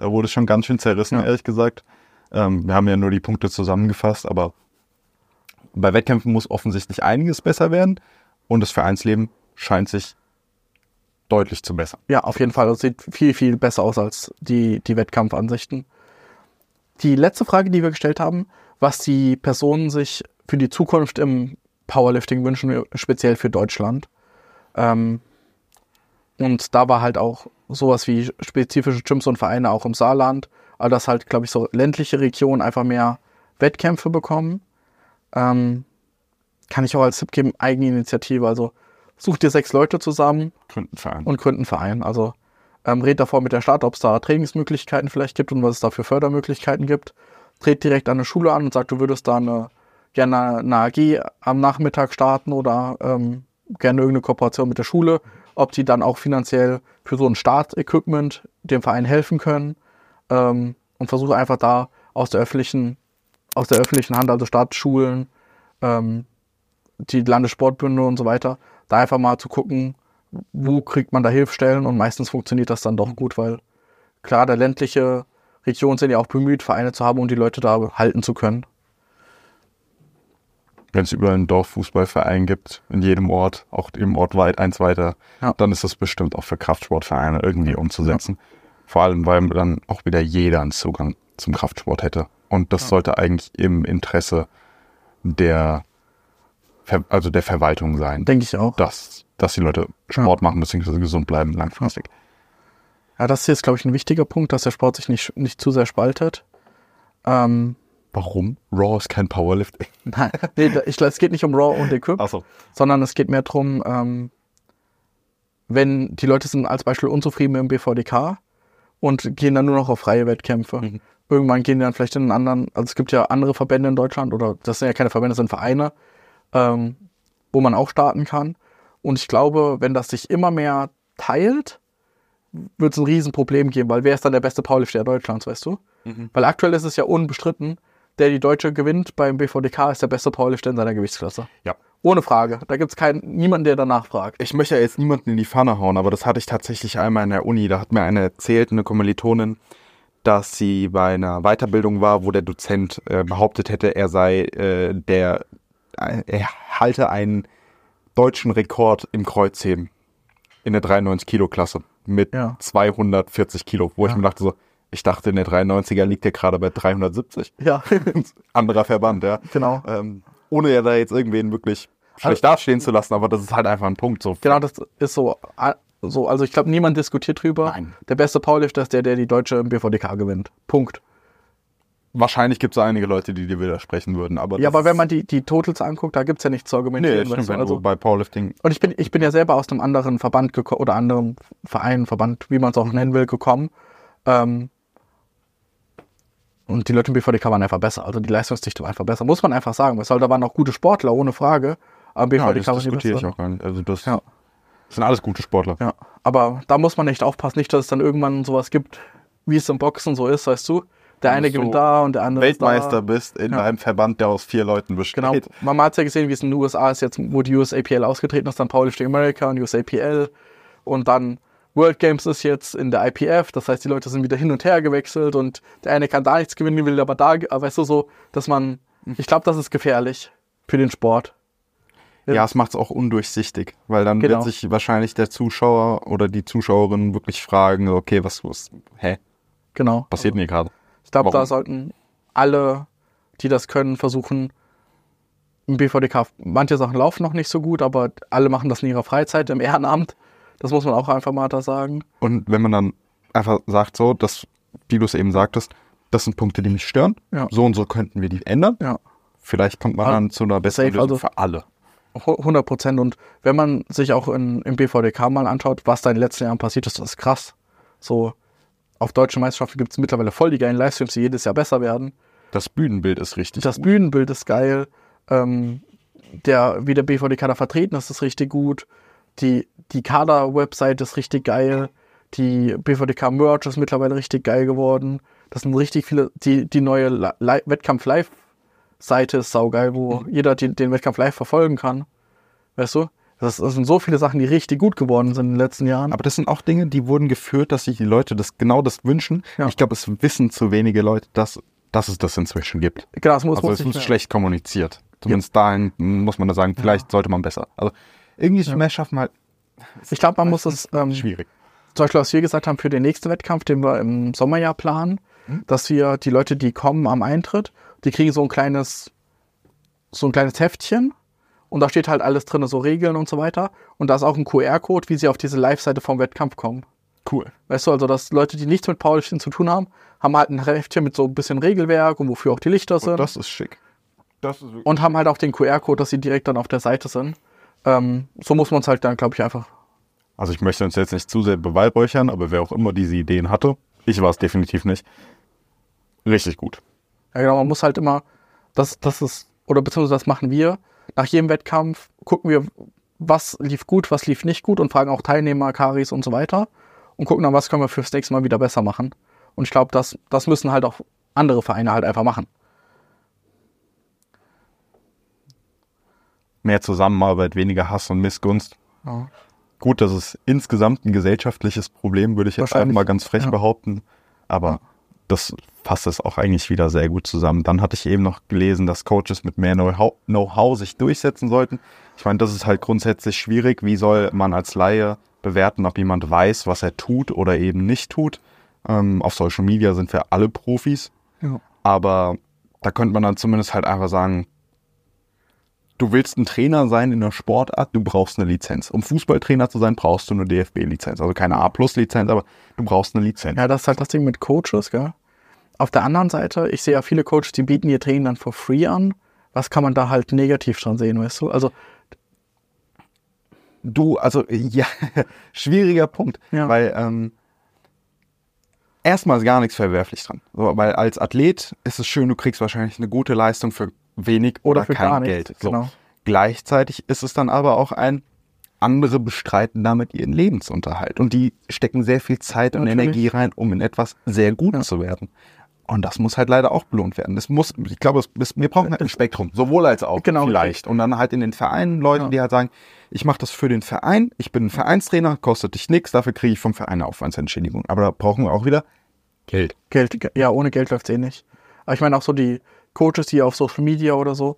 da wurde es schon ganz schön zerrissen, Ja. ehrlich gesagt. Ähm, wir haben ja nur die Punkte zusammengefasst, aber bei Wettkämpfen muss offensichtlich einiges besser werden und das Vereinsleben scheint sich deutlich zu bessern. Ja, auf jeden Fall. Das sieht viel, viel besser aus als die, die Wettkampfansichten. Die letzte Frage, die wir gestellt haben, was die Personen sich für die Zukunft im Powerlifting wünschen, speziell für Deutschland. Ähm, und da war halt auch sowas wie spezifische Gyms und Vereine auch im Saarland, aber dass halt, glaube ich, so ländliche Regionen einfach mehr Wettkämpfe bekommen. Ähm, kann ich auch als Tipp geben, Eigeninitiative. Also such dir sechs Leute zusammen, Gründenverein. und gründen Verein. Also ähm, red davor mit der Stadt, ob es da Trainingsmöglichkeiten vielleicht gibt und was es da für Fördermöglichkeiten gibt. Tret direkt an eine Schule an und sag, du würdest da eine, gerne eine AG am Nachmittag starten oder ähm, gerne irgendeine Kooperation mit der Schule, ob die dann auch finanziell für so ein Startequipment dem Verein helfen können ähm, und versuche einfach da aus der öffentlichen, aus der öffentlichen Hand, also Stadtschulen, ähm, die Landessportbünde und so weiter, da einfach mal zu gucken, wo kriegt man da Hilfstellen und meistens funktioniert das dann doch gut, weil klar, der ländliche Regionen sind ja auch bemüht, Vereine zu haben, um die Leute da halten zu können. Wenn es überall einen Dorffußballverein gibt, in jedem Ort, auch im Ort weit, eins weiter, Ja. dann ist das bestimmt auch für Kraftsportvereine irgendwie umzusetzen. Vor allem, weil dann auch wieder jeder einen Zugang zum Kraftsport hätte. Und das sollte eigentlich im Interesse der, Ver also der Verwaltung sein, Denke ich auch. dass, dass die Leute Sport machen bzw. gesund bleiben langfristig. Ja, das hier ist, glaube ich, ein wichtiger Punkt, dass der Sport sich nicht, nicht zu sehr spaltet. Ähm, Warum? Raw ist kein Powerlifting. Nein, nee, ich, es geht nicht um Raw und Equip, Achso. sondern es geht mehr darum, ähm, wenn die Leute sind als Beispiel unzufrieden mit dem BVDK und gehen dann nur noch auf freie Wettkämpfe. Mhm. Irgendwann gehen die dann vielleicht in einen anderen, also es gibt ja andere Verbände in Deutschland oder das sind ja keine Verbände, das sind Vereine, ähm, wo man auch starten kann. Und ich glaube, wenn das sich immer mehr teilt, wird es ein Riesenproblem geben, weil wer ist dann der beste Powerlifter Deutschlands, weißt du? Mhm. Weil aktuell ist es ja unbestritten, der die Deutsche gewinnt beim BVDK ist der beste Powerlifter in seiner Gewichtsklasse. Ja. Ohne Frage. Da gibt es keinen, niemanden, der danach fragt. Ich möchte ja jetzt niemanden in die Pfanne hauen, aber das hatte ich tatsächlich einmal in der Uni. Da hat mir eine erzählt, eine Kommilitonin, dass sie bei einer Weiterbildung war, wo der Dozent äh, behauptet hätte, er sei äh, der, äh, er halte einen deutschen Rekord im Kreuzheben in der 93-Kilo-Klasse mit Ja. 240 Kilo, wo ich Ja. mir dachte so, ich dachte, in der 93er liegt er gerade bei 370. Ja, Anderer Verband, ja. genau. Ähm, ohne ja da jetzt irgendwen wirklich schlecht dastehen zu lassen, aber das ist halt einfach ein Punkt. So. Genau, das ist so. so also ich glaube, niemand diskutiert drüber. Nein. Der beste Powerlifter ist der, der die Deutsche BVDK gewinnt. Punkt. Wahrscheinlich gibt es einige Leute, die dir widersprechen würden. Aber Ja, aber wenn man die, die Totals anguckt, da gibt's ja nichts zu argumentieren. Nee, stimmt, wenn also, du bei Powerlifting. und ich bin, ich bin ja selber aus einem anderen Verband oder anderem Verein, Verband, wie man es auch nennen will, gekommen. Ähm, und die Leute im BVDK waren einfach besser. Also die Leistungsdichte war einfach besser. Muss man einfach sagen. Weil da waren auch gute Sportler, ohne Frage. Aber Ja, BVDK das waren die diskutiere ich auch gar nicht. Also das, Ja. das sind alles gute Sportler. Ja, aber da muss man echt aufpassen, nicht, dass es dann irgendwann sowas gibt, wie es im Boxen so ist, weißt du? Der eine gewinnt so da und der andere ist Weltmeister da. bist in Ja. einem Verband, der aus vier Leuten Genau. besteht. Man hat ja gesehen, wie es in den USA ist jetzt, wo die USAPL ausgetreten ist, dann Powerlifting America und USAPL und dann World Games ist jetzt in der IPF, das heißt, die Leute sind wieder hin und her gewechselt und der eine kann da nichts gewinnen, will aber da, aber weißt du so, dass man, ich glaube, das ist gefährlich für den Sport. Ja, es macht es auch undurchsichtig, weil dann Genau. wird sich wahrscheinlich der Zuschauer oder die Zuschauerin wirklich fragen, okay, was, was hä, Genau. passiert denn hier gerade? Ich glaube, da sollten alle, die das können, versuchen, im BVDK, manche Sachen laufen noch nicht so gut, aber alle machen das in ihrer Freizeit, im Ehrenamt. Das muss man auch einfach mal da sagen. Und wenn man dann einfach sagt, so, dass, wie du es eben sagtest, das sind Punkte, die mich stören, Ja. so und so könnten wir die ändern. Ja, Vielleicht kommt man Ah, dann zu einer besseren Lösung also- für alle. hu- 100 Prozent. Und wenn man sich auch in, im BVDK mal anschaut, was da in den letzten Jahren passiert ist, das ist krass. So, auf deutschen Meisterschaften gibt es mittlerweile voll die geilen Livestreams, die jedes Jahr besser werden. Das Bühnenbild ist richtig. Das gut. Bühnenbild ist geil. Ähm, der, wie der BVDK da vertreten ist, ist richtig gut. Die, die Kader-Website ist richtig geil. Die BVDK-Merch ist mittlerweile richtig geil geworden. Das sind richtig viele. Die, die neue Li- Li- Wettkampf-Live-Seite ist saugeil, wo jeder die, den Wettkampf live verfolgen kann. Weißt du? Das, das sind so viele Sachen, die richtig gut geworden sind in den letzten Jahren. Aber das sind auch Dinge, die wurden geführt, dass sich die Leute das genau das wünschen. Ja. Ich glaube, es wissen zu wenige Leute, dass, dass es das inzwischen gibt. genau, das muss, Also muss es mehr- schlecht kommuniziert. Zumindest dahin muss man da sagen, vielleicht sollte man besser. Also irgendwie mehr schaffen halt Ich glaube, man muss es. Ähm, schwierig. zum Beispiel, was wir gesagt haben für den nächsten Wettkampf, den wir im Sommerjahr planen, dass wir die Leute, die kommen am Eintritt, die kriegen so ein kleines, so ein kleines Heftchen und da steht halt alles drin, so Regeln und so weiter. Und da ist auch ein QR-Code, wie sie auf diese Live-Seite vom Wettkampf kommen. Cool. Weißt du, also dass Leute, die nichts mit Powerlifting zu tun haben, haben halt ein Heftchen mit so ein bisschen Regelwerk und wofür auch die Lichter sind. Das ist schick. Das ist und haben halt auch den QR-Code, dass sie direkt dann auf der Seite sind. Ähm, so muss man es halt dann, glaube ich, einfach Also ich möchte uns jetzt nicht zu sehr beweihräuchern, aber wer auch immer diese Ideen hatte, ich war es definitiv nicht, richtig gut. Ja, genau, man muss halt immer, das, das ist, oder beziehungsweise das machen wir, nach jedem Wettkampf gucken wir, was lief gut, was lief nicht gut und fragen auch Teilnehmer, Karis und so weiter und gucken dann, was können wir fürs nächste Mal wieder besser machen. Und ich glaube, das, das müssen halt auch andere Vereine halt einfach machen. Mehr Zusammenarbeit, weniger Hass und Missgunst. Ja. Gut, das ist insgesamt ein gesellschaftliches Problem, würde ich jetzt einfach mal ganz frech ja. behaupten. Aber das fasst es auch eigentlich wieder sehr gut zusammen. Dann hatte ich eben noch gelesen, dass Coaches mit mehr Know-how Know-how sich durchsetzen sollten. Ich meine, das ist halt grundsätzlich schwierig. Wie soll man als Laie bewerten, ob jemand weiß, was er tut oder eben nicht tut? Ähm, auf Social Media sind wir alle Profis. Ja. Aber da könnte man dann zumindest halt einfach sagen, du willst ein Trainer sein in der Sportart, du brauchst eine Lizenz. Um Fußballtrainer zu sein, brauchst du eine DFB-Lizenz. Also keine A-Plus-Lizenz, aber du brauchst eine Lizenz. Ja, das ist halt das Ding mit Coaches, gell? auf der anderen Seite, ich sehe ja viele Coaches, die bieten ihr Training dann for free an. Was kann man da halt negativ dran sehen, weißt du? Also, Du, also ja, schwieriger Punkt, Ja. weil ähm, erstmal ist gar nichts verwerflich dran. So, weil als Athlet ist es schön, du kriegst wahrscheinlich eine gute Leistung für wenig oder, Oder für kein Geld. So. genau. Gleichzeitig ist es dann aber auch ein andere bestreiten damit ihren Lebensunterhalt und die stecken sehr viel Zeit und Natürlich. Energie rein, um in etwas sehr gut Ja. zu werden. Und das muss halt leider auch belohnt werden. Das muss, ich glaube, es, wir brauchen halt ein Spektrum, sowohl als auch Genau, vielleicht. Und dann halt in den Vereinen Leute, Ja. die halt sagen, ich mache das für den Verein, ich bin ein Vereinstrainer, kostet dich nichts, dafür kriege ich vom Verein eine Aufwandsentschädigung. Aber da brauchen wir auch wieder Geld. Geld, ja, ohne Geld läuft es eh nicht. Aber ich meine auch so die Coaches, die auf Social Media oder so,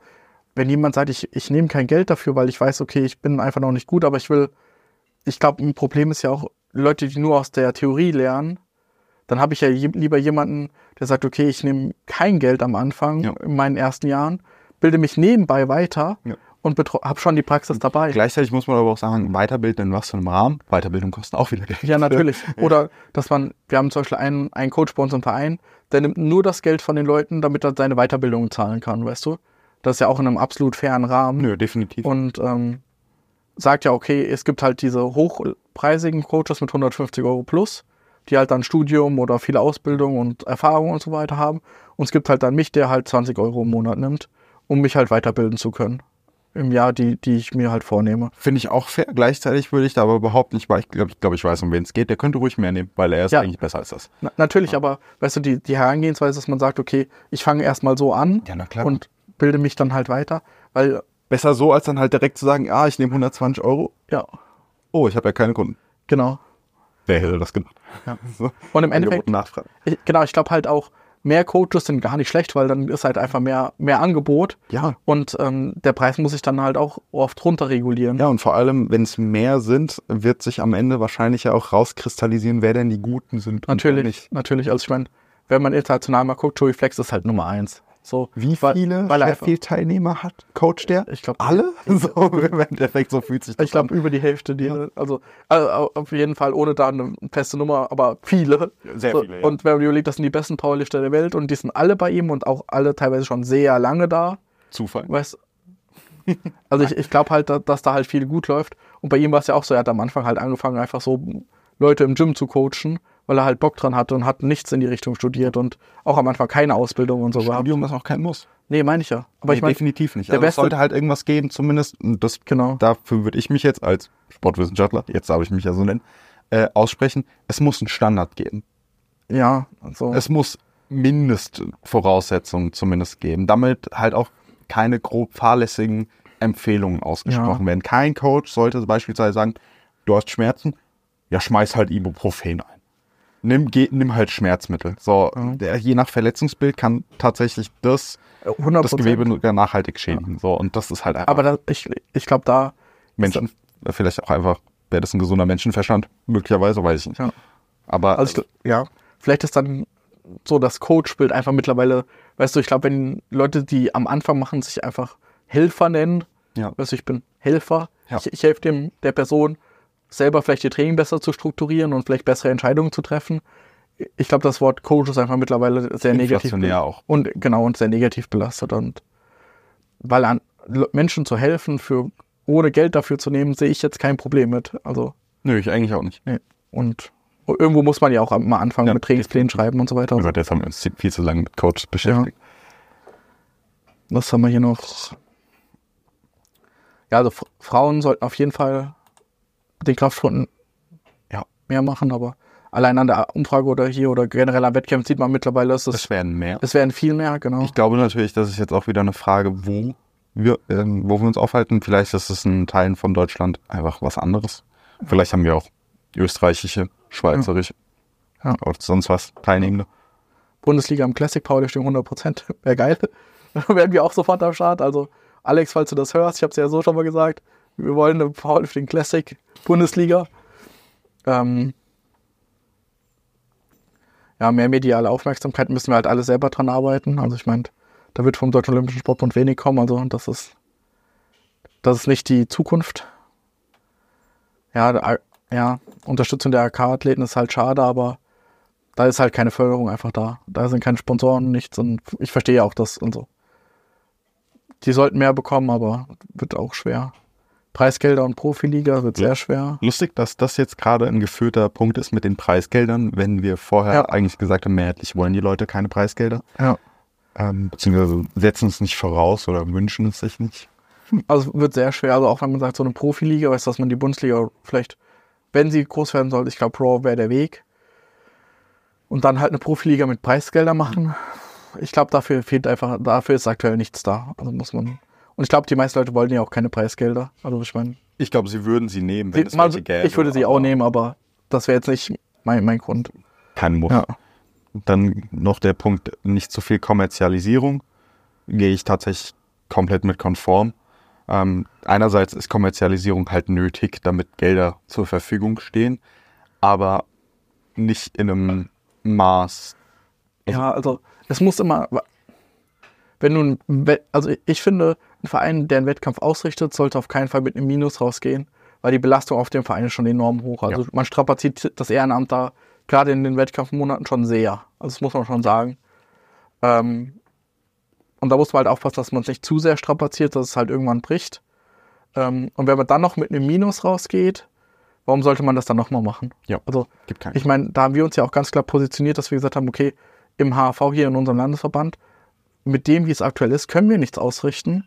wenn jemand sagt, ich, ich nehme kein Geld dafür, weil ich weiß, okay, ich bin einfach noch nicht gut, aber ich will, ich glaube, ein Problem ist ja auch, Leute, die nur aus der Theorie lernen, dann habe ich ja je, lieber jemanden, der sagt, okay, ich nehme kein Geld am Anfang Ja. in meinen ersten Jahren, bilde mich nebenbei weiter Ja. Und habe schon die Praxis dabei. Gleichzeitig muss man aber auch sagen, Weiterbilden in was für einem Rahmen? Weiterbildung kostet auch wieder Geld. Ja, natürlich. Oder dass man, wir haben zum Beispiel einen, einen Coach bei uns im Verein, der nimmt nur das Geld von den Leuten, damit er seine Weiterbildung zahlen kann, weißt du? Das ist ja auch in einem absolut fairen Rahmen. Nö, definitiv. Und ähm, sagt ja, okay, es gibt halt diese hochpreisigen Coaches mit 150 Euro plus, die halt dann Studium oder viele Ausbildung und Erfahrung und so weiter haben. Und es gibt halt dann mich, der halt 20 Euro im Monat nimmt, um mich halt weiterbilden zu können. Im Jahr, die, die ich mir halt vornehme. Finde ich auch fair. Gleichzeitig würde ich da aber überhaupt nicht, weil ich glaube, ich, glaub, ich weiß, um wen es geht. Der könnte ruhig mehr nehmen, weil er ist Ja. eigentlich besser als das. Na, natürlich, aber weißt du, die, die Herangehensweise, dass man sagt, okay, ich fange erstmal so an Ja, und bilde mich dann halt weiter, weil, Besser so, als dann halt direkt zu sagen, ah, ich nehme 120 Euro. ja, Oh, ich habe ja keine Kunden. genau. Wer hätte das gemacht? Ja. So. Und im Endeffekt, und Nachfrage. ich, genau, ich glaube halt auch, mehr Coaches sind gar nicht schlecht, weil dann ist halt einfach mehr, mehr Angebot Ja. und ähm, der Preis muss sich dann halt auch oft runterregulieren. Ja, und vor allem, wenn es mehr sind, wird sich am Ende wahrscheinlich ja auch rauskristallisieren, wer denn die Guten sind. natürlich, nicht. natürlich. Also ich meine, wenn man international mal guckt, Joey Flex ist halt Nummer eins. So, Wie viele weil er Sheffield-Teilnehmer hat? Coach der? Ich glaube, Alle? So, im Endeffekt, so fühlt sich das Ich glaube, über die Hälfte, die, also, also auf jeden Fall ohne da eine feste Nummer, aber viele. Sehr So, viele, ja. Und wenn man überlegt, das sind die besten Powerlifter der Welt und die sind alle bei ihm und auch alle teilweise schon sehr lange da. Zufall. Weißt Also ich, ich glaube halt, da- dass da halt viel gut läuft. Und bei ihm war es ja auch so, er hat am Anfang halt angefangen, einfach so Leute im Gym zu coachen, weil er halt Bock dran hatte und hat nichts in die Richtung studiert und auch am Anfang keine Ausbildung und so gehabt. Studium ist auch kein Muss. Nee, meine ich ja. Aber Nee, ich meine, definitiv nicht. der Also es beste- sollte halt irgendwas geben, zumindest, und das, Genau. dafür würde ich mich jetzt als Sportwissenschaftler, jetzt darf ich mich ja so nennen, äh, aussprechen, es muss einen Standard geben. ja, so. Es muss Mindestvoraussetzungen zumindest geben, damit halt auch keine grob fahrlässigen Empfehlungen ausgesprochen Ja. werden. Kein Coach sollte beispielsweise sagen, du hast Schmerzen, ja schmeiß halt Ibuprofen ein. Nimm, geh, nimm halt Schmerzmittel. So, der, je nach Verletzungsbild kann tatsächlich das 100 das Gewebe nachhaltig schädigen. So, und das ist halt einfach Aber da, ich, ich glaube, da Menschen, vielleicht auch einfach, wäre das ein gesunder Menschenverstand? Möglicherweise, weiß ich nicht. Ja. Aber Also ich, ja, vielleicht ist dann so das Coach-Bild einfach mittlerweile, weißt du, ich glaube, wenn Leute, die am Anfang machen, sich einfach Helfer nennen, ja, weißt du, ich bin Helfer, Ja. ich, ich helfe dem der Person selber vielleicht ihr Training besser zu strukturieren und vielleicht bessere Entscheidungen zu treffen. Ich glaube, das Wort Coach ist einfach mittlerweile sehr negativ auch. und genau und sehr negativ belastet und weil an Menschen zu helfen für ohne Geld dafür zu nehmen, sehe ich jetzt kein Problem mit. Also nö, ich eigentlich auch nicht. Nee. Und irgendwo muss man ja auch mal anfangen Ja, mit Trainingsplänen schreiben und so weiter. Oh Gott, jetzt haben wir uns viel zu lange mit Coaches beschäftigt. Was haben wir hier noch? Ja, also Frauen sollten auf jeden Fall den Kraftstunden Ja. mehr machen, aber allein an der Umfrage oder hier oder generell am Wettkampf sieht man mittlerweile, dass es, Es werden mehr. es werden viel mehr, genau. Ich glaube natürlich, das ist jetzt auch wieder eine Frage, wo wir, ähm, wo wir uns aufhalten. Vielleicht ist es in Teilen von Deutschland einfach was anderes. Vielleicht haben wir auch österreichische, schweizerische Ja. oder sonst was Teilnehmende. Bundesliga im Classic Powerlifting 100 Prozent, wäre geil. Werden wir auch sofort am Start. Also Alex, falls du das hörst, ich habe es ja so schon mal gesagt, wir wollen eine Powerlifting Classic Bundesliga. Ähm, ja, mehr mediale Aufmerksamkeit müssen wir halt alle selber dran arbeiten. Also ich meine, da wird vom Deutschen Olympischen Sportbund wenig kommen. Also das ist, das ist nicht die Zukunft. Ja, ja, Unterstützung der AK-Athleten ist halt schade, aber da ist halt keine Förderung einfach da. Da sind keine Sponsoren, nichts und ich verstehe auch das und so. Die sollten mehr bekommen, aber wird auch schwer. Preisgelder und Profiliga wird Ja. sehr schwer. Lustig, dass das jetzt gerade ein geführter Punkt ist mit den Preisgeldern, wenn wir vorher Ja. eigentlich gesagt haben, mehrheitlich wollen die Leute keine Preisgelder. Ja. Ähm, beziehungsweise setzen es nicht voraus oder wünschen es sich nicht. Also wird sehr schwer. Also auch wenn man sagt, so eine Profiliga, weiß, dass man die Bundesliga vielleicht, wenn sie groß werden soll, ich glaube, Raw wäre der Weg. Und dann halt eine Profiliga mit Preisgelder machen. Ich glaube, dafür fehlt einfach, dafür ist aktuell nichts da. Also muss man. Und ich glaube, die meisten Leute wollen ja auch keine Preisgelder. Also ich meine, Ich glaube, sie würden sie nehmen, wenn es mal- welche gäbe. ich würde sie auch nehmen, aber das wäre jetzt nicht mein, mein Grund. Kein Muss. Ja. Dann noch der Punkt, nicht zu viel Kommerzialisierung. Gehe ich tatsächlich komplett mit konform. Ähm, einerseits ist Kommerzialisierung halt nötig, damit Gelder zur Verfügung stehen, aber nicht in einem Maß. Ja, also es muss immer, wenn du, also ich finde, ein Verein, der einen Wettkampf ausrichtet, sollte auf keinen Fall mit einem Minus rausgehen, weil die Belastung auf dem Verein ist schon enorm hoch. Also Ja. man strapaziert das Ehrenamt da gerade in den Wettkampfmonaten schon sehr. Also das muss man schon sagen. Ähm, und da muss man halt aufpassen, dass man es nicht zu sehr strapaziert, dass es halt irgendwann bricht. Ähm, und wenn man dann noch mit einem Minus rausgeht, warum sollte man das dann nochmal machen? Ja. Also Gibt keinen. ich meine, da haben wir uns ja auch ganz klar positioniert, dass wir gesagt haben, okay, im HAV hier in unserem Landesverband, mit dem, wie es aktuell ist, können wir nichts ausrichten,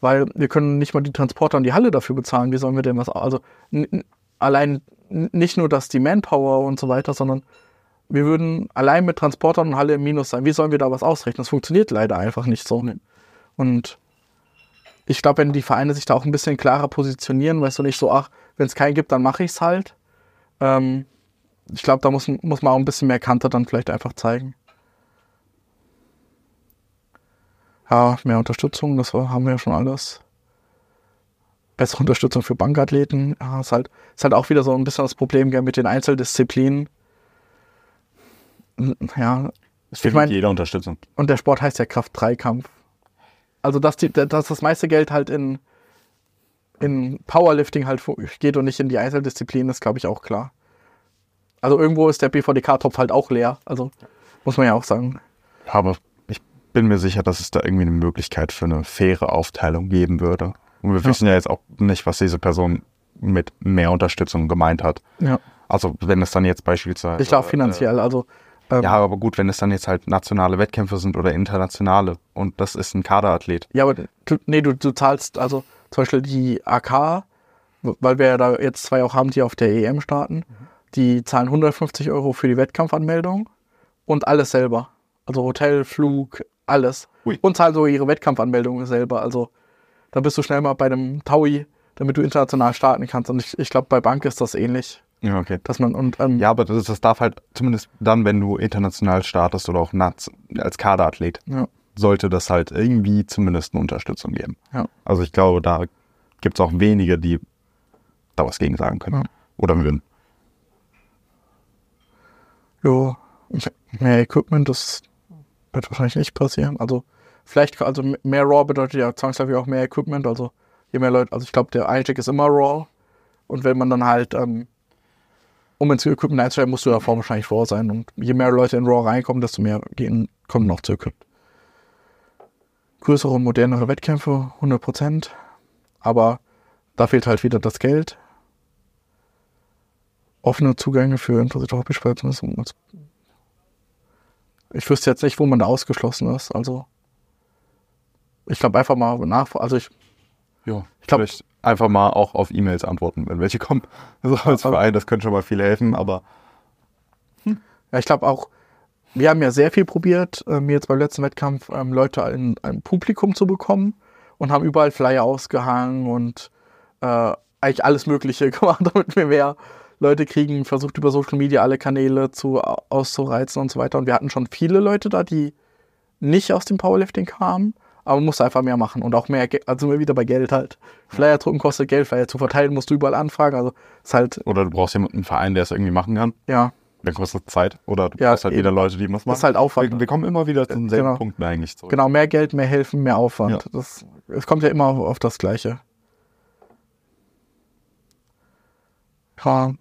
weil wir können nicht mal die Transporter und die Halle dafür bezahlen. Wie sollen wir denn was, also allein nicht nur das die Manpower und so weiter, sondern wir würden allein mit Transportern und Halle im Minus sein. Wie sollen wir da was ausrichten? Das funktioniert leider einfach nicht so. Und ich glaube, wenn die Vereine sich da auch ein bisschen klarer positionieren, weißt du nicht so, ach, wenn es keinen gibt, dann mache ich es halt. Ähm, ich glaube, da muss, muss man auch ein bisschen mehr Kante dann vielleicht einfach zeigen. Ja, mehr Unterstützung, das haben wir ja schon alles. Bessere Unterstützung für Bankathleten. Ja, ist halt, ist halt auch wieder so ein bisschen das Problem gell, mit den Einzeldisziplinen. Ja, Es fehlt ich mein- jeder Unterstützung. und der Sport heißt ja Kraft-3-Kampf. Also, dass, die, dass das meiste Geld halt in, in Powerlifting halt geht und nicht in die Einzeldisziplinen, ist, glaube ich, auch klar. Also, irgendwo ist der BVDK-Topf halt auch leer. Also, muss man ja auch sagen. Aber bin mir sicher, dass es da irgendwie eine Möglichkeit für eine faire Aufteilung geben würde. Und wir wissen ja jetzt auch nicht, was diese Person mit mehr Unterstützung gemeint hat. Ja. Also wenn es dann jetzt beispielsweise... Ich glaube, finanziell. Also, ähm, Ja, aber gut, wenn es dann jetzt halt nationale Wettkämpfe sind oder internationale und das ist ein Kaderathlet. Ja, aber du, nee, du, du zahlst also zum Beispiel die AK, weil wir ja da jetzt zwei auch haben, die auf der EM starten, die zahlen 150 Euro für die Wettkampfanmeldung und alles selber. Also Hotel, Flug, alles. Ui. Und zahlen so ihre Wettkampfanmeldung selber. Also da bist du schnell mal bei einem Taui, damit du international starten kannst. Und ich, ich glaube, bei Bank ist das ähnlich, Ja, okay. dass man und ähm, Ja, aber das, das darf halt zumindest dann, wenn du international startest oder auch naz- als Kaderathlet, ja, sollte das halt irgendwie zumindest eine Unterstützung geben. ja. Also ich glaube, da gibt es auch wenige, die da was gegen sagen können. Ja. Oder würden. Jo, mehr Equipment, das wird wahrscheinlich nicht passieren. Also vielleicht, also mehr Raw bedeutet ja zwangsläufig auch mehr Equipment. Also je mehr Leute, also ich glaube, der Einstieg ist immer Raw. Und wenn man dann halt, ähm, um ins Equipment einzusteigen, musst du davor wahrscheinlich Raw sein. Und je mehr Leute in Raw reinkommen, desto mehr gehen, kommen noch zu Equipment. Größere und modernere Wettkämpfe, 100%. Aber da fehlt halt wieder das Geld. Offene Zugänge für interessierte Hobbyspieler zumindest. Ich wüsste jetzt nicht, wo man da ausgeschlossen ist. Also, ich glaube einfach mal nach. Also, ich, Ja, Ich glaub- vielleicht einfach mal auch auf E-Mails antworten, wenn welche kommen. Also als Verein, das könnte schon mal viel helfen, aber ja, ich glaube auch, wir haben ja sehr viel probiert, ähm, jetzt beim letzten Wettkampf ähm, Leute in ein Publikum zu bekommen und haben überall Flyer ausgehangen und äh, eigentlich alles Mögliche gemacht, damit wir mehr Leute kriegen, versucht über Social Media alle Kanäle zu, auszureizen und so weiter. Und wir hatten schon viele Leute da, die nicht aus dem Powerlifting kamen, aber man musste einfach mehr machen und auch mehr, also immer wieder bei Geld halt. Flyer drucken kostet Geld, Flyer zu verteilen musst du überall anfragen, also ist halt, oder du brauchst jemanden, einen Verein, der es irgendwie machen kann. ja, Dann kostet es Zeit. Oder du Ja, brauchst halt eben. wieder Leute, die was machen. das ist halt Aufwand. wir, wir kommen immer wieder zu denselben Genau. Punkten eigentlich zurück. Genau, mehr Geld, mehr Helfen, mehr Aufwand. Ja. Das, es kommt ja immer auf, auf das Gleiche. Ja.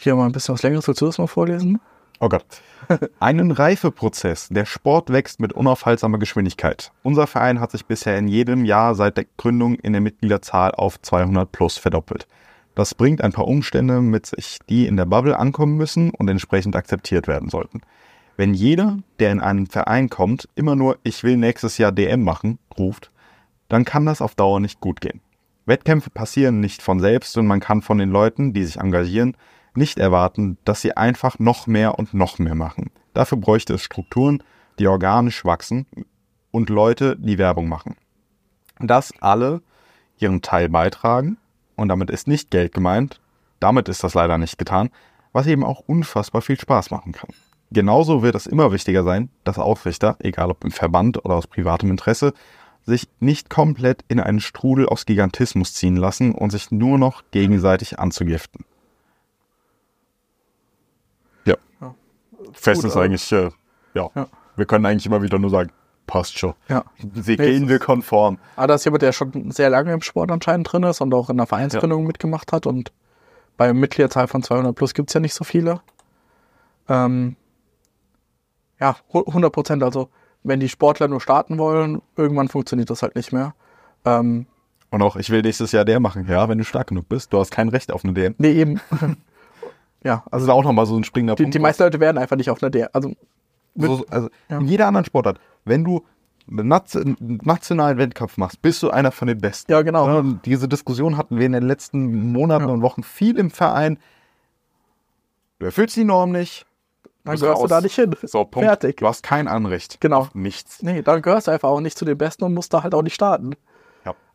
Hier mal ein bisschen was Längeres. Willst du das mal vorlesen? Oh Gott. Einen Reifeprozess. Der Sport wächst mit unaufhaltsamer Geschwindigkeit. Unser Verein hat sich bisher in jedem Jahr seit der Gründung in der Mitgliederzahl auf 200 plus verdoppelt. Das bringt ein paar Umstände mit sich, die in der Bubble ankommen müssen und entsprechend akzeptiert werden sollten. Wenn jeder, der in einen Verein kommt, immer nur ich will nächstes Jahr DM machen, ruft, dann kann das auf Dauer nicht gut gehen. Wettkämpfe passieren nicht von selbst und man kann von den Leuten, die sich engagieren, nicht erwarten, dass sie einfach noch mehr und noch mehr machen. Dafür bräuchte es Strukturen, die organisch wachsen und Leute, die Werbung machen. Dass alle ihren Teil beitragen und damit ist nicht Geld gemeint, damit ist das leider nicht getan, was eben auch unfassbar viel Spaß machen kann. Genauso wird es immer wichtiger sein, dass Ausrichter, egal ob im Verband oder aus privatem Interesse, sich nicht komplett in einen Strudel aus Gigantismus ziehen lassen und sich nur noch gegenseitig anzugiften. Ja. Ja. Fest ist äh, eigentlich, äh, ja. ja. Wir können eigentlich immer wieder nur sagen, passt schon. Ja. Sie Nee, gehen wir konform. Aber das ist jemand, der schon sehr lange im Sport anscheinend drin ist und auch in der Vereinsgründung mitgemacht hat. Und bei Mitgliederzahl von 200 plus gibt es ja nicht so viele. Ähm, ja, hu- 100 Prozent. Also, wenn die Sportler nur starten wollen, irgendwann funktioniert das halt nicht mehr. Ähm, Und auch, ich will nächstes Jahr der machen. Ja, wenn du stark genug bist. Du hast kein Recht auf eine DM. nee, eben. ja, also ist auch nochmal so ein springender die, Punkt. die meisten Leute werden einfach nicht auf einer der. Also, so, also Ja. in jeder anderen Sportart, wenn du einen nat- einen nationalen Wettkampf machst, bist du einer von den Besten. ja, genau. Und diese Diskussion hatten wir in den letzten Monaten Ja. und Wochen viel im Verein. Du erfüllst die Norm nicht. Dann gehörst du raus. da nicht hin. So, Punkt. Fertig. Du hast kein Anrecht. Genau. Nichts. Nee, dann gehörst du einfach auch nicht zu den Besten und musst da halt auch nicht starten.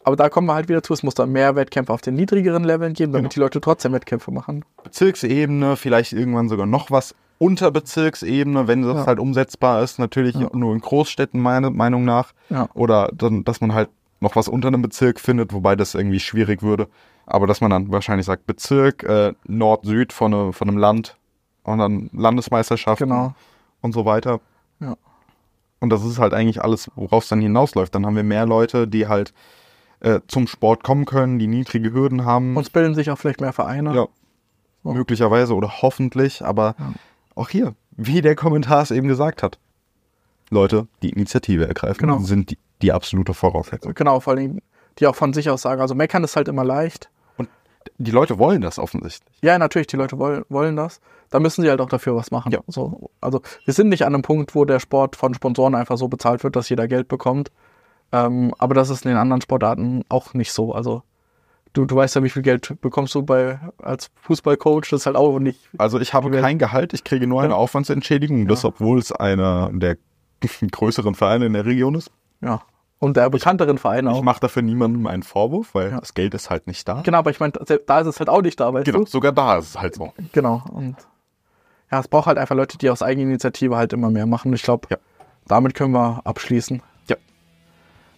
Aber da kommen wir halt wieder zu, es muss dann mehr Wettkämpfe auf den niedrigeren Leveln geben, damit Genau. die Leute trotzdem Wettkämpfe machen. Bezirksebene, vielleicht irgendwann sogar noch was unter Bezirksebene, wenn das Ja. halt umsetzbar ist. Natürlich Ja. nur in Großstädten, meiner Meinung nach. Ja. Oder dann, dass man halt noch was unter einem Bezirk findet, wobei das irgendwie schwierig würde. Aber dass man dann wahrscheinlich sagt, Bezirk, äh, Nord-Süd von, ne, von einem Land und dann Landesmeisterschaften Genau. und so weiter. Ja. Und das ist halt eigentlich alles, worauf es dann hinausläuft. Dann haben wir mehr Leute, die halt äh, zum Sport kommen können, die niedrige Hürden haben. Und es bilden sich auch vielleicht mehr Vereine. Ja. So. Möglicherweise oder hoffentlich, aber Ja. auch hier, wie der Kommentar es eben gesagt hat. Leute, die Initiative ergreifen, Genau. sind die, die absolute Voraussetzung. Genau, vor allem, die auch von sich aus sagen, also meckern ist halt immer leicht. Und die Leute wollen das offensichtlich. Ja, natürlich, die Leute wollen, wollen das. Da müssen sie halt auch dafür was machen. Ja. So, also wir sind nicht an einem Punkt, wo der Sport von Sponsoren einfach so bezahlt wird, dass jeder Geld bekommt. Ähm, aber das ist in den anderen Sportarten auch nicht so. Also du, du weißt ja, wie viel Geld bekommst du bei als Fußballcoach. Das ist halt auch nicht. Also ich habe kein Gehalt, ich kriege nur eine Ja. Aufwandsentschädigung, das Ja. obwohl es einer der größeren Vereine in der Region ist. Ja. Und der bekannteren Verein Ich auch. mache dafür niemandem einen Vorwurf, weil Ja. das Geld ist halt nicht da. Genau, aber ich meine, da ist es halt auch nicht da, weißt Genau, du? sogar da ist es halt so. Genau. Und ja, es braucht halt einfach Leute, die aus Eigeninitiative halt immer mehr machen. Ich glaube, damit können wir abschließen.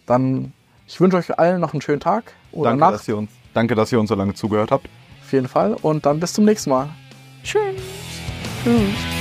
Dann, ich wünsche euch allen noch einen schönen Tag oder Danke Nacht. dass, ihr uns, danke, dass ihr uns so lange zugehört habt. Auf jeden Fall. Und dann bis zum nächsten Mal. Tschüss. Tschüss.